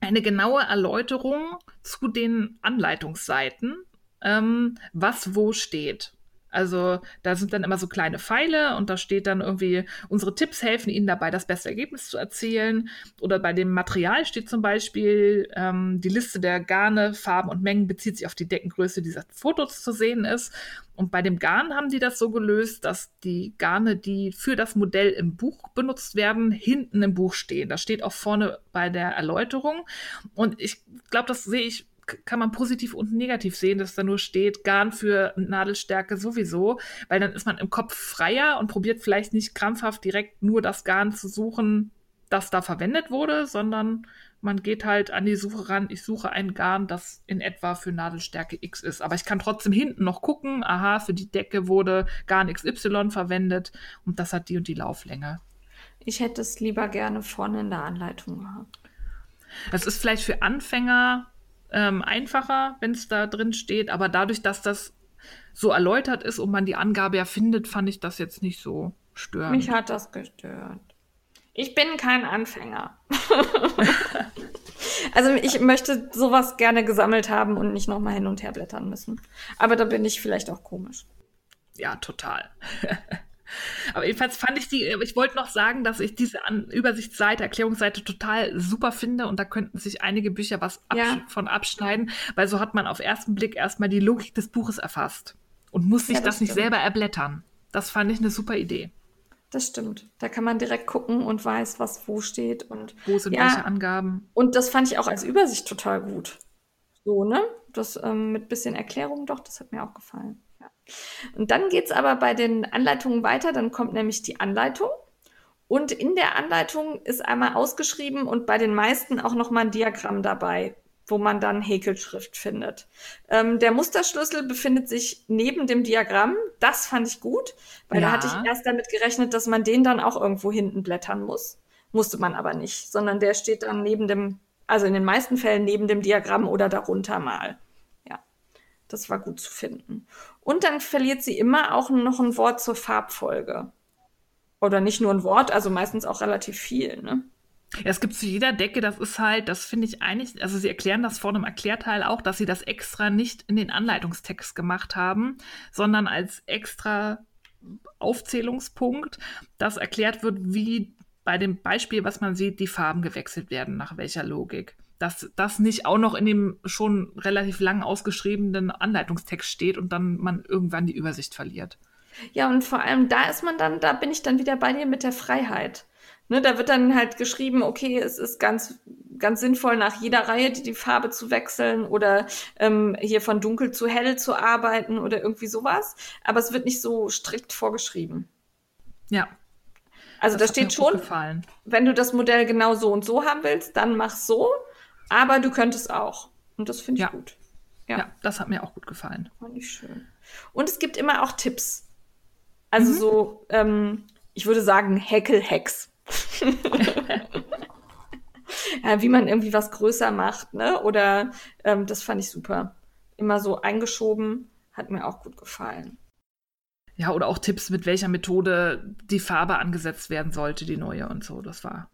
eine genaue Erläuterung zu den Anleitungsseiten, ähm, was wo steht. Also da sind dann immer so kleine Pfeile und da steht dann irgendwie, unsere Tipps helfen Ihnen dabei, das beste Ergebnis zu erzielen. Oder bei dem Material steht zum Beispiel, ähm, die Liste der Garne, Farben und Mengen bezieht sich auf die Deckengröße dieser Fotos zu sehen ist. Und bei dem Garn haben die das so gelöst, dass die Garne, die für das Modell im Buch benutzt werden, hinten im Buch stehen. Das steht auch vorne bei der Erläuterung. Und ich glaube, das sehe ich kann man positiv und negativ sehen, dass da nur steht, Garn für Nadelstärke sowieso, weil dann ist man im Kopf freier und probiert vielleicht nicht krampfhaft direkt nur das Garn zu suchen, das da verwendet wurde, sondern man geht halt an die Suche ran, ich suche ein Garn, das in etwa für Nadelstärke X ist. Aber ich kann trotzdem hinten noch gucken, aha, für die Decke wurde Garn XY verwendet und das hat die und die Lauflänge. Ich hätte es lieber gerne vorne in der Anleitung gehabt. Das ist vielleicht für Anfänger ähm, einfacher, wenn es da drin steht. Aber dadurch, dass das so erläutert ist und man die Angabe ja findet, fand ich das jetzt nicht so störend. Mich hat das gestört. Ich bin kein Anfänger. also ich möchte sowas gerne gesammelt haben und nicht nochmal hin und her blättern müssen. Aber da bin ich vielleicht auch komisch. Ja, total. Aber jedenfalls fand ich die, ich wollte noch sagen, dass ich diese An Übersichtsseite, Erklärungsseite total super finde und da könnten sich einige Bücher was absch ja. von abschneiden, weil so hat man auf ersten Blick erstmal die Logik des Buches erfasst und muss sich ja, das, das nicht selber erblättern. Das fand ich eine super Idee. Das stimmt. Da kann man direkt gucken und weiß, was wo steht und wo sind ja, welche Angaben. Und das fand ich auch als Übersicht total gut. So, ne? Das ähm, mit bisschen Erklärung doch, das hat mir auch gefallen. Und dann geht es aber bei den Anleitungen weiter. Dann kommt nämlich die Anleitung. Und in der Anleitung ist einmal ausgeschrieben und bei den meisten auch nochmal ein Diagramm dabei, wo man dann Häkelschrift findet. Ähm, der Musterschlüssel befindet sich neben dem Diagramm. Das fand ich gut, weil ja. da hatte ich erst damit gerechnet, dass man den dann auch irgendwo hinten blättern muss. Musste man aber nicht, sondern der steht dann neben dem, also in den meisten Fällen neben dem Diagramm oder darunter mal. Das war gut zu finden. Und dann verliert sie immer auch noch ein Wort zur Farbfolge. Oder nicht nur ein Wort, also meistens auch relativ viel, ne? Ja, es gibt zu jeder Decke, das ist halt, das finde ich eigentlich, also sie erklären das vor einem Erklärteil auch, dass sie das extra nicht in den Anleitungstext gemacht haben, sondern als extra Aufzählungspunkt, dass erklärt wird, wie bei dem Beispiel, was man sieht, die Farben gewechselt werden, nach welcher Logik dass das nicht auch noch in dem schon relativ lang ausgeschriebenen Anleitungstext steht und dann man irgendwann die Übersicht verliert. Ja, und vor allem da ist man dann, da bin ich dann wieder bei dir mit der Freiheit. Ne, da wird dann halt geschrieben, okay, es ist ganz, ganz sinnvoll, nach jeder Reihe die, die Farbe zu wechseln oder ähm, hier von dunkel zu hell zu arbeiten oder irgendwie sowas. Aber es wird nicht so strikt vorgeschrieben. Ja. Also da steht schon, wenn du das Modell genau so und so haben willst, dann mach so. Aber du könntest auch. Und das finde ich ja. gut. Ja. ja. das hat mir auch gut gefallen. Fand ich schön. Und es gibt immer auch Tipps. Also mhm. so, ähm, ich würde sagen, Häkel-Hacks. ja, wie man irgendwie was größer macht, ne? Oder ähm, das fand ich super. Immer so eingeschoben, hat mir auch gut gefallen. Ja, oder auch Tipps, mit welcher Methode die Farbe angesetzt werden sollte, die neue und so. Das war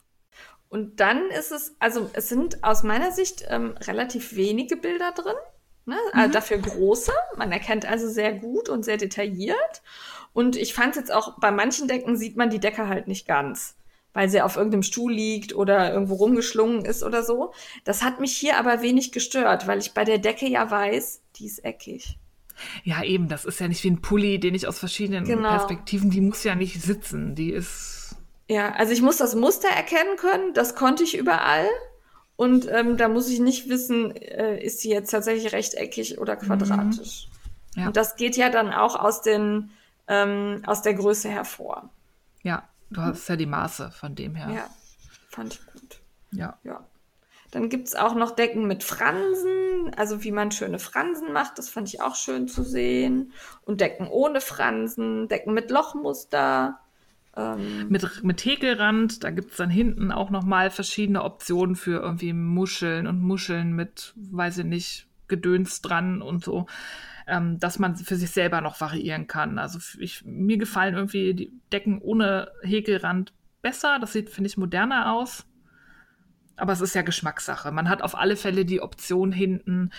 und dann ist es, also es sind aus meiner Sicht ähm, relativ wenige Bilder drin, ne? also dafür große. Man erkennt also sehr gut und sehr detailliert. Und ich fand jetzt auch, bei manchen Decken sieht man die Decke halt nicht ganz, weil sie auf irgendeinem Stuhl liegt oder irgendwo rumgeschlungen ist oder so. Das hat mich hier aber wenig gestört, weil ich bei der Decke ja weiß, die ist eckig. Ja, eben, das ist ja nicht wie ein Pulli, den ich aus verschiedenen genau. Perspektiven, die muss ja nicht sitzen, die ist ja, also ich muss das Muster erkennen können, das konnte ich überall. Und ähm, da muss ich nicht wissen, äh, ist sie jetzt tatsächlich rechteckig oder quadratisch. Mhm. Ja. Und das geht ja dann auch aus, den, ähm, aus der Größe hervor. Ja, du hast ja die Maße von dem her. Ja, fand ich gut. Ja. Ja. Dann gibt es auch noch Decken mit Fransen, also wie man schöne Fransen macht, das fand ich auch schön zu sehen. Und Decken ohne Fransen, Decken mit Lochmuster. Ähm, Mit, mit Häkelrand, da gibt es dann hinten auch nochmal verschiedene Optionen für irgendwie Muscheln und Muscheln mit, weiß ich nicht, Gedöns dran und so, ähm, dass man für sich selber noch variieren kann. Also ich, mir gefallen irgendwie die Decken ohne Häkelrand besser. Das sieht, finde ich, moderner aus. Aber es ist ja Geschmackssache. Man hat auf alle Fälle die Option hinten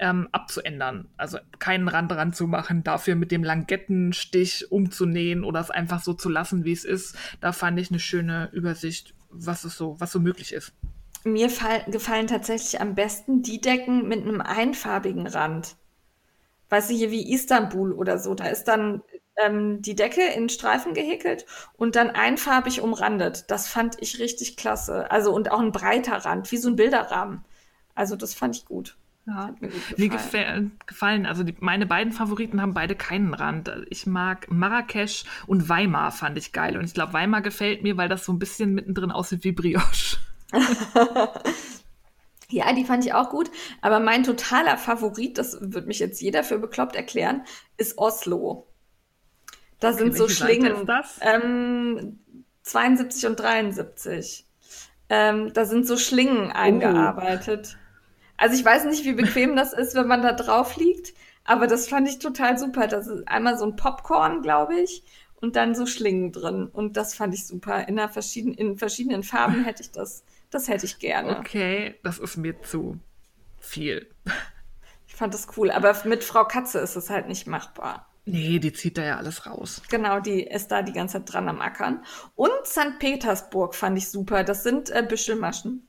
ähm, abzuändern. Also keinen Rand dran zu machen, dafür mit dem Langettenstich umzunähen oder es einfach so zu lassen, wie es ist. Da fand ich eine schöne Übersicht, was es so, was so möglich ist. mir fall, gefallen tatsächlich am besten die Decken mit einem einfarbigen Rand. Weißt du, hier wie Istanbul oder so. Da ist dann ähm, die Decke in Streifen gehäkelt und dann einfarbig umrandet. Das fand ich richtig klasse. Also und auch ein breiter Rand, wie so ein Bilderrahmen. Also das fand ich gut. Ja. Mir Mir gefallen. gefallen, also die, meine beiden Favoriten haben beide keinen Rand. Ich mag Marrakesch und Weimar fand ich geil. Und ich glaube, Weimar gefällt mir, weil das so ein bisschen mittendrin aussieht wie Brioche. Ja, die fand ich auch gut. Aber mein totaler Favorit, das wird mich jetzt jeder für bekloppt erklären, ist Oslo. Da sind so welche Seite Schlingen. ist das? Ähm, 72 und 73. Ähm, da sind so Oh. Schlingen eingearbeitet. Also ich weiß nicht, wie bequem das ist, wenn man da drauf liegt, aber das fand ich total super. Das ist einmal so ein Popcorn, glaube ich, und dann so Schlingen drin. Und das fand ich super. In, einer verschieden, in verschiedenen Farben hätte ich das. Das hätte ich gerne. Okay, das ist mir zu viel. Ich fand das cool. Aber mit Frau Katze ist es halt nicht machbar. Nee, die zieht da ja alles raus. Genau, die ist da die ganze Zeit dran am Ackern. Und St. Petersburg fand ich super. Das sind äh, Büschelmaschen.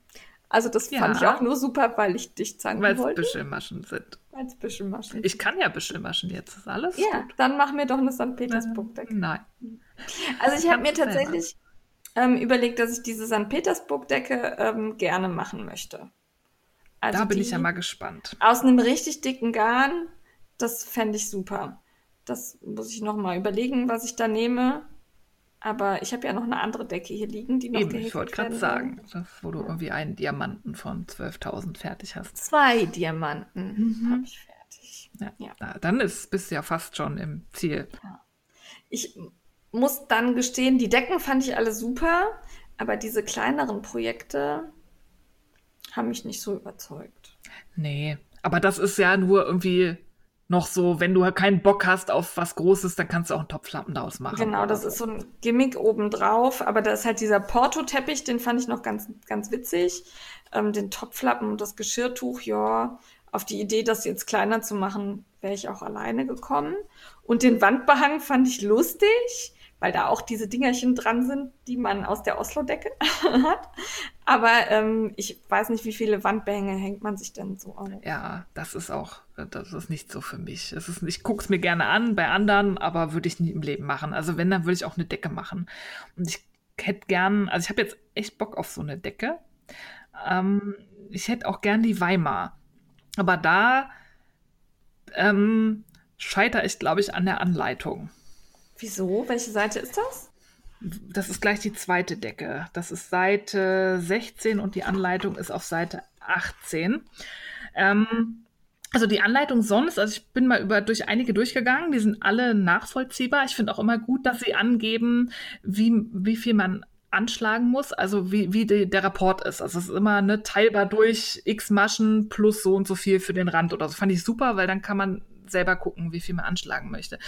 Also das Ja. fand ich auch nur super, weil ich dich zanken Weil es wollte. Büschelmaschen sind. Weil es Büschelmaschen Ich kann ja Büschelmaschen jetzt, ist alles Ja, gut. dann mach mir doch eine St. Petersburg-Decke. Nein. Also ich habe mir tatsächlich ähm, überlegt, dass ich diese St. Petersburg-Decke ähm, gerne machen möchte. Also da bin ich ja mal gespannt. aus einem richtig dicken Garn, das fände ich super. Das muss ich noch mal überlegen, was ich da nehme. Aber ich habe ja noch eine andere Decke hier liegen, die noch Eben, ich wollte gerade sagen, wo du irgendwie einen Diamanten von 12.000 fertig hast. Zwei Diamanten Mhm. habe ich fertig. Ja. Ja. Na, Dann ist, bist du ja fast schon im Ziel. Ich muss dann gestehen, die Decken fand ich alle super, aber diese kleineren Projekte haben mich nicht so überzeugt. Nee, aber das ist ja nur irgendwie noch so, wenn du keinen Bock hast auf was Großes, dann kannst du auch einen Topflappen daraus machen. Genau, das ist so ein Gimmick obendrauf, aber da ist halt dieser Porto-Teppich, den fand ich noch ganz, ganz witzig. Ähm, den Topflappen und das Geschirrtuch, ja, auf die Idee, das jetzt kleiner zu machen, wäre ich auch alleine gekommen. Und den Wandbehang fand ich lustig, weil da auch diese Dingerchen dran sind, die man aus der Oslo-Decke hat. Aber ähm, ich weiß nicht, wie viele Wandbehänge hängt man sich denn so auf. Ja, das ist auch, das ist nicht so für mich. Es ist, ich gucke es mir gerne an bei anderen, aber würde ich nie im Leben machen. Also wenn, dann würde ich auch eine Decke machen. Und ich hätte gern, also ich habe jetzt echt Bock auf so eine Decke. Ähm, ich hätte auch gern die Weimar. Aber da ähm, scheitere ich, glaube ich, an der Anleitung. Wieso? Welche Seite ist das? Das ist gleich die zweite Decke. Das ist Seite 16 und die Anleitung ist auf Seite 18. Ähm, also die Anleitung sonst, also ich bin mal über durch einige durchgegangen, die sind alle nachvollziehbar. Ich finde auch immer gut, dass sie angeben, wie, wie viel man anschlagen muss, also wie, wie die, der Rapport ist. Also es ist immer ne, teilbar durch x Maschen plus so und so viel für den Rand oder so. Fand ich super, weil dann kann man selber gucken, wie viel man anschlagen möchte.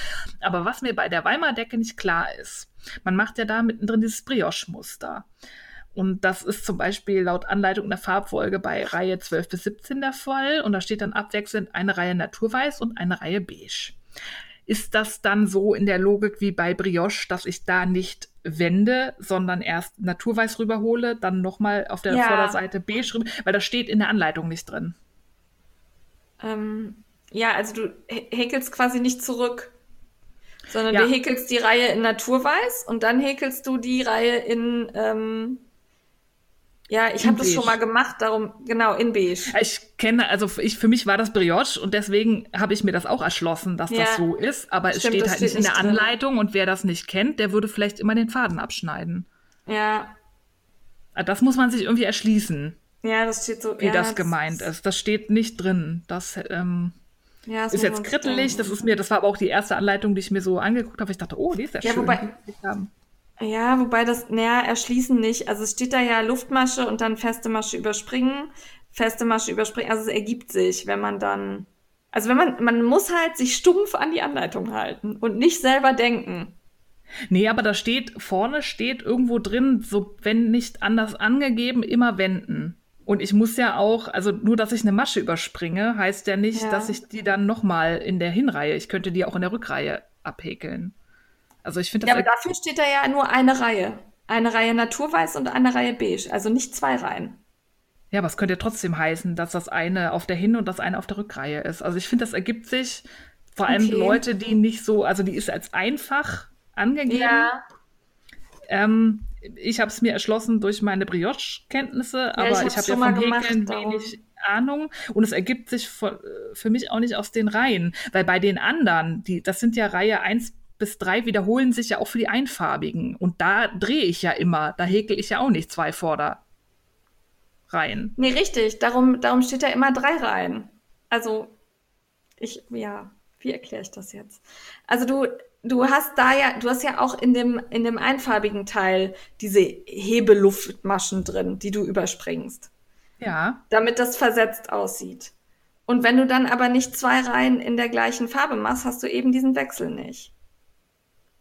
Aber was mir bei der Weimar-Decke nicht klar ist, man macht ja da mittendrin dieses Brioche-Muster. Und das ist zum Beispiel laut Anleitung der Farbfolge bei Reihe 12 bis 17 der Fall. Und da steht dann abwechselnd eine Reihe Naturweiß und eine Reihe Beige. Ist das dann so in der Logik wie bei Brioche, dass ich da nicht wende, sondern erst Naturweiß rüberhole, dann nochmal auf der Ja. Vorderseite Beige rüber? Weil das steht in der Anleitung nicht drin. Ähm, ja, also du hä- häkelst quasi nicht zurück, sondern Ja. du häkelst die Reihe in Naturweiß und dann häkelst du die Reihe in, ähm, Ja, ich habe das schon mal gemacht, darum, genau, in beige. Ich kenne, also ich, für mich war das Brioche und deswegen habe ich mir das auch erschlossen, dass ja. das so ist. Aber Stimmt, es steht halt steht nicht in der Anleitung und wer das nicht kennt, der würde vielleicht immer den Faden abschneiden. Ja. Ah, das muss man sich irgendwie erschließen. Ja, das steht so. Wie ja, das gemeint ist. Das steht nicht drin. Das, ähm, ja, das ist jetzt krittelig. Das ist mir, das war aber auch die erste Anleitung, die ich mir so angeguckt habe. Ich dachte, oh, die ist ja, ja schön. Wobei, ja, wobei das, naja, erschließen nicht. Also es steht da ja Luftmasche und dann feste Masche überspringen, feste Masche überspringen. Also es ergibt sich, wenn man dann, also wenn man, man muss halt sich stumpf an die Anleitung halten und nicht selber denken. Nee, aber da steht, vorne steht irgendwo drin, so, wenn nicht anders angegeben, immer wenden. Und ich muss ja auch, also nur, dass ich eine Masche überspringe, heißt ja nicht, ja. dass ich die dann nochmal in der Hinreihe, ich könnte die auch in der Rückreihe abhäkeln. Also ich finde Ja, aber dafür steht da ja nur eine Reihe. Eine Reihe Naturweiß und eine Reihe Beige. Also nicht zwei Reihen. Ja, aber es könnte ja trotzdem heißen, dass das eine auf der Hin- und das eine auf der Rückreihe ist. Also ich finde, das ergibt sich vor allem okay. Leute, die nicht so, also die ist als einfach angegeben. Ja. Ähm, ich habe es mir erschlossen durch meine Brioche-Kenntnisse, ja, aber ich, habe ja von Häkeln wenig Ahnung und es ergibt sich für, für, mich auch nicht aus den Reihen, weil bei den anderen, die, das sind ja Reihe 1 bis 3 wiederholen sich ja auch für die einfarbigen und da drehe ich ja immer, da häkel ich ja auch nicht zwei Vorderreihen. Nee, richtig, darum, darum steht ja immer drei Reihen. Also, ich, ja, wie erkläre ich das jetzt? Also du, du hast da ja, du hast ja auch in dem, in dem einfarbigen Teil diese Hebeluftmaschen drin, die du überspringst. Ja. Damit das versetzt aussieht. Und wenn du dann aber nicht zwei Reihen in der gleichen Farbe machst, hast du eben diesen Wechsel nicht.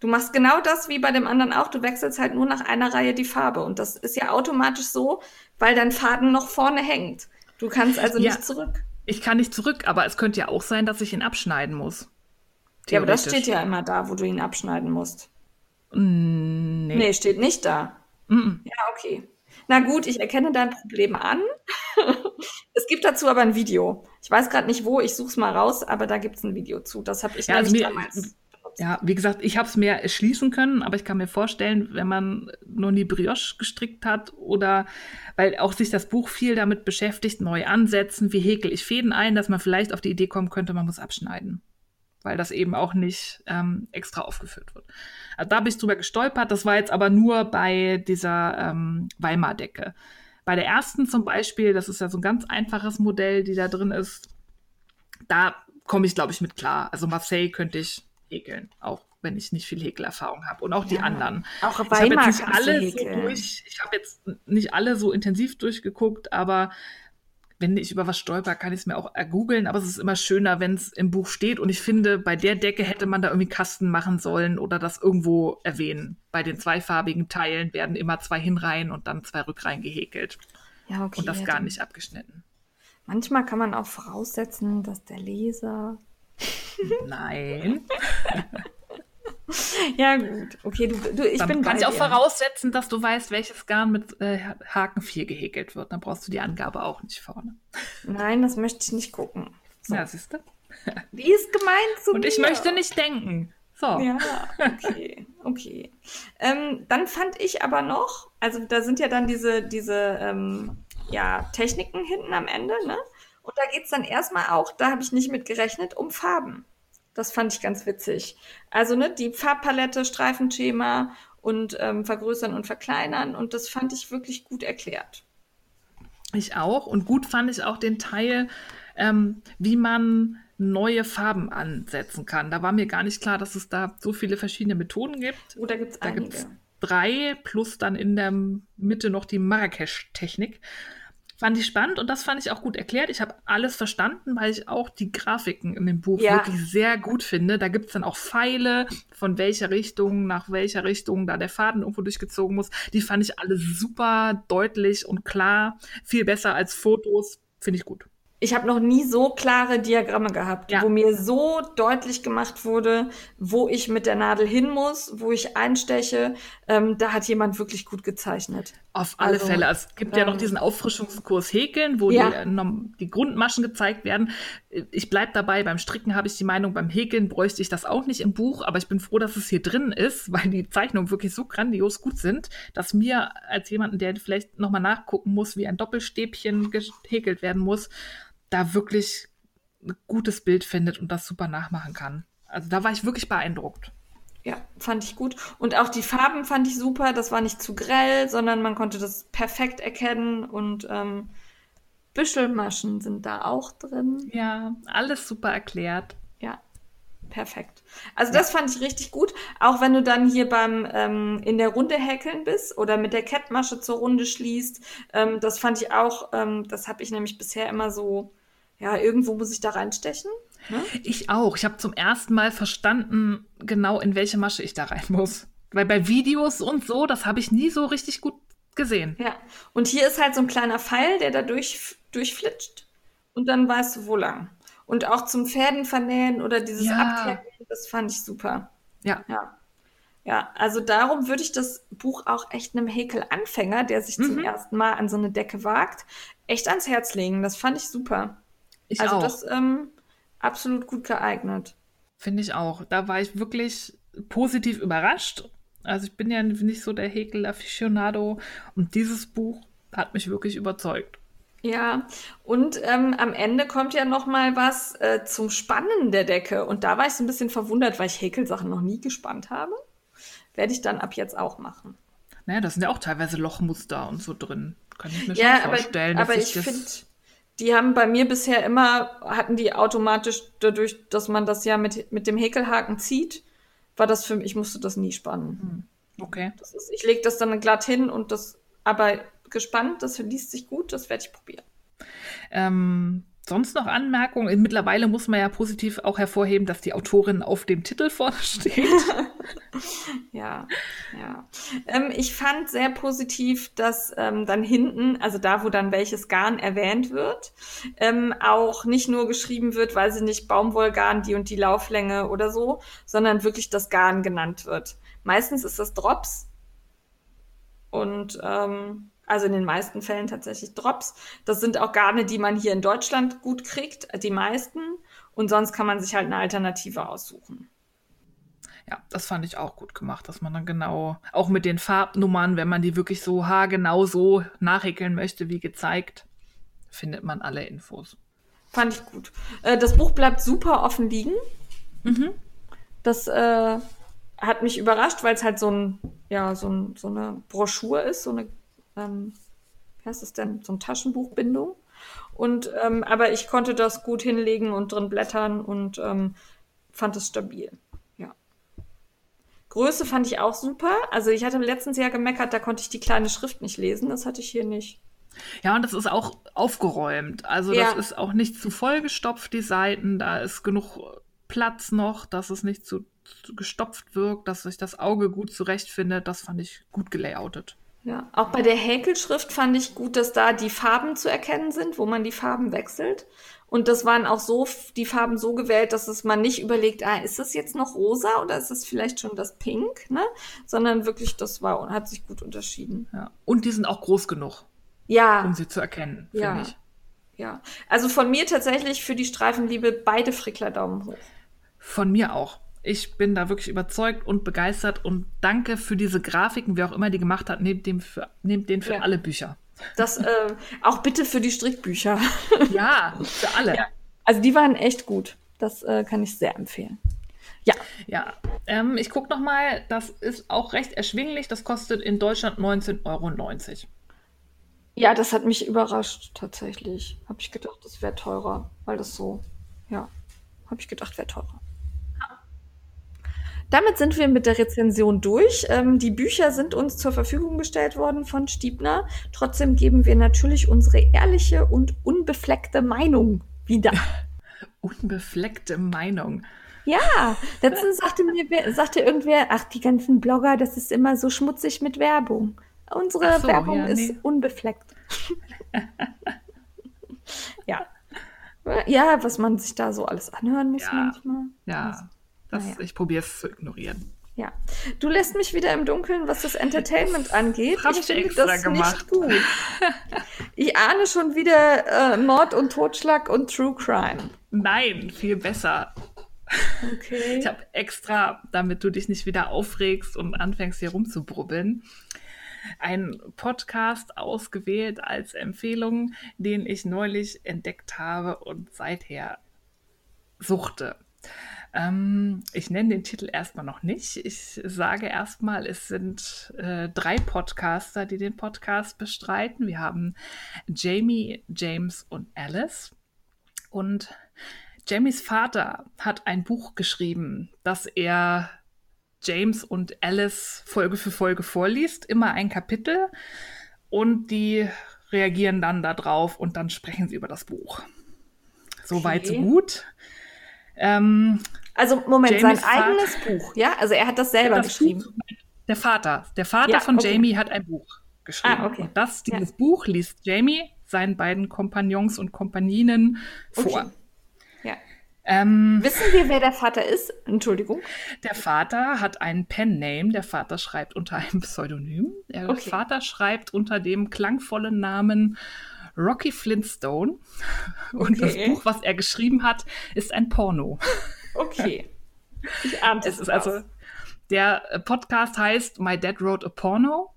Du machst genau das wie bei dem anderen auch. Du wechselst halt nur nach einer Reihe die Farbe. Und das ist ja automatisch so, weil dein Faden noch vorne hängt. Du kannst also ja, nicht zurück. Ich kann nicht zurück, aber es könnte ja auch sein, dass ich ihn abschneiden muss. Ja, aber das steht ja immer da, wo du ihn abschneiden musst. Mm, nee. Nee, steht nicht da. Mm -mm. Ja, okay. Na gut, ich erkenne dein Problem an. es gibt dazu aber ein Video. Ich weiß gerade nicht wo, ich suche es mal raus, aber da gibt es ein Video zu. Das habe ich ja, also mir, damals. Ja, wie gesagt, ich habe es mir erschließen können, aber ich kann mir vorstellen, wenn man nur die Brioche gestrickt hat oder weil auch sich das Buch viel damit beschäftigt, neu ansetzen, wie häkel ich Fäden ein, dass man vielleicht auf die Idee kommen könnte, man muss abschneiden weil das eben auch nicht ähm, extra aufgeführt wird. Also da bin ich drüber gestolpert. Das war jetzt aber nur bei dieser ähm, Weimar-Decke. Bei der ersten zum Beispiel, das ist ja so ein ganz einfaches Modell, die da drin ist, da komme ich, glaube ich, mit klar. Also Marseille könnte ich häkeln, auch wenn ich nicht viel Häkelerfahrung habe. Und auch die anderen. Auch Weimar ich habe jetzt nicht alle so durch, ich habe jetzt nicht alle so intensiv durchgeguckt, aber wenn ich über was stolper, kann ich es mir auch ergoogeln, aber es ist immer schöner, wenn es im Buch steht. Und ich finde, bei der Decke hätte man da irgendwie Kasten machen sollen oder das irgendwo erwähnen. Bei den zweifarbigen Teilen werden immer zwei Hinreihen und dann zwei Rückreihen gehäkelt. Ja, okay. Und das gar nicht abgeschnitten. Manchmal kann man auch voraussetzen, dass der Leser. Nein. ja, gut. Okay, du, du ich Dann bin Kann ich auch voraussetzen, dass du weißt, welches Garn mit äh, Haken 4 gehäkelt wird. Dann brauchst du die Angabe auch nicht vorne. Nein, das möchte ich nicht gucken. So. Ja, siehst du? Wie ist gemeint zu Und mir? ich möchte nicht denken. So. Ja, okay, okay. Ähm, dann fand ich aber noch, also da sind ja dann diese, diese ähm, ja, Techniken hinten am Ende, ne? Und da geht es dann erstmal auch, da habe ich nicht mit gerechnet, um Farben. Das fand ich ganz witzig. Also ne, die Farbpalette, Streifenschema und ähm, vergrößern und verkleinern und das fand ich wirklich gut erklärt. Ich auch und gut fand ich auch den Teil, ähm, wie man neue Farben ansetzen kann. Da war mir gar nicht klar, dass es da so viele verschiedene Methoden gibt. Oder gibt es? Da gibt's drei plus dann in der Mitte noch die Marrakesch-Technik. Fand ich spannend und das fand ich auch gut erklärt. Ich habe alles verstanden, weil ich auch die Grafiken in dem Buch ja. wirklich sehr gut finde. Da gibt es dann auch Pfeile, von welcher Richtung nach welcher Richtung da der Faden irgendwo durchgezogen muss. Die fand ich alle super deutlich und klar. Viel besser als Fotos. Finde ich gut ich habe noch nie so klare Diagramme gehabt, ja. wo mir so deutlich gemacht wurde, wo ich mit der Nadel hin muss, wo ich einsteche. Ähm, da hat jemand wirklich gut gezeichnet. Auf alle Also, Fälle. Es gibt ja noch ähm, diesen Auffrischungskurs Häkeln, wo Ja. die, äh, die Grundmaschen gezeigt werden. Ich bleib dabei, beim Stricken habe ich die Meinung, beim Häkeln bräuchte ich das auch nicht im Buch, aber ich bin froh, dass es hier drin ist, weil die Zeichnungen wirklich so grandios gut sind, dass mir als jemanden, der vielleicht nochmal nachgucken muss, wie ein Doppelstäbchen gehäkelt werden muss, da wirklich ein gutes Bild findet und das super nachmachen kann. Also da war ich wirklich beeindruckt. Ja, fand ich gut. Und auch die Farben fand ich super. Das war nicht zu grell, sondern man konnte das perfekt erkennen. Und ähm, Büschelmaschen sind da auch drin. Ja, alles super erklärt. Ja, perfekt. Also das fand ich richtig gut. Auch wenn du dann hier beim ähm, in der Runde häkeln bist oder mit der Kettmasche zur Runde schließt. Ähm, das fand ich auch, ähm, das habe ich nämlich bisher immer so, ja, irgendwo muss ich da reinstechen. Ne? Ich auch. Ich habe zum ersten Mal verstanden, genau in welche Masche ich da rein muss. Weil bei Videos und so, das habe ich nie so richtig gut gesehen. Ja, und hier ist halt so ein kleiner Pfeil, der da durch, durchflitscht und dann weißt du, wo lang. Und auch zum Fäden vernähen oder dieses Ja. Abketten, das fand ich super. Ja. Ja. Ja, also darum würde ich das Buch auch echt einem Häkelanfänger, der sich zum Mhm. ersten Mal an so eine Decke wagt, echt ans Herz legen. Das fand ich super. Ich also auch. das ähm, absolut gut geeignet. Finde ich auch. Da war ich wirklich positiv überrascht. Also ich bin ja nicht so der Häkel-Aficionado und dieses Buch hat mich wirklich überzeugt. Ja, und ähm, am Ende kommt ja noch mal was äh, zum Spannen der Decke. Und da war ich so ein bisschen verwundert, weil ich Häkelsachen noch nie gespannt habe. Werde ich dann ab jetzt auch machen. Naja, da sind ja auch teilweise Lochmuster und so drin. Kann ich mir Ja, schon aber, vorstellen. aber dass ich finde, die haben bei mir bisher immer, hatten die automatisch dadurch, dass man das ja mit, mit dem Häkelhaken zieht, war das für mich, ich musste das nie spannen. Okay. Das ist, ich lege das dann glatt hin und das, aber gespannt, das liest sich gut, das werde ich probieren. Ähm, sonst noch Anmerkungen? Mittlerweile muss man ja positiv auch hervorheben, dass die Autorin auf dem Titel vorne steht. Ja, ja. Ähm, ich fand sehr positiv, dass ähm, dann hinten, also da, wo dann welches Garn erwähnt wird, ähm, auch nicht nur geschrieben wird, weil sie nicht Baumwollgarn, die und die Lauflänge oder so, sondern wirklich das Garn genannt wird. Meistens ist das Drops und ähm, also in den meisten Fällen tatsächlich Drops. Das sind auch Garne, die man hier in Deutschland gut kriegt, die meisten. Und sonst kann man sich halt eine Alternative aussuchen. Ja, das fand ich auch gut gemacht, dass man dann genau, auch mit den Farbnummern, wenn man die wirklich so haargenau so nachhäkeln möchte, wie gezeigt, findet man alle Infos. Fand ich gut. Äh, das Buch bleibt super offen liegen. Das äh, hat mich überrascht, weil es halt so ein, ja, so, ein, so eine Broschur ist, so eine, ähm, wie heißt das denn, so eine Taschenbuchbindung. Und ähm, aber ich konnte das gut hinlegen und drin blättern und ähm, fand es stabil. Ja. Größe fand ich auch super. Also ich hatte letztens ja gemeckert, da konnte ich die kleine Schrift nicht lesen. Das hatte ich hier nicht. Ja, und das ist auch aufgeräumt. Also Ja. das ist auch nicht zu vollgestopft, die Seiten. Da ist genug Platz noch, dass es nicht zu, zu gestopft wirkt, dass sich das Auge gut zurechtfindet. Das fand ich gut gelayoutet. Ja, auch bei der Häkelschrift fand ich gut, dass da die Farben zu erkennen sind, wo man die Farben wechselt. Und das waren auch so die Farben so gewählt, dass es man nicht überlegt, ah, ist das jetzt noch rosa oder ist das vielleicht schon das Pink, ne? Sondern wirklich, das war hat sich gut unterschieden. Ja. Und die sind auch groß genug, Ja, um sie zu erkennen, finde Ja. ich. ja. Also von mir tatsächlich für die Streifenliebe beide Frickler Daumen hoch. Von mir auch. Ich bin da wirklich überzeugt und begeistert und danke für diese Grafiken, wer auch immer die gemacht hat, nehmt, dem für, nehmt den für Ja. alle Bücher. Das äh, auch bitte für die Strickbücher. Ja, für alle. Ja. Also die waren echt gut. Das äh, kann ich sehr empfehlen. Ja, Ja, ähm, ich gucke nochmal, das ist auch recht erschwinglich. Das kostet in Deutschland 19,90 Euro. Ja, das hat mich überrascht, tatsächlich. Habe ich gedacht, das wäre teurer, weil das so, ja, habe ich gedacht, wäre teurer. Damit sind wir mit der Rezension durch. Ähm, die Bücher sind uns zur Verfügung gestellt worden von Stiebner. Trotzdem geben wir natürlich unsere ehrliche und unbefleckte Meinung wieder. Unbefleckte Meinung. Ja, letztens sagte mir, sagte irgendwer, ach, die ganzen Blogger, das ist immer so schmutzig mit Werbung. Unsere so, Werbung ja, ist nee. unbefleckt. ja. Ja, was man sich da so alles anhören muss Ja. manchmal. Ja, das, naja. ich probiere es zu ignorieren. Ja, du lässt mich wieder im Dunkeln, was das Entertainment angeht. Hab ich finde das gemacht. nicht gut. Ich ahne schon wieder äh, Mord und Totschlag und True Crime. Nein, viel besser. Okay. Ich habe extra, damit du dich nicht wieder aufregst und anfängst hier rumzubrubbeln, einen Podcast ausgewählt als Empfehlung, den ich neulich entdeckt habe und seither suchte. Ähm, ich nenne den Titel erstmal noch nicht. Ich sage erstmal, es sind äh, drei Podcaster, die den Podcast bestreiten. Wir haben Jamie, James und Alice. Und Jamies Vater hat ein Buch geschrieben, das er James und Alice Folge für Folge vorliest, immer ein Kapitel und die reagieren dann darauf und dann sprechen sie über das Buch. So weit, so Okay. gut. Ähm, Also, Moment, Jamies sein eigenes Buch, ja? Also, er hat das selber das geschrieben. Buch, der Vater, der Vater Ja, von okay. Jamie hat ein Buch geschrieben. Ah, okay. Und das, Ja. dieses Buch liest Jamie seinen beiden Kompagnons und Kompagninen vor. Okay. Ja. Ähm, Wissen wir, wer der Vater ist? Entschuldigung. Der Vater hat einen Pen-Name. Der Vater schreibt unter einem Pseudonym. Der Okay. Vater schreibt unter dem klangvollen Namen Rocky Flintstone. Und das Okay. Buch, was er geschrieben hat, ist ein Porno. Okay. Ich ahnte Es ist also, der äh, Podcast heißt My Dad Wrote a Porno.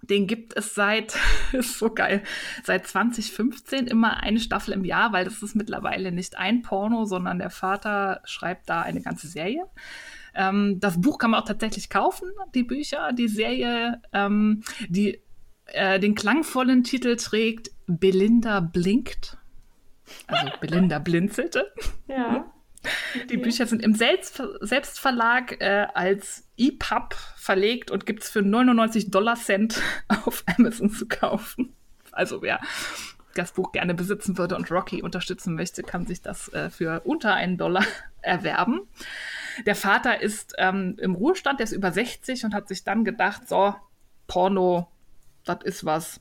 Den gibt es seit, ist so geil, seit 2015 immer eine Staffel im Jahr, weil das ist mittlerweile nicht ein Porno, sondern der Vater schreibt da eine ganze Serie. Ähm, das Buch kann man auch tatsächlich kaufen, die Bücher, die Serie, ähm, die äh, den klangvollen Titel trägt Belinda blinkt. Also Belinda blinzelte. Ja. Die Bücher sind im Selbst Selbstverlag äh, als EPUB verlegt und gibt es für 99 Dollar Cent auf Amazon zu kaufen. Also wer das Buch gerne besitzen würde und Rocky unterstützen möchte, kann sich das äh, für unter einen Dollar erwerben. Der Vater ist ähm, im Ruhestand, der ist über 60 und hat sich dann gedacht, so, Porno, das ist was,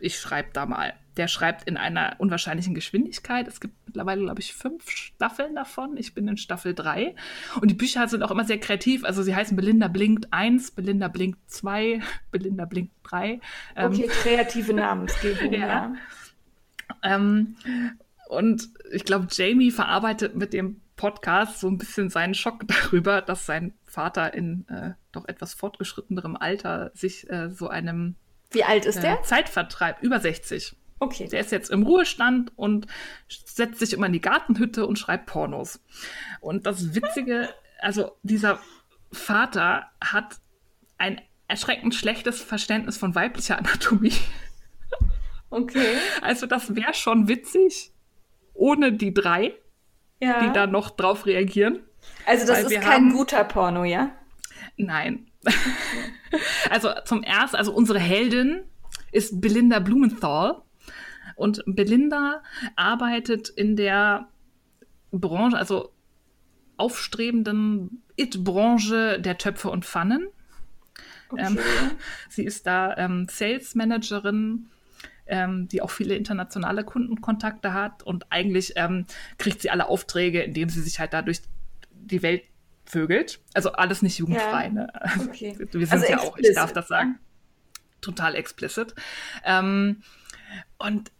ich schreibe da mal. Der schreibt in einer unwahrscheinlichen Geschwindigkeit. Es gibt mittlerweile, glaube ich, fünf Staffeln davon. Ich bin in Staffel 3. Und die Bücher sind auch immer sehr kreativ. Also sie heißen Belinda Blinkt 1, Belinda Blinkt 2, Belinda Blinkt 3. Ähm, Okay, kreative Namensgebung, Ja. ja. ähm, und ich glaube, Jamie verarbeitet mit dem Podcast so ein bisschen seinen Schock darüber, dass sein Vater in äh, doch etwas fortgeschrittenerem Alter sich äh, so einem Wie alt ist äh, der? Zeitvertreib über 60. Okay. Der ist jetzt im Ruhestand und setzt sich immer in die Gartenhütte und schreibt Pornos. Und das Witzige, also dieser Vater hat ein erschreckend schlechtes Verständnis von weiblicher Anatomie. Okay. Also das wäre schon witzig, ohne die drei, Ja. die da noch drauf reagieren. also das weil ist kein haben- guter Porno, ja? Nein. also zum ersten, also unsere Heldin ist Belinda Blumenthal. Und Belinda arbeitet in der Branche, also aufstrebenden It-Branche der Töpfe und Pfannen. Okay. Ähm, Sie ist da ähm, Sales Managerin, ähm, die auch viele internationale Kundenkontakte hat und eigentlich ähm, kriegt sie alle Aufträge, indem sie sich halt da durch die Welt vögelt. Also alles nicht jugendfrei. Ja. Ne? Okay. Wir sind Also ja auch, ich darf explicit, das sagen. Total explicit. Ähm, und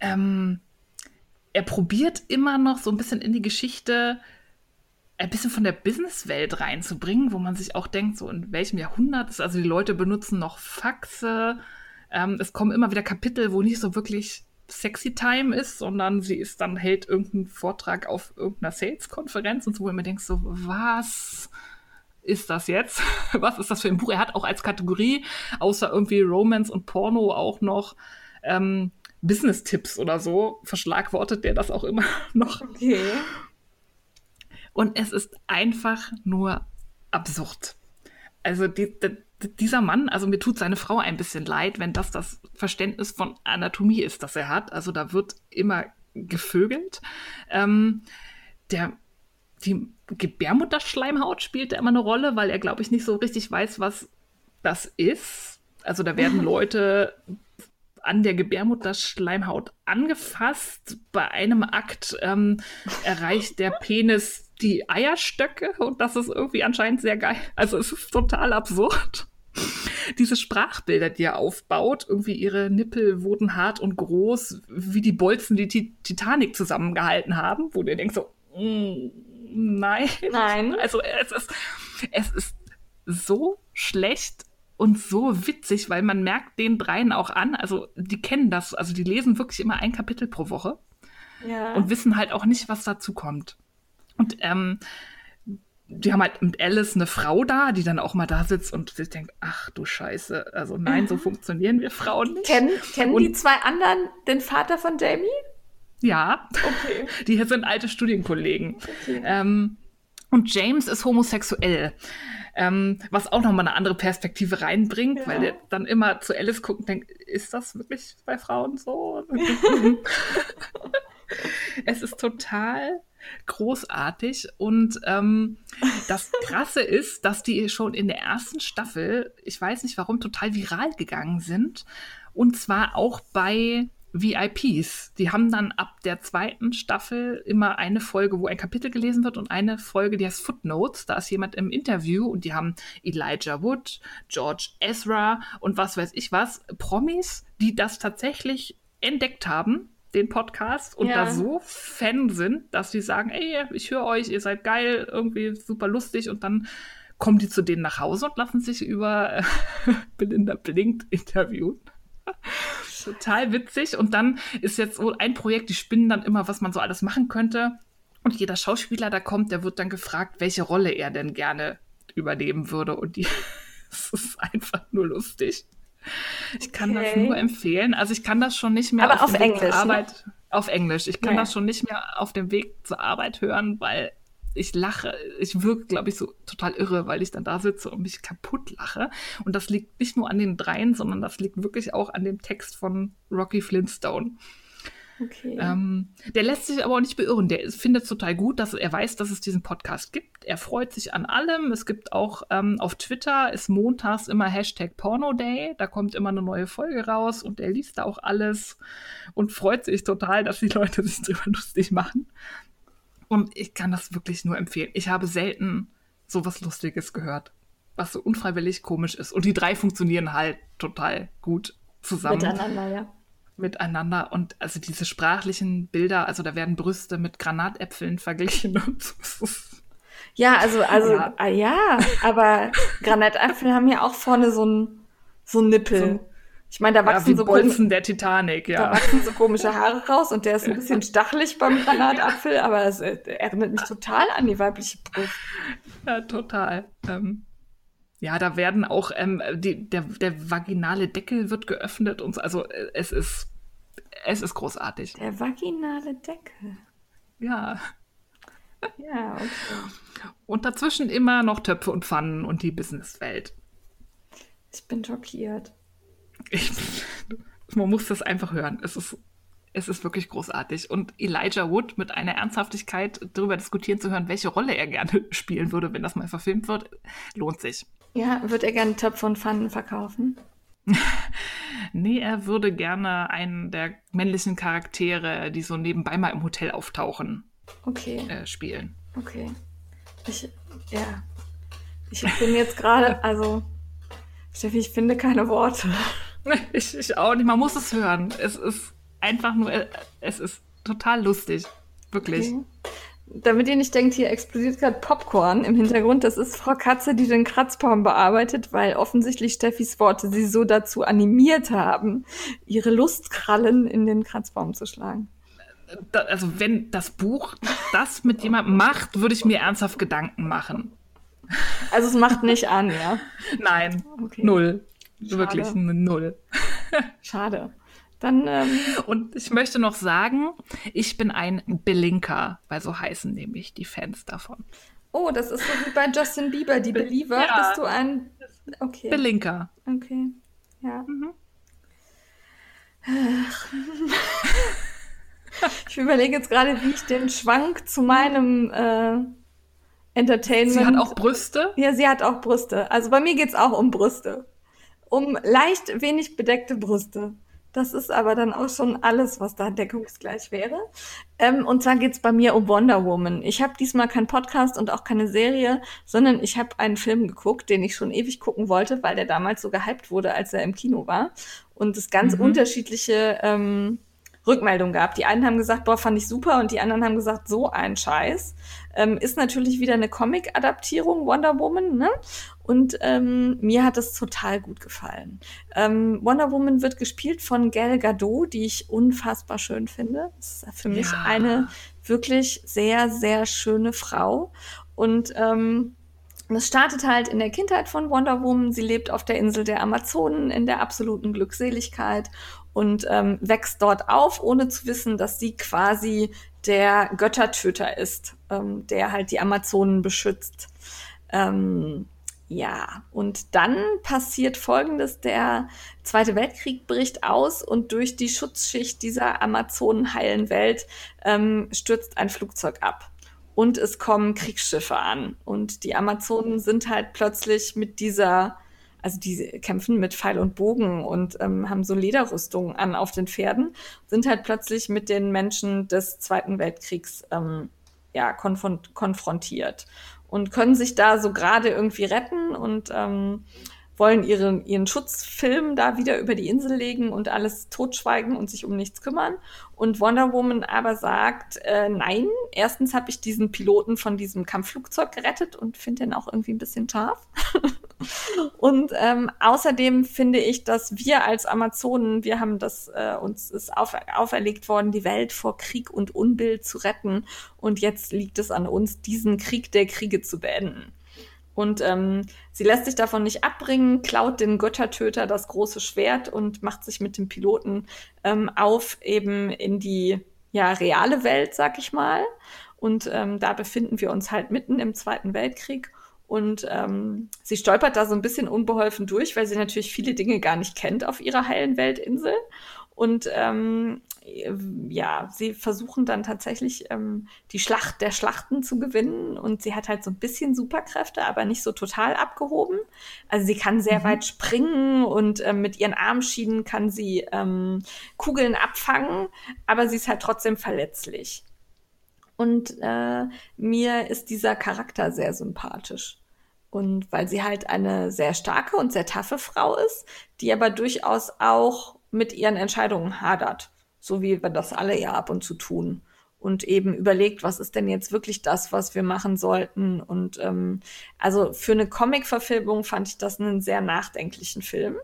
ähm, er probiert immer noch so ein bisschen in die Geschichte ein bisschen von der Businesswelt reinzubringen, wo man sich auch denkt, so in welchem Jahrhundert ist, also die Leute benutzen noch Faxe. Ähm, es kommen immer wieder Kapitel, wo nicht so wirklich sexy Time ist, sondern sie ist dann hält irgendeinen Vortrag auf irgendeiner Sales-Konferenz und so, wo man denkt so, was ist das jetzt? Was ist das für ein Buch? Er hat auch als Kategorie, außer irgendwie Romance und Porno, auch noch ähm, Business-Tipps oder so, verschlagwortet der das auch immer noch. Okay. Und es ist einfach nur absurd. Also die, die, dieser Mann, also mir tut seine Frau ein bisschen leid, wenn das das Verständnis von Anatomie ist, das er hat. Also da wird immer gevögelt. Ähm, der, die Gebärmutterschleimhaut spielt da immer eine Rolle, weil er, glaube ich, nicht so richtig weiß, was das ist. Also da werden Leute an der Gebärmutterschleimhaut angefasst. Bei einem Akt ähm, erreicht der Penis die Eierstöcke und das ist irgendwie anscheinend sehr geil. Also es ist total absurd. Diese Sprachbilder, die er aufbaut, irgendwie ihre Nippel wurden hart und groß, wie die Bolzen, die die Titanic zusammengehalten haben, wo du denkst so, mm, nein. Nein. Also es ist, es ist so schlecht und so witzig, weil man merkt den dreien auch an. Also die kennen das, also die lesen wirklich immer ein Kapitel pro Woche Ja. und wissen halt auch nicht, was dazu kommt. Und ähm, die haben halt mit Alice eine Frau da, die dann auch mal da sitzt und sich denkt, ach du Scheiße, also nein, so funktionieren wir Frauen nicht. kennen kennen Und- die zwei anderen den Vater von Jamie? Ja, Okay. die sind alte Studienkollegen. okay. Ähm, und James ist homosexuell. Ähm, was auch nochmal eine andere Perspektive reinbringt, Ja. weil der dann immer zu Alice guckt und denkt, ist das wirklich bei Frauen so? es ist total großartig und ähm, das Krasse ist, dass die schon in der ersten Staffel, ich weiß nicht warum, total viral gegangen sind und zwar auch bei VIPs. Die haben dann ab der zweiten Staffel immer eine Folge, wo ein Kapitel gelesen wird und eine Folge, die heißt Footnotes. Da ist jemand im Interview und die haben Elijah Wood, George Ezra und was weiß ich was, Promis, die das tatsächlich entdeckt haben, den Podcast, und Ja. da so Fan sind, dass sie sagen, ey, ich höre euch, ihr seid geil, irgendwie super lustig und dann kommen die zu denen nach Hause und lassen sich über Belinda Blinkt interviewen. Total witzig. Und dann ist jetzt so ein Projekt, die spinnen dann immer, was man so alles machen könnte. Und jeder Schauspieler, der kommt, der wird dann gefragt, welche Rolle er denn gerne übernehmen würde. Und die, es ist einfach nur lustig. Ich kann das Okay. nur empfehlen. Also ich kann das schon nicht mehr Aber auf Weg Englisch, ne? Arbeit. Auf Englisch. Ich kann Ja. das schon nicht mehr auf dem Weg zur Arbeit hören, weil ich lache, ich wirke, glaube ich, so total irre, weil ich dann da sitze und mich kaputt lache. Und das liegt nicht nur an den dreien, sondern das liegt wirklich auch an dem Text von Rocky Flintstone. okay. Ähm, der lässt sich aber auch nicht beirren. Der findet es total gut, dass er weiß, dass es diesen Podcast gibt. Er freut sich an allem. Es gibt auch ähm, auf Twitter ist montags immer Hashtag Porno Day. Da kommt immer eine neue Folge raus und er liest da auch alles und freut sich total, dass die Leute sich drüber lustig machen. Und ich kann das wirklich nur empfehlen. Ich habe selten sowas Lustiges gehört, was so unfreiwillig komisch ist. Und die drei funktionieren halt total gut zusammen Miteinander, ja. miteinander und also diese sprachlichen Bilder, also da werden Brüste mit Granatäpfeln verglichen und so. Ja, also, also, Ja. ja, ah, ja aber Granatäpfel haben ja auch vorne so ein, so ein Nippel. So- ich meine, da Ja, wachsen so komische, Bolzen der Titanic, da ja. wachsen so komische Haare raus und der ist ein bisschen stachelig beim Granatapfel, aber es äh, erinnert mich total an die weibliche Brust. Ja, total. Ähm, ja, da werden auch, ähm, die, der, der vaginale Deckel wird geöffnet und so. Also äh, es ist, es ist großartig. Der vaginale Deckel. Ja. Ja, okay. Und dazwischen immer noch Töpfe und Pfannen und die Businesswelt. Ich bin schockiert. Ich, man muss das einfach hören. Es ist, es ist wirklich großartig. Und Elijah Wood mit einer Ernsthaftigkeit darüber diskutieren zu hören, welche Rolle er gerne spielen würde, wenn das mal verfilmt wird, lohnt sich. Ja, wird er gerne Töpfe und Pfannen verkaufen? Nee, er würde gerne einen der männlichen Charaktere, die so nebenbei mal im Hotel auftauchen, Okay, äh, spielen. okay. Ich, ja. Ich bin jetzt gerade, also, Steffi, ich finde keine Worte. Ich, ich auch nicht. Man muss es hören. Es ist einfach nur, äh, es ist total lustig. Wirklich. Okay. Damit ihr nicht denkt, hier explodiert gerade Popcorn im Hintergrund, das ist Frau Katze, die den Kratzbaum bearbeitet, weil offensichtlich Steffis Worte sie so dazu animiert haben, ihre Lustkrallen in den Kratzbaum zu schlagen. Da, also wenn das Buch das mit jemandem macht, würde ich mir ernsthaft Gedanken machen. Also es macht nicht an, ja. Nein, Okay. null. Schade. Wirklich eine Null. Schade. Dann, ähm, Und ich möchte noch sagen, ich bin ein Belinker, weil so heißen nämlich die Fans davon. oh, das ist so wie bei Justin Bieber, die Believer. Ja. Bist du ein. Okay. Belinker. Okay. Ja. Mhm. Ich überlege jetzt gerade, wie ich den Schwank zu meinem äh, Entertainment. Sie hat auch Brüste. Ja, sie hat auch Brüste. Also bei mir geht's auch um Brüste. Um leicht wenig bedeckte Brüste. Das ist aber dann auch schon alles, was da deckungsgleich wäre. Ähm, und zwar geht's bei mir um Wonder Woman. Ich habe diesmal keinen Podcast und auch keine Serie, sondern ich habe einen Film geguckt, den ich schon ewig gucken wollte, weil der damals so gehypt wurde, als er im Kino war. Und es ganz mhm. unterschiedliche ähm, Rückmeldungen gab. Die einen haben gesagt, boah, fand ich super und die anderen haben gesagt, so ein Scheiß. Ähm, ist natürlich wieder eine Comic-Adaptierung, Wonder Woman, ne? Und ähm, mir hat es total gut gefallen. Ähm, Wonder Woman wird gespielt von Gal Gadot, die ich unfassbar schön finde. Das ist für mich ja. eine wirklich sehr, sehr schöne Frau. Und ähm, das startet halt in der Kindheit von Wonder Woman. Sie lebt auf der Insel der Amazonen in der absoluten Glückseligkeit und ähm, wächst dort auf, ohne zu wissen, dass sie quasi der Göttertöter ist, ähm, der halt die Amazonen beschützt. Ähm, ja, und dann passiert Folgendes. Der Zweite Weltkrieg bricht aus und durch die Schutzschicht dieser Amazonenheilen Welt ähm, stürzt ein Flugzeug ab. Und es kommen Kriegsschiffe an. Und die Amazonen sind halt plötzlich mit dieser also die kämpfen mit Pfeil und Bogen und ähm, haben so Lederrüstungen an auf den Pferden, sind halt plötzlich mit den Menschen des Zweiten Weltkriegs ähm, ja, konfront konfrontiert und können sich da so gerade irgendwie retten und ähm, wollen ihren, ihren Schutzfilm da wieder über die Insel legen und alles totschweigen und sich um nichts kümmern. Und Wonder Woman aber sagt, äh, nein, erstens habe ich diesen Piloten von diesem Kampfflugzeug gerettet und finde den auch irgendwie ein bisschen scharf. und ähm, außerdem finde ich, dass wir als Amazonen, wir haben das, äh, uns ist auf, auferlegt worden, die Welt vor Krieg und Unbill zu retten. Und jetzt liegt es an uns, diesen Krieg der Kriege zu beenden. Und ähm, sie lässt sich davon nicht abbringen, klaut den Göttertöter das große Schwert und macht sich mit dem Piloten ähm, auf eben in die ja, reale Welt, sag ich mal. Und ähm, da befinden wir uns halt mitten im Zweiten Weltkrieg. Und ähm, sie stolpert da so ein bisschen unbeholfen durch, weil sie natürlich viele Dinge gar nicht kennt auf ihrer heilen Weltinsel. Und ähm, ja, sie versuchen dann tatsächlich ähm, die Schlacht der Schlachten zu gewinnen und sie hat halt so ein bisschen Superkräfte, aber nicht so total abgehoben. Also sie kann sehr mhm. weit springen und ähm, mit ihren Armschienen kann sie ähm, Kugeln abfangen, aber sie ist halt trotzdem verletzlich. Und äh, mir ist dieser Charakter sehr sympathisch. Und weil sie halt eine sehr starke und sehr taffe Frau ist, die aber durchaus auch mit ihren Entscheidungen hadert so wie wir das alle ja ab und zu tun. Und eben überlegt, was ist denn jetzt wirklich das, was wir machen sollten. Und ähm, also für eine Comic-Verfilmung fand ich das einen sehr nachdenklichen Film.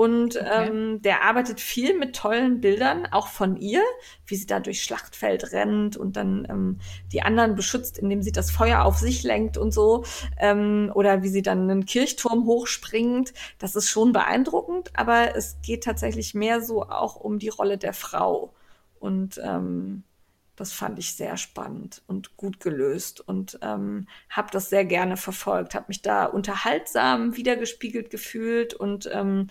Und okay. ähm, der arbeitet viel mit tollen Bildern, auch von ihr, wie sie da durchs Schlachtfeld rennt und dann ähm, die anderen beschützt, indem sie das Feuer auf sich lenkt und so. Ähm, oder wie sie dann einen Kirchturm hochspringt. Das ist schon beeindruckend, aber es geht tatsächlich mehr so auch um die Rolle der Frau. Und ähm, das fand ich sehr spannend und gut gelöst und ähm, habe das sehr gerne verfolgt, habe mich da unterhaltsam wiedergespiegelt gefühlt und ähm,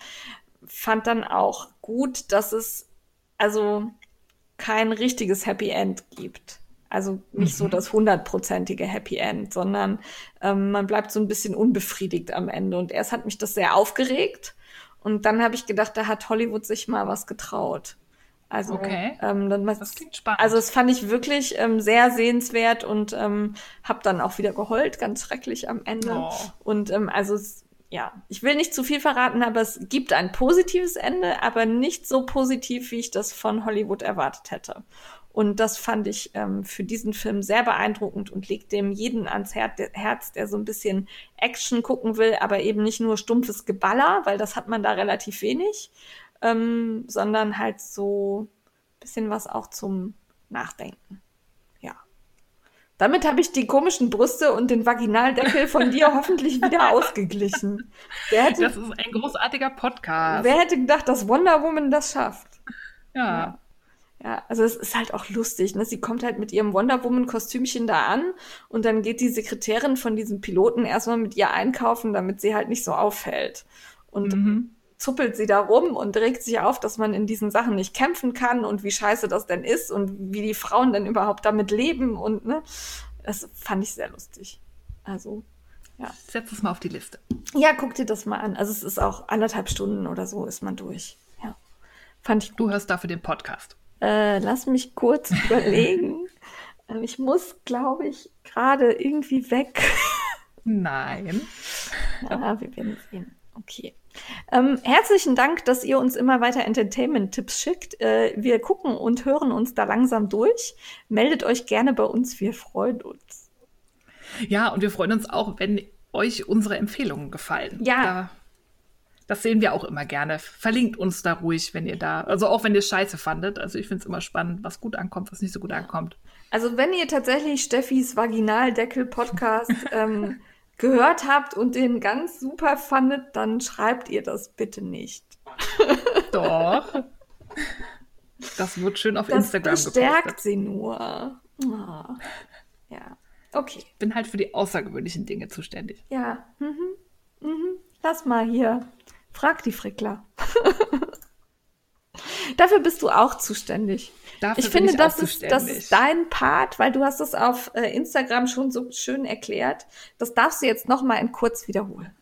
fand dann auch gut, dass es also kein richtiges Happy End gibt. Also nicht mhm. so das hundertprozentige Happy End, sondern ähm, man bleibt so ein bisschen unbefriedigt am Ende. Und erst hat mich das sehr aufgeregt. Und dann habe ich gedacht, da hat Hollywood sich mal was getraut. Also, okay. ähm, dann, das klingt spannend. Also, das fand ich wirklich ähm, sehr sehenswert und ähm, habe dann auch wieder geheult, ganz schrecklich am Ende. Oh. Und ähm, also ja, ich will nicht zu viel verraten, aber es gibt ein positives Ende, aber nicht so positiv, wie ich das von Hollywood erwartet hätte. Und das fand ich ähm, für diesen Film sehr beeindruckend und legt dem jeden ans Her Herz, der so ein bisschen Action gucken will, aber eben nicht nur stumpfes Geballer, weil das hat man da relativ wenig, ähm, sondern halt so bisschen was auch zum Nachdenken. Damit habe ich die komischen Brüste und den Vaginaldeckel von dir hoffentlich wieder ausgeglichen. Hätte, das ist ein großartiger Podcast. Wer hätte gedacht, dass Wonder Woman das schafft? Ja. ja. Ja, also es ist halt auch lustig, ne? Sie kommt halt mit ihrem Wonder Woman Kostümchen da an und dann geht die Sekretärin von diesem Piloten erstmal mit ihr einkaufen, damit sie halt nicht so auffällt. Und mhm zuppelt sie da rum und regt sich auf, dass man in diesen Sachen nicht kämpfen kann und wie scheiße das denn ist und wie die Frauen denn überhaupt damit leben und ne, das fand ich sehr lustig. Also, ja. Setz es mal auf die Liste. Ja, guck dir das mal an. Also es ist auch anderthalb Stunden oder so ist man durch. Ja. Fand ich gut. Du hörst dafür den Podcast. Äh, lass mich kurz überlegen. Ähm, ich muss, glaube ich, gerade irgendwie weg. Nein. Ja, wir werden sehen. Okay. Ähm, herzlichen Dank, dass ihr uns immer weiter Entertainment-Tipps schickt. Äh, wir gucken und hören uns da langsam durch. Meldet euch gerne bei uns, wir freuen uns. Ja, und wir freuen uns auch, wenn euch unsere Empfehlungen gefallen. Ja. Da, das sehen wir auch immer gerne. Verlinkt uns da ruhig, wenn ihr da, also auch wenn ihr Scheiße fandet. Also ich finde es immer spannend, was gut ankommt, was nicht so gut ankommt. Also wenn ihr tatsächlich Steffis Vaginaldeckel-Podcast ähm, gehört habt und den ganz super fandet, dann schreibt ihr das bitte nicht. Doch. Das wird schön auf das Instagram gepostet. Das bestärkt sie nur. Oh. Ja, okay. Ich bin halt für die außergewöhnlichen Dinge zuständig. Ja. Mhm. Mhm. Lass mal hier. Frag die Frickler. Dafür bist du auch zuständig. Dafür ich finde, ich das, ist, das ist dein Part, weil du hast es auf äh, Instagram schon so schön erklärt. Das darfst du jetzt noch mal in kurz wiederholen.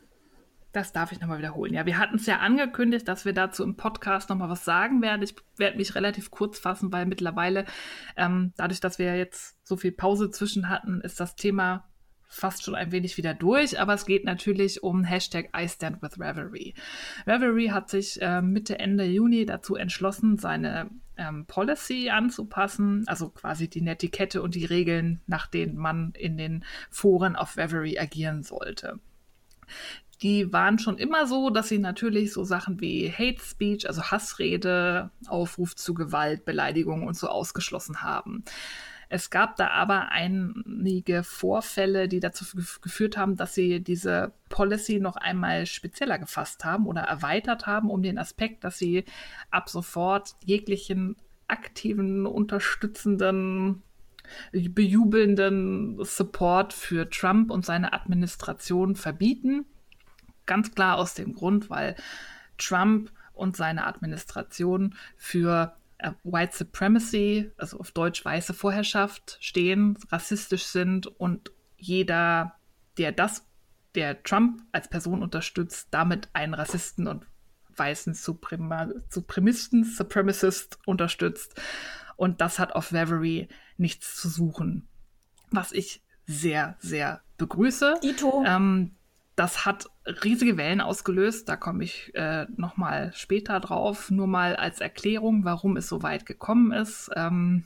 Das darf ich nochmal wiederholen. Ja, wir hatten es ja angekündigt, dass wir dazu im Podcast nochmal was sagen werden. Ich werde mich relativ kurz fassen, weil mittlerweile, ähm, dadurch, dass wir jetzt so viel Pause zwischen hatten, ist das Thema fast schon ein wenig wieder durch, aber es geht natürlich um Hashtag I Stand with Reverie. Reverie hat sich äh, Mitte, Ende Juni dazu entschlossen, seine ähm, Policy anzupassen, also quasi die Netiquette und die Regeln, nach denen man in den Foren auf Reverie agieren sollte. Die waren schon immer so, dass sie natürlich so Sachen wie Hate Speech, also Hassrede, Aufruf zu Gewalt, Beleidigung und so ausgeschlossen haben. Es gab da aber einige Vorfälle, die dazu geführt haben, dass sie diese Policy noch einmal spezieller gefasst haben oder erweitert haben um den Aspekt, dass sie ab sofort jeglichen aktiven, unterstützenden, bejubelnden Support für Trump und seine Administration verbieten. Ganz klar aus dem Grund, weil Trump und seine Administration für White Supremacy, also auf Deutsch weiße Vorherrschaft, stehen, rassistisch sind und jeder, der das, der Trump als Person unterstützt, damit einen Rassisten und weißen Suprema Supremisten, Supremacist unterstützt. Und das hat auf Reverie nichts zu suchen. Was ich sehr, sehr begrüße. Dito. Ähm, das hat riesige Wellen ausgelöst. Da komme ich äh, noch mal später drauf. Nur mal als Erklärung, warum es so weit gekommen ist. Ähm,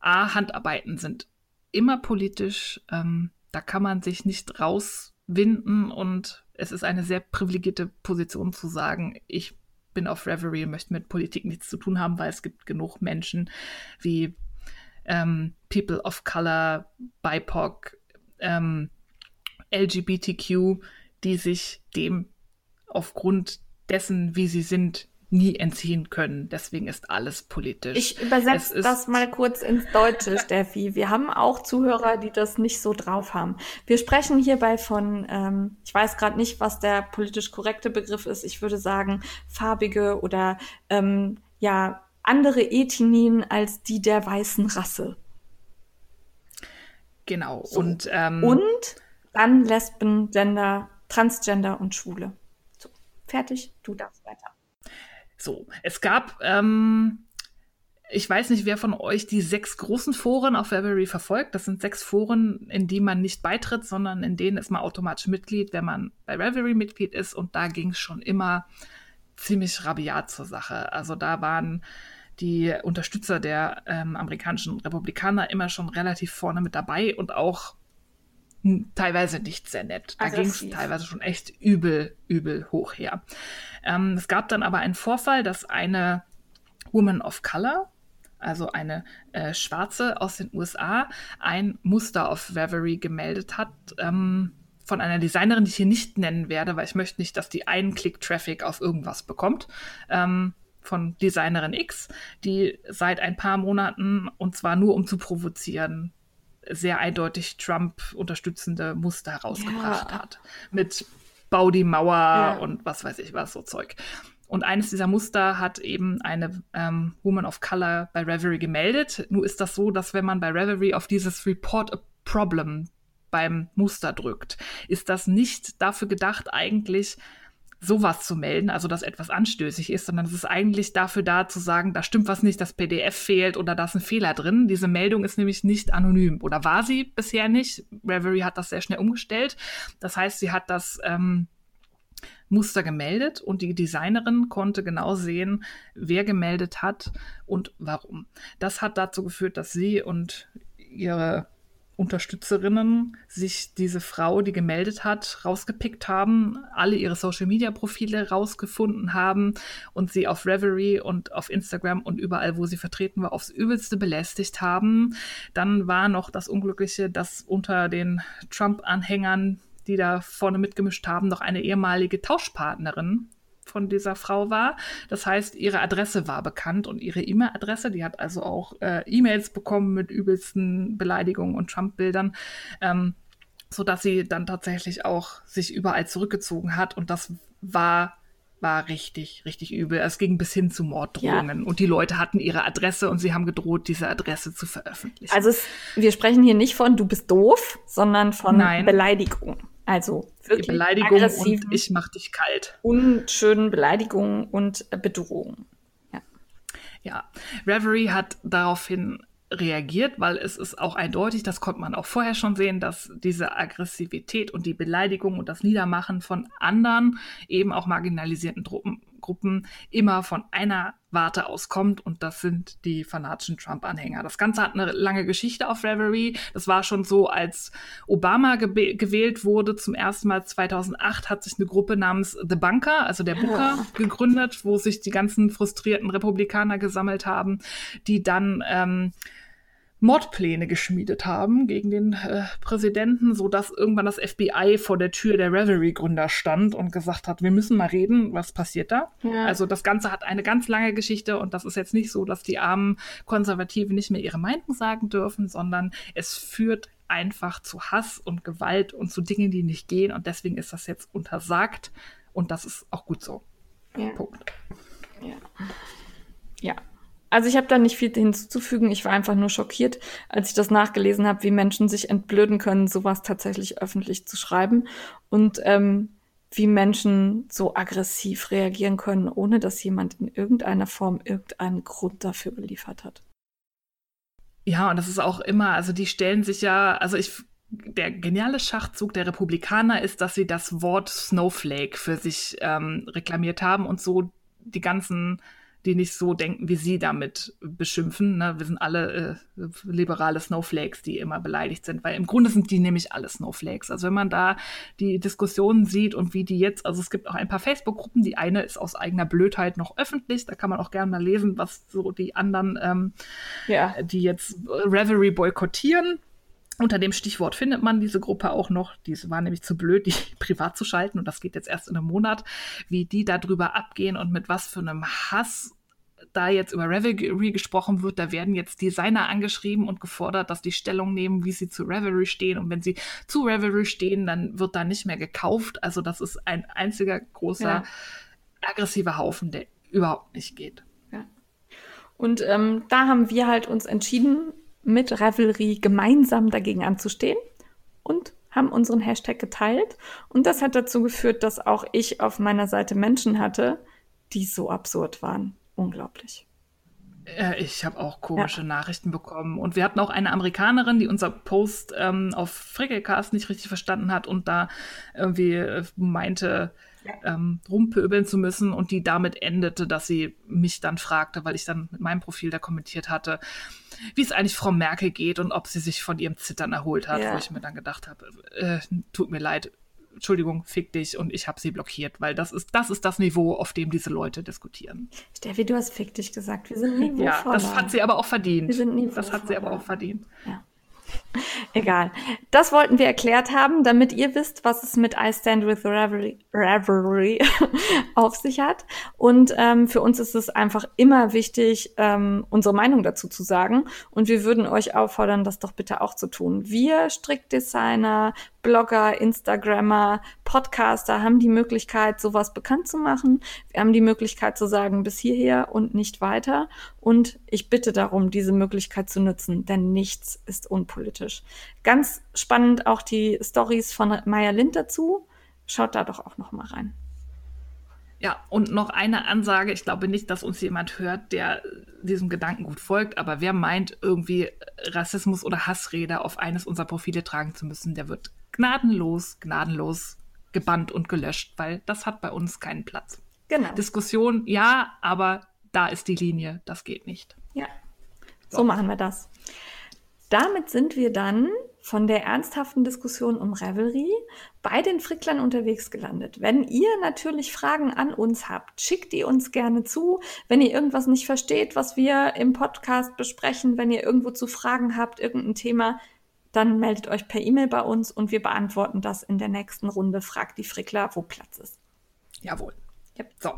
A, Handarbeiten sind immer politisch. Ähm, da kann man sich nicht rauswinden und es ist eine sehr privilegierte Position zu sagen, ich bin auf Reverie und möchte mit Politik nichts zu tun haben, weil es gibt genug Menschen wie ähm, People of Color, BIPOC, ähm, LGBTQ, die sich dem aufgrund dessen, wie sie sind, nie entziehen können. Deswegen ist alles politisch. Ich übersetze das mal kurz ins Deutsche, Steffi. Wir haben auch Zuhörer, die das nicht so drauf haben. Wir sprechen hierbei von, ähm, ich weiß gerade nicht, was der politisch korrekte Begriff ist. Ich würde sagen, farbige oder ähm, ja andere Ethnien als die der weißen Rasse. Genau. So. Und, ähm, und dann Lesben, Gender, Transgender und Schwule. So, fertig, du darfst weiter. So, es gab, ähm, ich weiß nicht, wer von euch die sechs großen Foren auf Webery verfolgt. Das sind sechs Foren, in die man nicht beitritt, sondern in denen ist man automatisch Mitglied, wenn man bei Reverie Mitglied ist. Und da ging es schon immer ziemlich rabiat zur Sache. Also da waren die Unterstützer der ähm, amerikanischen Republikaner immer schon relativ vorne mit dabei und auch teilweise nicht sehr nett. Da ging es teilweise schon echt übel, übel hoch her. Ähm, es gab dann aber einen Vorfall, dass eine Woman of Color, also eine äh, Schwarze aus den USA, ein Muster auf Reverie gemeldet hat. Ähm, von einer Designerin, die ich hier nicht nennen werde, weil ich möchte nicht, dass die einen Klick-Traffic auf irgendwas bekommt. Ähm, von Designerin X, die seit ein paar Monaten, und zwar nur um zu provozieren, sehr eindeutig Trump unterstützende Muster herausgebracht ja. hat. Mit Bau die Mauer ja. und was weiß ich was, so Zeug. Und eines dieser Muster hat eben eine ähm, Woman of Color bei Reverie gemeldet. Nur ist das so, dass wenn man bei Reverie auf dieses Report a Problem beim Muster drückt, ist das nicht dafür gedacht, eigentlich sowas zu melden, also dass etwas anstößig ist, sondern es ist eigentlich dafür da zu sagen, da stimmt was nicht, das PDF fehlt oder da ist ein Fehler drin. Diese Meldung ist nämlich nicht anonym oder war sie bisher nicht. Reverie hat das sehr schnell umgestellt. Das heißt, sie hat das ähm, Muster gemeldet und die Designerin konnte genau sehen, wer gemeldet hat und warum. Das hat dazu geführt, dass sie und ihre Unterstützerinnen sich diese Frau, die gemeldet hat, rausgepickt haben, alle ihre Social-Media-Profile rausgefunden haben und sie auf Reverie und auf Instagram und überall, wo sie vertreten war, aufs Übelste belästigt haben. Dann war noch das Unglückliche, dass unter den Trump-Anhängern, die da vorne mitgemischt haben, noch eine ehemalige Tauschpartnerin von dieser Frau war. Das heißt, ihre Adresse war bekannt und ihre E-Mail-Adresse, die hat also auch äh, E-Mails bekommen mit übelsten Beleidigungen und Trump-Bildern. Ähm, so dass sie dann tatsächlich auch sich überall zurückgezogen hat und das war war richtig, richtig übel. Es ging bis hin zu Morddrohungen. Ja. Und die Leute hatten ihre Adresse und sie haben gedroht, diese Adresse zu veröffentlichen. Also es, wir sprechen hier nicht von du bist doof, sondern von Nein. Beleidigung. Also wirklich Beleidigung und ich mach dich kalt. Unschönen Beleidigungen und Bedrohungen. Ja. ja, Reverie hat daraufhin reagiert, weil es ist auch eindeutig, das konnte man auch vorher schon sehen, dass diese Aggressivität und die Beleidigung und das Niedermachen von anderen, eben auch marginalisierten Truppen, Gruppen immer von einer Warte aus kommt und das sind die fanatischen Trump-Anhänger. Das Ganze hat eine lange Geschichte auf Reverie. Das war schon so, als Obama gewählt wurde zum ersten Mal 2008, hat sich eine Gruppe namens The Bunker, also der Booker, ja. gegründet, wo sich die ganzen frustrierten Republikaner gesammelt haben, die dann ähm, Mordpläne geschmiedet haben gegen den äh, Präsidenten, so dass irgendwann das FBI vor der Tür der Reverie-Gründer stand und gesagt hat, wir müssen mal reden, was passiert da? Ja. Also das Ganze hat eine ganz lange Geschichte und das ist jetzt nicht so, dass die armen Konservativen nicht mehr ihre Meinung sagen dürfen, sondern es führt einfach zu Hass und Gewalt und zu Dingen, die nicht gehen und deswegen ist das jetzt untersagt und das ist auch gut so. Ja. Punkt. Ja. Ja, also ich habe da nicht viel hinzuzufügen. Ich war einfach nur schockiert, als ich das nachgelesen habe, wie Menschen sich entblöden können, sowas tatsächlich öffentlich zu schreiben und ähm, wie Menschen so aggressiv reagieren können, ohne dass jemand in irgendeiner Form irgendeinen Grund dafür geliefert hat. Ja, und das ist auch immer, also die stellen sich ja, also ich der geniale Schachzug der Republikaner ist, dass sie das Wort Snowflake für sich ähm, reklamiert haben und so die ganzen die nicht so denken, wie sie damit beschimpfen. Ne? Wir sind alle äh, liberale Snowflakes, die immer beleidigt sind, weil im Grunde sind die nämlich alle Snowflakes. Also wenn man da die Diskussionen sieht und wie die jetzt, also es gibt auch ein paar Facebook-Gruppen, die eine ist aus eigener Blödheit noch öffentlich, da kann man auch gerne mal lesen, was so die anderen, ähm, ja. die jetzt Reverie boykottieren unter dem Stichwort findet man diese Gruppe auch noch. Die war nämlich zu blöd, die privat zu schalten. Und das geht jetzt erst in einem Monat, wie die darüber abgehen und mit was für einem Hass da jetzt über Reverie gesprochen wird, da werden jetzt Designer angeschrieben und gefordert, dass die Stellung nehmen, wie sie zu Reverie stehen. Und wenn sie zu Reverie stehen, dann wird da nicht mehr gekauft. Also das ist ein einziger großer ja. aggressiver Haufen, der überhaupt nicht geht. Ja. Und ähm, da haben wir halt uns entschieden, mit Revelry gemeinsam dagegen anzustehen und haben unseren Hashtag geteilt. Und das hat dazu geführt, dass auch ich auf meiner Seite Menschen hatte, die so absurd waren. Unglaublich. Äh, ich habe auch komische ja. Nachrichten bekommen. Und wir hatten auch eine Amerikanerin, die unser Post ähm, auf Frickelcast nicht richtig verstanden hat und da irgendwie äh, meinte, ähm, rumpöbeln zu müssen und die damit endete, dass sie mich dann fragte, weil ich dann mit meinem Profil da kommentiert hatte, wie es eigentlich Frau Merkel geht und ob sie sich von ihrem Zittern erholt hat, ja. wo ich mir dann gedacht habe, äh, tut mir leid, Entschuldigung, fick dich und ich habe sie blockiert, weil das ist, das ist das Niveau, auf dem diese Leute diskutieren. Steffi, du hast fick dich gesagt, wir sind niveauvoller. Ja, das hat sie aber auch verdient. Wir sind niveauvoller. Das hat sie aber auch verdient. Ja. Egal. Das wollten wir erklärt haben, damit ihr wisst, was es mit I Stand with Reverie, Reverie auf sich hat. Und ähm, für uns ist es einfach immer wichtig, ähm, unsere Meinung dazu zu sagen. Und wir würden euch auffordern, das doch bitte auch zu tun. Wir Strickdesigner, Blogger, Instagrammer, Podcaster haben die Möglichkeit, sowas bekannt zu machen. Wir haben die Möglichkeit zu sagen, bis hierher und nicht weiter. Und ich bitte darum, diese Möglichkeit zu nutzen, denn nichts ist unpolitisch. Ganz spannend auch die Stories von Maya Lind dazu. Schaut da doch auch noch mal rein. Ja, und noch eine Ansage. Ich glaube nicht, dass uns jemand hört, der diesem Gedanken gut folgt, aber wer meint, irgendwie Rassismus oder Hassrede auf eines unserer Profile tragen zu müssen, der wird gnadenlos, gnadenlos gebannt und gelöscht, weil das hat bei uns keinen Platz. Genau. Diskussion, ja, aber da ist die Linie, das geht nicht. Ja, so, so machen wir das. Damit sind wir dann von der ernsthaften Diskussion um Revelry bei den Fricklern unterwegs gelandet. Wenn ihr natürlich Fragen an uns habt, schickt die uns gerne zu. Wenn ihr irgendwas nicht versteht, was wir im Podcast besprechen, wenn ihr irgendwo zu Fragen habt, irgendein Thema, dann meldet euch per E-Mail bei uns und wir beantworten das in der nächsten Runde. Fragt die Frickler, wo Platz ist. Jawohl. Yep. So,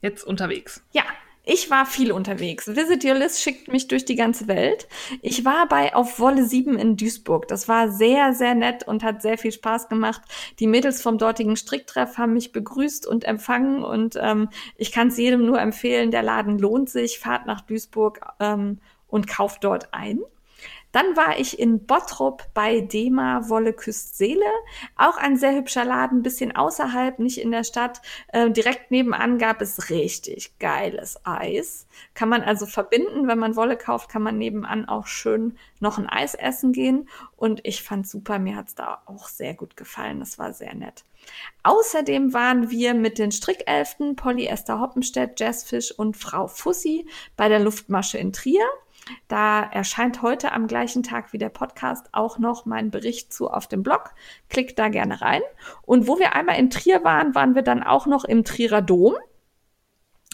jetzt unterwegs. Ja, ich war viel unterwegs. Visit Your List schickt mich durch die ganze Welt. Ich war bei Auf Wolle 7 in Duisburg. Das war sehr, sehr nett und hat sehr viel Spaß gemacht. Die Mädels vom dortigen Stricktreff haben mich begrüßt und empfangen und ähm, ich kann es jedem nur empfehlen. Der Laden lohnt sich. Fahrt nach Duisburg ähm, und kauft dort ein. Dann war ich in Bottrop bei Dema Wolle küsst Seele. Auch ein sehr hübscher Laden, bisschen außerhalb, nicht in der Stadt. Äh, direkt nebenan gab es richtig geiles Eis. Kann man also verbinden, wenn man Wolle kauft, kann man nebenan auch schön noch ein Eis essen gehen. Und ich fand super, mir hat's da auch sehr gut gefallen. Das war sehr nett. Außerdem waren wir mit den Strickelften Polly Esther Hoppenstedt, Jazzfish und Frau Fussi bei der Luftmasche in Trier. Da erscheint heute am gleichen Tag wie der Podcast auch noch mein Bericht zu auf dem Blog. Klickt da gerne rein. Und wo wir einmal in Trier waren, waren wir dann auch noch im Trierer Dom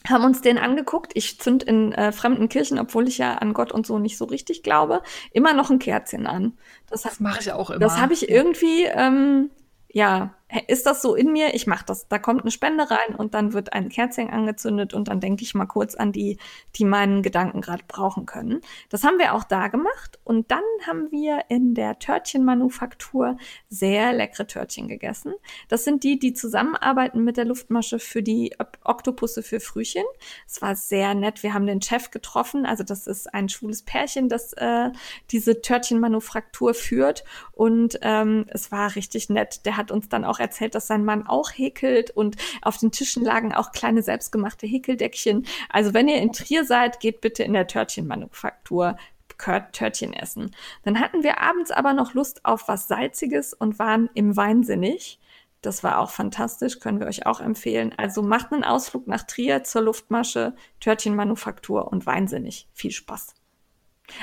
haben uns den angeguckt. Ich zünd in äh, fremden Kirchen, obwohl ich ja an Gott und so nicht so richtig glaube, immer noch ein Kerzchen an. Das, das mache ich auch immer. Das habe ich irgendwie ähm, ja, ist das so in mir? Ich mache das. Da kommt eine Spende rein und dann wird ein Kerzchen angezündet und dann denke ich mal kurz an die, die meinen Gedanken gerade brauchen können. Das haben wir auch da gemacht und dann haben wir in der Törtchenmanufaktur sehr leckere Törtchen gegessen. Das sind die, die zusammenarbeiten mit der Luftmasche für die Oktopusse für Frühchen. Es war sehr nett. Wir haben den Chef getroffen. Also das ist ein schwules Pärchen, das äh, diese Törtchenmanufaktur führt und ähm, es war richtig nett. Der hat uns dann auch erzählt, dass sein Mann auch häkelt und auf den Tischen lagen auch kleine selbstgemachte Häkeldeckchen. Also wenn ihr in Trier seid, geht bitte in der Törtchenmanufaktur Törtchen essen. Dann hatten wir abends aber noch Lust auf was Salziges und waren im Weinsinnig. Das war auch fantastisch, können wir euch auch empfehlen. Also macht einen Ausflug nach Trier zur Luftmasche, Törtchenmanufaktur und Weinsinnig. Viel Spaß.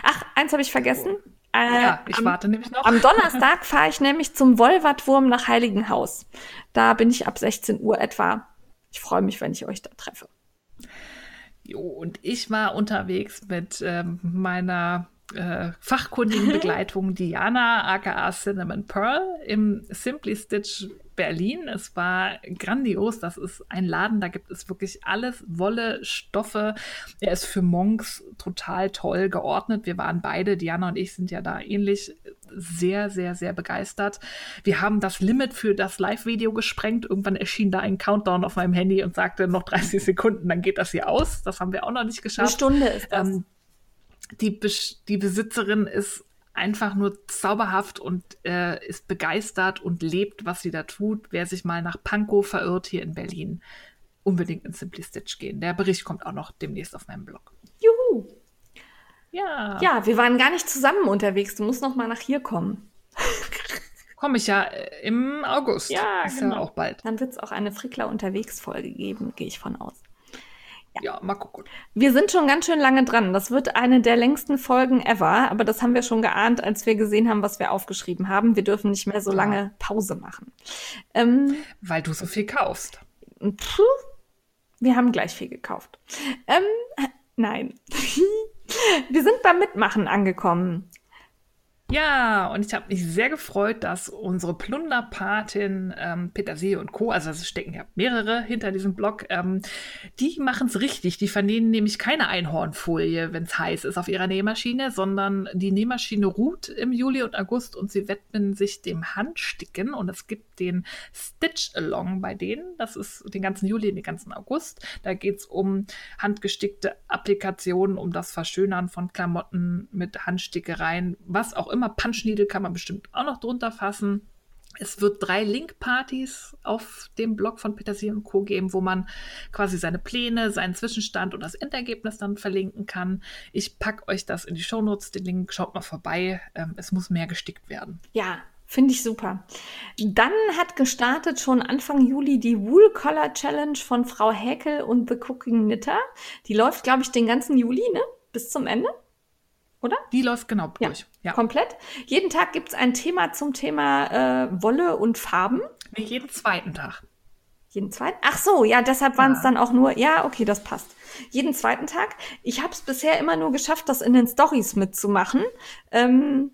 Ach, eins habe ich vergessen. Äh, ja, ich am, warte nämlich noch. Am Donnerstag fahre ich nämlich zum Wolvatwurm nach Heiligenhaus. Da bin ich ab 16 Uhr etwa. Ich freue mich, wenn ich euch da treffe. Jo, und ich war unterwegs mit ähm, meiner äh, fachkundigen Begleitung Diana aka Cinnamon Pearl im Simply Stitch Berlin. Es war grandios. Das ist ein Laden, da gibt es wirklich alles, Wolle, Stoffe. Er ist für Monks total toll geordnet. Wir waren beide, Diana und ich sind ja da ähnlich sehr, sehr, sehr begeistert. Wir haben das Limit für das Live-Video gesprengt. Irgendwann erschien da ein Countdown auf meinem Handy und sagte noch 30 Sekunden, dann geht das hier aus. Das haben wir auch noch nicht geschafft. Eine Stunde ist das. Ähm, die, die Besitzerin ist einfach nur zauberhaft und äh, ist begeistert und lebt, was sie da tut. Wer sich mal nach Pankow verirrt hier in Berlin, unbedingt in Simply Stitch gehen. Der Bericht kommt auch noch demnächst auf meinem Blog. Juhu! Ja. Ja, wir waren gar nicht zusammen unterwegs. Du musst noch mal nach hier kommen. Komme ich ja äh, im August. Ja, ist genau. ja auch bald. Dann wird es auch eine Frickler unterwegs Folge geben, gehe ich von aus. Ja. ja, mal gucken. Wir sind schon ganz schön lange dran. Das wird eine der längsten Folgen ever, aber das haben wir schon geahnt, als wir gesehen haben, was wir aufgeschrieben haben. Wir dürfen nicht mehr so lange Pause machen. Ähm, Weil du so viel kaufst. Puh, wir haben gleich viel gekauft. Ähm, nein. wir sind beim Mitmachen angekommen. Ja, und ich habe mich sehr gefreut, dass unsere Plunderpatin ähm, Petersilie und Co., also es stecken ja mehrere hinter diesem Blog, ähm, die machen es richtig. Die vernähen nämlich keine Einhornfolie, wenn es heiß ist auf ihrer Nähmaschine, sondern die Nähmaschine ruht im Juli und August und sie widmen sich dem Handsticken und es gibt den Stitch Along bei denen. Das ist den ganzen Juli den ganzen August. Da geht es um handgestickte Applikationen, um das Verschönern von Klamotten mit Handstickereien, was auch immer. Punch Needle kann man bestimmt auch noch drunter fassen. Es wird drei Link-Partys auf dem Blog von Petersil und Co. geben, wo man quasi seine Pläne, seinen Zwischenstand und das Endergebnis dann verlinken kann. Ich packe euch das in die Shownotes, den Link, schaut mal vorbei. Ähm, es muss mehr gestickt werden. Ja, Finde ich super. Dann hat gestartet schon Anfang Juli die Wool Collar Challenge von Frau Häkel und The Cooking Knitter. Die läuft, glaube ich, den ganzen Juli, ne? Bis zum Ende oder? Die läuft genau durch. Ja, ja. komplett. Jeden Tag gibt es ein Thema zum Thema äh, Wolle und Farben. Nee, jeden zweiten Tag. Jeden zweiten? Ach so, ja, deshalb waren es ja. dann auch nur, ja, okay, das passt. Jeden zweiten Tag. Ich habe es bisher immer nur geschafft, das in den Stories mitzumachen. Ähm,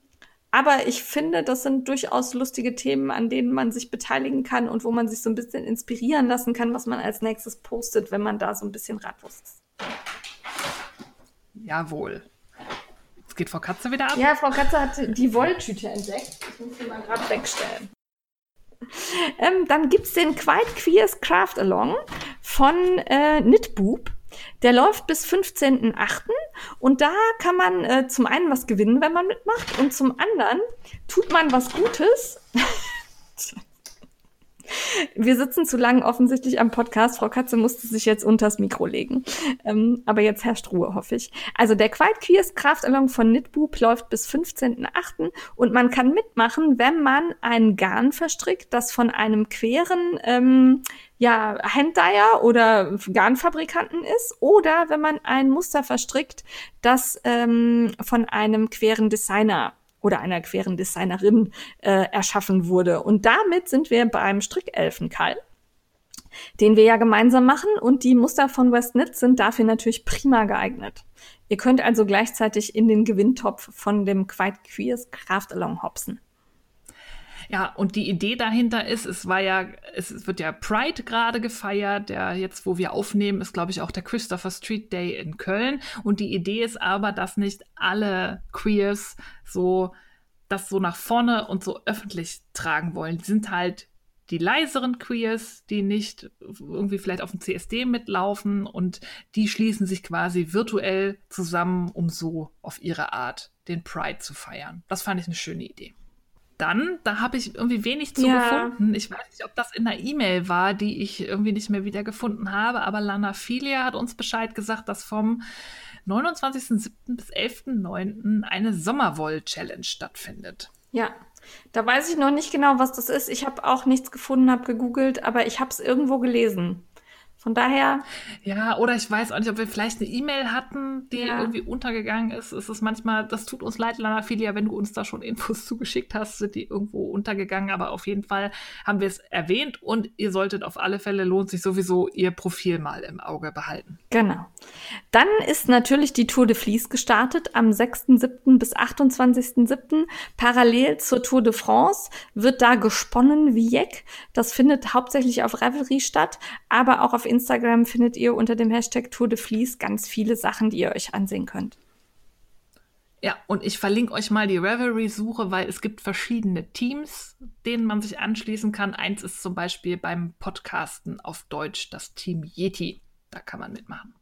aber ich finde, das sind durchaus lustige Themen, an denen man sich beteiligen kann und wo man sich so ein bisschen inspirieren lassen kann, was man als nächstes postet, wenn man da so ein bisschen ratlos ist. Jawohl. Jetzt geht Frau Katze wieder ab. Ja, Frau Katze hat die Wolltüte entdeckt. Ich muss sie mal gerade wegstellen. Ähm, dann gibt es den Quite Queers Craft Along von äh, Knitboob. Der läuft bis 15.08. Und da kann man äh, zum einen was gewinnen, wenn man mitmacht. Und zum anderen tut man was Gutes. Wir sitzen zu lang offensichtlich am Podcast. Frau Katze musste sich jetzt unters Mikro legen. Ähm, aber jetzt herrscht Ruhe, hoffe ich. Also der Quiet Queers Craft Along von Knitboob läuft bis 15.8. und man kann mitmachen, wenn man ein Garn verstrickt, das von einem queren ähm, ja, Handdyer oder Garnfabrikanten ist oder wenn man ein Muster verstrickt, das ähm, von einem queren Designer oder einer queren Designerin äh, erschaffen wurde. Und damit sind wir beim Strickelfenkall, den wir ja gemeinsam machen. Und die Muster von Westnit sind dafür natürlich prima geeignet. Ihr könnt also gleichzeitig in den Gewinntopf von dem Quite Queers Craft Along hopsen. Ja, und die Idee dahinter ist, es war ja, es wird ja Pride gerade gefeiert, der jetzt, wo wir aufnehmen, ist, glaube ich, auch der Christopher Street Day in Köln. Und die Idee ist aber, dass nicht alle Queers so das so nach vorne und so öffentlich tragen wollen. Die sind halt die leiseren Queers, die nicht irgendwie vielleicht auf dem CSD mitlaufen und die schließen sich quasi virtuell zusammen, um so auf ihre Art den Pride zu feiern. Das fand ich eine schöne Idee dann, da habe ich irgendwie wenig zu ja. gefunden. Ich weiß nicht, ob das in der E-Mail war, die ich irgendwie nicht mehr wieder gefunden habe, aber Lana Filia hat uns Bescheid gesagt, dass vom 29.07. bis 11.09. eine Sommerwoll-Challenge stattfindet. Ja, da weiß ich noch nicht genau, was das ist. Ich habe auch nichts gefunden, habe gegoogelt, aber ich habe es irgendwo gelesen. Von daher. Ja, oder ich weiß auch nicht, ob wir vielleicht eine E-Mail hatten, die ja. irgendwie untergegangen ist. Es ist manchmal, das tut uns leid, Lana Filia, wenn du uns da schon Infos zugeschickt hast, sind die irgendwo untergegangen. Aber auf jeden Fall haben wir es erwähnt und ihr solltet auf alle Fälle, lohnt sich sowieso, ihr Profil mal im Auge behalten. Genau. Dann ist natürlich die Tour de Vlies gestartet am 6.7. bis 28.7. Parallel zur Tour de France wird da gesponnen wie Jeck. Das findet hauptsächlich auf Revelry statt, aber auch auf Instagram findet ihr unter dem Hashtag Tour de Vlies ganz viele Sachen, die ihr euch ansehen könnt. Ja, und ich verlinke euch mal die Revelry-Suche, weil es gibt verschiedene Teams, denen man sich anschließen kann. Eins ist zum Beispiel beim Podcasten auf Deutsch das Team Yeti. Da kann man mitmachen.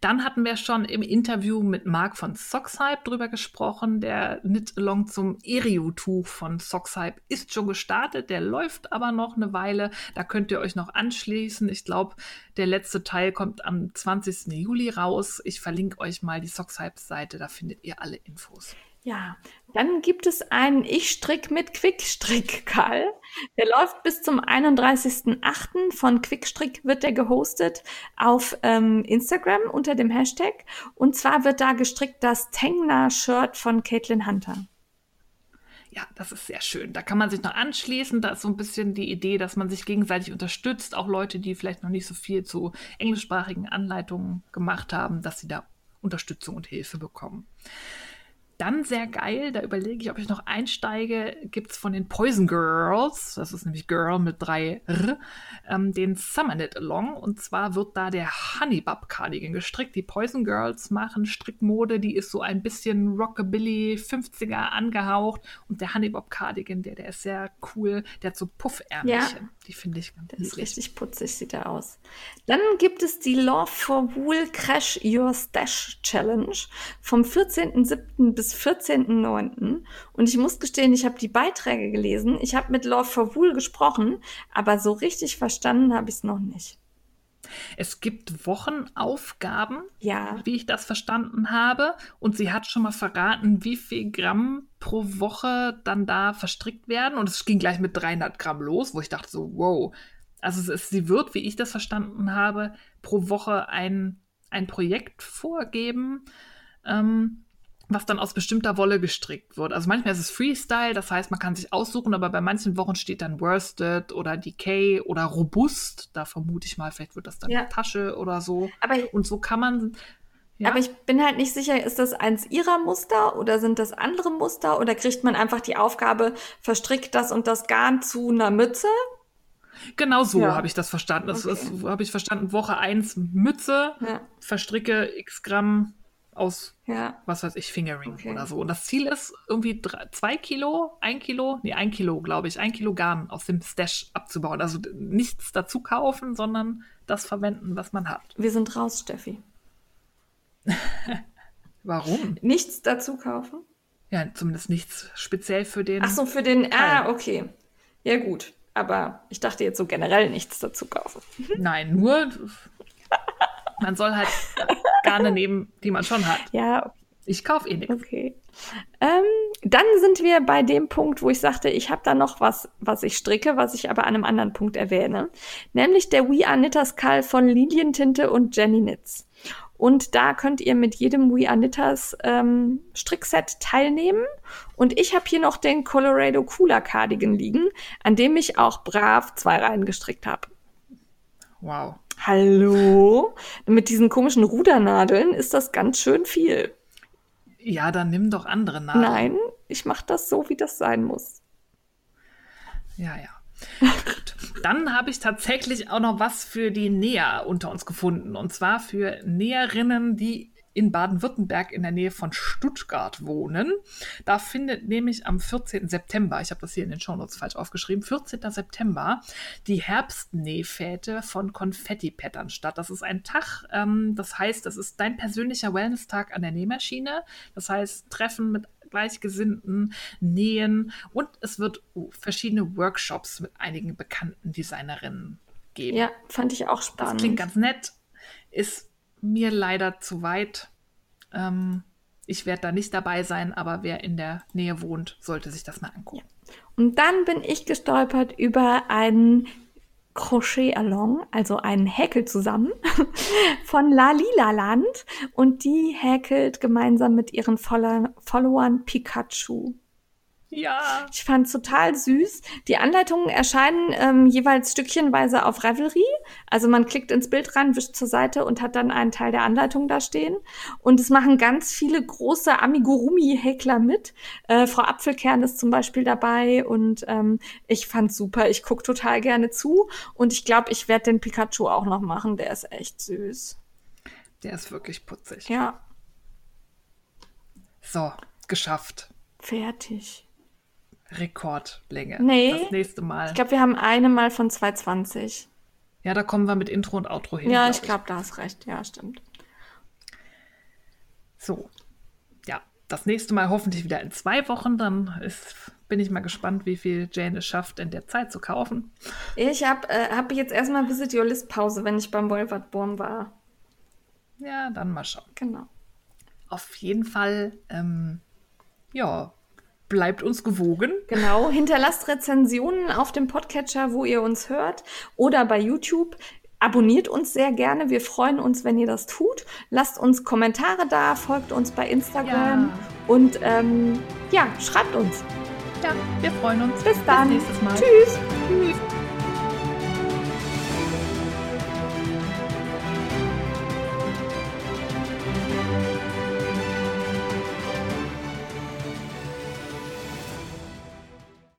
Dann hatten wir schon im Interview mit Marc von Sockshype drüber gesprochen. Der Knit-Along zum Erio-Tuch von Sockshype ist schon gestartet. Der läuft aber noch eine Weile. Da könnt ihr euch noch anschließen. Ich glaube, der letzte Teil kommt am 20. Juli raus. Ich verlinke euch mal die Sockshype-Seite. Da findet ihr alle Infos. Ja, dann gibt es einen Ich strick mit Quickstrick, Karl. Der läuft bis zum 31.08. Von Quickstrick wird der gehostet auf ähm, Instagram unter dem Hashtag. Und zwar wird da gestrickt das Tengna-Shirt von Caitlin Hunter. Ja, das ist sehr schön. Da kann man sich noch anschließen. Da ist so ein bisschen die Idee, dass man sich gegenseitig unterstützt. Auch Leute, die vielleicht noch nicht so viel zu englischsprachigen Anleitungen gemacht haben, dass sie da Unterstützung und Hilfe bekommen. Dann sehr geil, da überlege ich, ob ich noch einsteige, gibt es von den Poison Girls, das ist nämlich Girl mit drei R, ähm, den Summer Knit Along. Und zwar wird da der Honeybub Cardigan gestrickt. Die Poison Girls machen Strickmode, die ist so ein bisschen Rockabilly 50er angehaucht. Und der Honeybub Cardigan, der, der ist sehr cool, der hat so Puffärmchen. Ja. Die finde ich ganz Das ist richtig putzig, sieht er aus. Dann gibt es die Love for Wool Crash Your Stash Challenge vom 14.07. bis 14.09. Und ich muss gestehen, ich habe die Beiträge gelesen. Ich habe mit Love for Wool gesprochen, aber so richtig verstanden habe ich es noch nicht. Es gibt Wochenaufgaben, Ja. wie ich das verstanden habe. Und sie hat schon mal verraten, wie viel Gramm pro Woche dann da verstrickt werden. Und es ging gleich mit 300 Gramm los, wo ich dachte so, wow. Also ist, sie wird, wie ich das verstanden habe, pro Woche ein, ein Projekt vorgeben, ähm, was dann aus bestimmter Wolle gestrickt wird. Also manchmal ist es Freestyle, das heißt, man kann sich aussuchen, aber bei manchen Wochen steht dann Worsted oder Decay oder Robust. Da vermute ich mal, vielleicht wird das dann Ja. eine Tasche oder so. Aber, Und so kann man. Ja, aber ich bin halt nicht sicher, ist das eins ihrer Muster oder sind das andere Muster oder kriegt man einfach die Aufgabe, verstrickt das und das Garn zu einer Mütze? genau so Ja. habe ich das verstanden. Das Okay. habe ich verstanden. Woche 1 Mütze, verstricke x Gramm aus, ja. was weiß ich, Fingering Okay. oder so. Und das Ziel ist irgendwie drei, zwei Kilo, ein Kilo, nee, ein Kilo, glaube ich, ein Kilo Garn aus dem Stash abzubauen. Also nichts dazu kaufen, sondern das verwenden, was man hat. Wir sind raus, Steffi. Warum? Nichts dazu kaufen? Ja, zumindest nichts speziell für den. Ach so, für den. Ah, Teil. okay. Ja, gut. Aber ich dachte jetzt so generell nichts dazu kaufen. Nein, nur man soll halt Garne nehmen, die man schon hat. Ja, Ich kaufe eh nichts. okay. Ähm, dann sind wir bei dem Punkt, wo ich sagte, ich habe da noch was, was ich stricke, was ich aber an einem anderen Punkt erwähne. Nämlich der We Are Knitters Call von Lilientinte und Jenny Knits. Und da könnt ihr mit jedem We Are Knitters ähm, Strickset teilnehmen. Und ich habe hier noch den Colorado Cooler Cardigan liegen, an dem ich auch brav zwei Reihen gestrickt habe. Wow. Hallo? Mit diesen komischen Rudernadeln ist das ganz schön viel. Ja, dann nimm doch andere Nadeln. Nein, ich mache das so, wie das sein muss. Ja, ja. Gut. Dann habe ich tatsächlich auch noch was für die Näher unter uns gefunden. Und zwar für Näherinnen, die in Baden-Württemberg in der Nähe von Stuttgart wohnen. Da findet nämlich am 14. September, ich habe das hier in den Shownotes falsch aufgeschrieben, 14. September die Herbstnähfete von Konfetti-Pattern statt. Das ist ein Tag, ähm, das heißt, das ist dein persönlicher Wellness-Tag an der Nähmaschine. Das heißt, Treffen mit Gleichgesinnten, Nähen und es wird verschiedene Workshops mit einigen bekannten Designerinnen geben. Ja, fand ich auch Das spannend. klingt ganz nett, ist mir leider zu weit. Ähm, ich werde da nicht dabei sein, aber wer in der Nähe wohnt, sollte sich das mal angucken. Und dann bin ich gestolpert über einen Crochet Along, also einen Häkel zusammen von La Lila Land und die häkelt gemeinsam mit ihren Follow- Followern Pikachu. Ja, Ich fand's total süß. Die Anleitungen erscheinen ähm, jeweils stückchenweise auf Ravelry. Also man klickt ins Bild rein, wischt zur Seite und hat dann einen Teil der Anleitung da stehen. Und es machen ganz viele große Amigurumi-Häkler mit. Äh, Frau Apfelkern ist zum Beispiel dabei und ähm, ich fand's super. Ich guck total gerne zu und ich glaube, ich werde den Pikachu auch noch machen. Der ist echt süß. der ist wirklich putzig. Ja, So, geschafft. fertig. Rekordlänge. Nee. Das nächste Mal. Ich glaube, wir haben eine mal von 220. ja, da kommen wir mit Intro und Outro hin. Ja, glaub ich glaube, da hast recht. Ja, stimmt. So. Ja, das nächste Mal hoffentlich wieder in zwei Wochen. Dann ist, bin ich mal gespannt, wie viel Jane es schafft, in der Zeit zu kaufen. Ich habe äh, hab jetzt erstmal Visit Your List Pause, wenn ich beim Wolvertborn war. Ja, dann mal schauen. Genau. Auf jeden Fall, ähm, ja, bleibt uns gewogen. Genau. Hinterlasst Rezensionen auf dem Podcatcher, wo ihr uns hört oder bei YouTube. Abonniert uns sehr gerne. Wir freuen uns, wenn ihr das tut. Lasst uns Kommentare da, folgt uns bei Instagram Ja. und ähm, ja, schreibt uns. Ja, wir freuen uns. Bis dann. nächstes Mal. Tschüss. Tschüss.